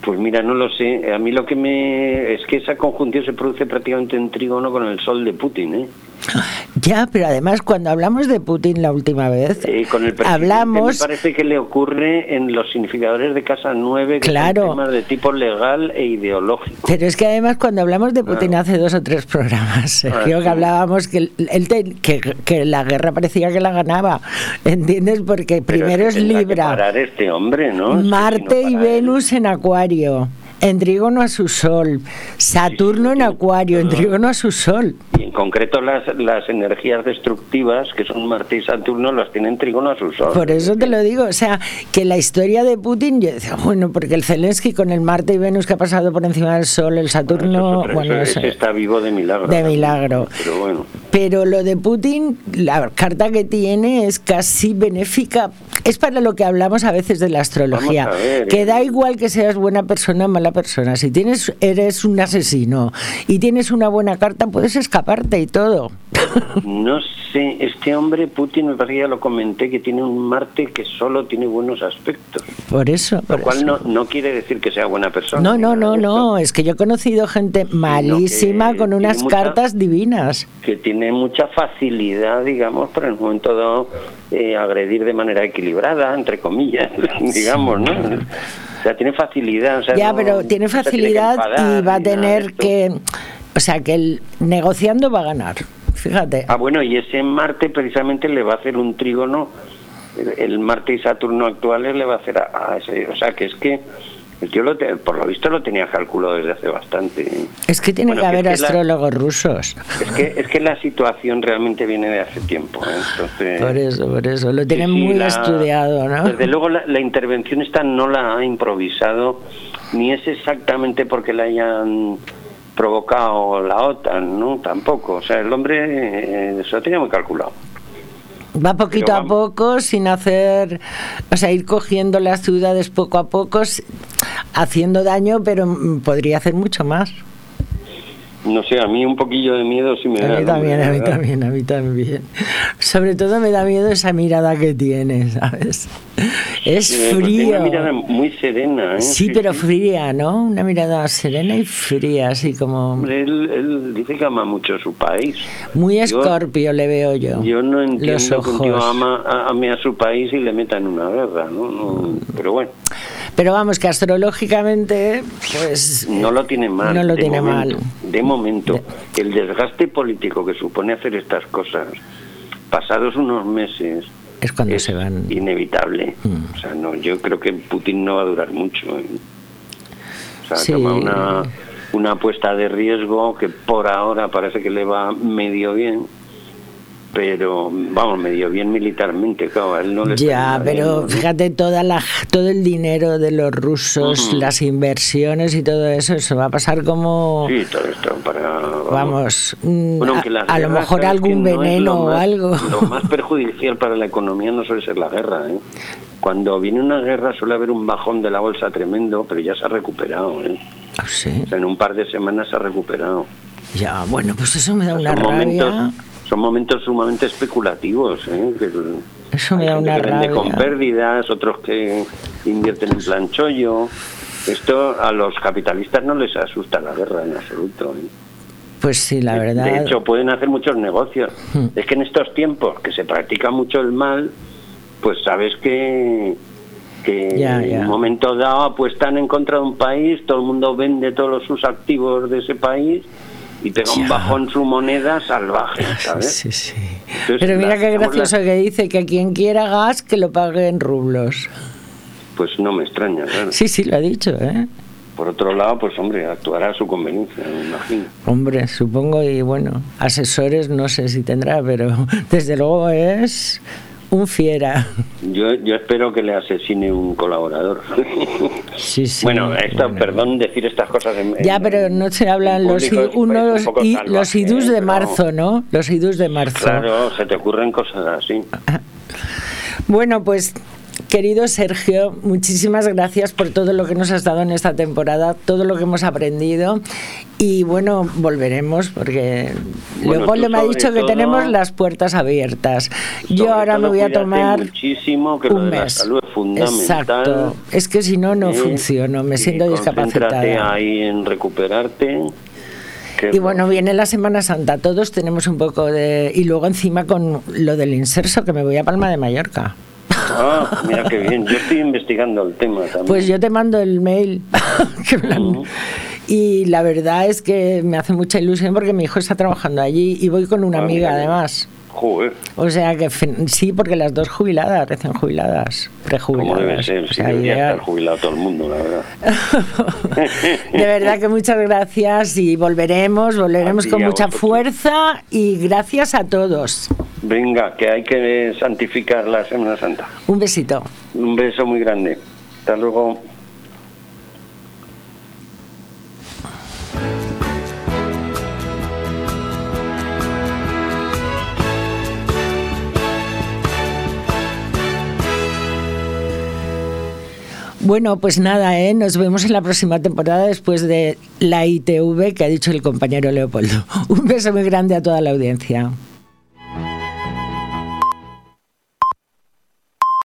Pues mira, no lo sé. A mí lo que me... Es que esa conjunción se produce prácticamente en trígono con el sol de Putin, ¿eh?
Ya, pero además cuando hablamos de Putin la última vez,
Eh, con el
hablamos...
me parece que le ocurre en los significadores de casa 9 que
Claro.
son temas de tipo legal e ideológico.
Pero es que además cuando hablamos de Putin hace dos o tres programas, Sergio,
Ah,
que
sí.
hablábamos que, él- él te- que, que la guerra parecía que la ganaba, ¿entiendes? Porque
Pero
primero
que
es
tendrá que
Libra,
parar este hombre, ¿no? Es que
Marte y Venus en Acuario, en trígono a su Sol, Saturno en Acuario, en trígono a su Sol.
Y en concreto las, las energías destructivas, que son Marte y Saturno, las tienen trígono a su sol.
Por eso te lo digo, o sea, que la historia de Putin, yo decía, bueno, porque el Zelensky con el Marte y Venus que ha pasado por encima del Sol, el Saturno,
Pero
bueno,
eso-
eso-
ese está vivo de milagro.
De milagro.
Pero bueno.
Pero lo de Putin, la carta que tiene es casi benéfica. Es para lo que hablamos a veces de la astrología.
Ver,
que
eh.
da igual que seas buena persona o persona. Si tienes, eres un asesino y tienes una buena carta, puedes escaparte y todo.
No sé, este hombre, Putin, me parece que ya lo comenté, que tiene un Marte que solo tiene buenos aspectos.
Por eso. por
Lo cual
eso.
no, no quiere decir que sea buena persona.
No, no, no, no. Es que yo he conocido gente malísima con unas
mucha-
cartas divinas.
Que tiene mucha facilidad, digamos, para en un momento dado eh, agredir de manera equilibrada, entre comillas, digamos, ¿no? O sea, tiene facilidad. o sea,
Ya,
no-
pero tiene facilidad y va a tener que. O sea, que el negociando va a ganar. Fíjate.
Ah, bueno, y ese Marte precisamente le va a hacer un trígono, el, el Marte y Saturno actuales le va a hacer a, a ese, o sea, que es que yo lo te- por lo visto lo tenía calculado desde hace bastante. ¿eh?
Es que tiene
Bueno,
que haber
es que la-
astrólogos rusos.
Es que es que la situación realmente viene de hace tiempo, ¿eh? entonces
Por eso, por eso. Lo tienen muy
la-
estudiado, ¿no?
Desde luego la, la intervención esta no la ha improvisado, ni es exactamente porque la hayan provocado la OTAN, ¿no? Tampoco. O sea, el hombre eh, se lo tenía muy calculado.
Va poquito a poco, sin hacer. O sea, ir cogiendo las ciudades poco a poco, haciendo daño, pero mm, podría hacer mucho más.
No sé, a mí un poquillo de miedo sí me
A
da.
mí también, a mí
¿verdad?
también, a mí también. Sobre todo me da miedo esa mirada que tiene, ¿sabes? Es
tiene
frío.
una mirada muy serena, ¿eh?
Sí, pero fría, ¿no? Una mirada serena y fría, así como
Hombre, Él, él dice que ama mucho su país.
muy escorpio le veo yo.
Yo no entiendo que un tío ama, a- ame a su país y le meta en una guerra, ¿no? No, pero bueno,
Pero vamos, que astrológicamente, pues
no lo tiene mal.
No lo
de
tiene
momento.
mal.
De momento, el desgaste político que supone hacer estas cosas, pasados unos meses,
es cuando se van. Mm.
inevitable. O sea, no, yo creo que Putin no va a durar mucho. ¿eh? O sea,
Sí.
toma una, una apuesta de riesgo que por ahora parece que le va medio bien, pero vamos, medio bien militarmente, claro, a él no le
Ya,
bien,
pero fíjate toda la, todo el dinero de los rusos, las inversiones y todo eso, se va a pasar como,
Sí, todo esto para...
vamos, mm,
Bueno,
a, lo mejor algún veneno o
más-
algo.
Lo más perjudicial para la economía no suele ser la guerra. ¿eh? Cuando viene una guerra suele haber un bajón de la bolsa tremendo, pero ya se ha recuperado. ¿eh?
Ah, sí.
O sea, en un par de semanas se ha recuperado.
Ya, bueno, pues eso me da una
son, momentos,
rabia.
Son momentos sumamente especulativos. ¿eh? Que
Eso me da una
que vende
rabia.
con pérdidas, otros que invierten en plan chollo. Esto a los capitalistas no les asusta la guerra en absoluto. ¿eh?
Pues sí, la verdad.
De hecho, pueden hacer muchos negocios.
Hmm.
Es que en estos tiempos que se practica mucho el mal, pues sabes que, que
Ya,
en un momento dado apuestan en contra de un país, todo el mundo vende todos sus activos de ese país y pega un bajón su moneda salvaje, ¿sabes?
Sí, sí.
Entonces,
Pero mira qué gracioso que dice que quien quiera gas que lo pague en rublos.
Pues no me extraña, claro.
Sí, sí, lo ha dicho, ¿eh?
Por otro lado, pues hombre, actuará a su conveniencia, me imagino.
Hombre, supongo, y bueno, asesores no sé si tendrá, pero desde luego es Un fiera.
Yo, yo espero que le asesine un colaborador.
Sí, sí.
bueno, esto, perdón decir estas cosas. En,
Ya,
en-
pero no se hablan los, unos,
un
y,
salvaje,
los idus de marzo, ¿no? Los idus de marzo.
Claro, se te ocurren cosas así.
Bueno, pues querido Sergio, muchísimas gracias por todo lo que nos has dado en esta temporada, todo lo que hemos aprendido y bueno, volveremos porque
Bueno,
Leopoldo me ha dicho que tenemos las puertas abiertas. Yo ahora me voy a tomar
muchísimo, que lo
un
de la
mes.
salud es fundamental.
Exacto. Es que si no, no
¿eh?
funciono, me siento discapacitada.
ahí en recuperarte.
Y bueno, viene la Semana Santa, todos tenemos un poco de... Y luego encima con lo del inserso, que me voy a Palma de Mallorca.
Ah, mira qué bien. Yo estoy investigando el tema también.
Pues yo te mando el mail. Y la verdad es que me hace mucha ilusión porque mi hijo está trabajando allí y voy con una
Ah,
amiga
mira.
además.
Joder,
O sea que sí, porque las dos jubiladas, recién jubiladas,
como
prejubiladas.
debe ser.
O
Sí,
sea,
debería estar jubilado todo el mundo, la verdad.
De verdad que muchas gracias y volveremos, volveremos con mucha
vosotros.
fuerza y gracias a todos.
Venga, que hay que santificar la Semana Santa.
Un besito.
Un beso muy grande. Hasta luego.
Bueno, pues nada, ¿eh? nos vemos en la próxima temporada después de la ITV que ha dicho el compañero Leopoldo. Un beso muy grande a toda la audiencia.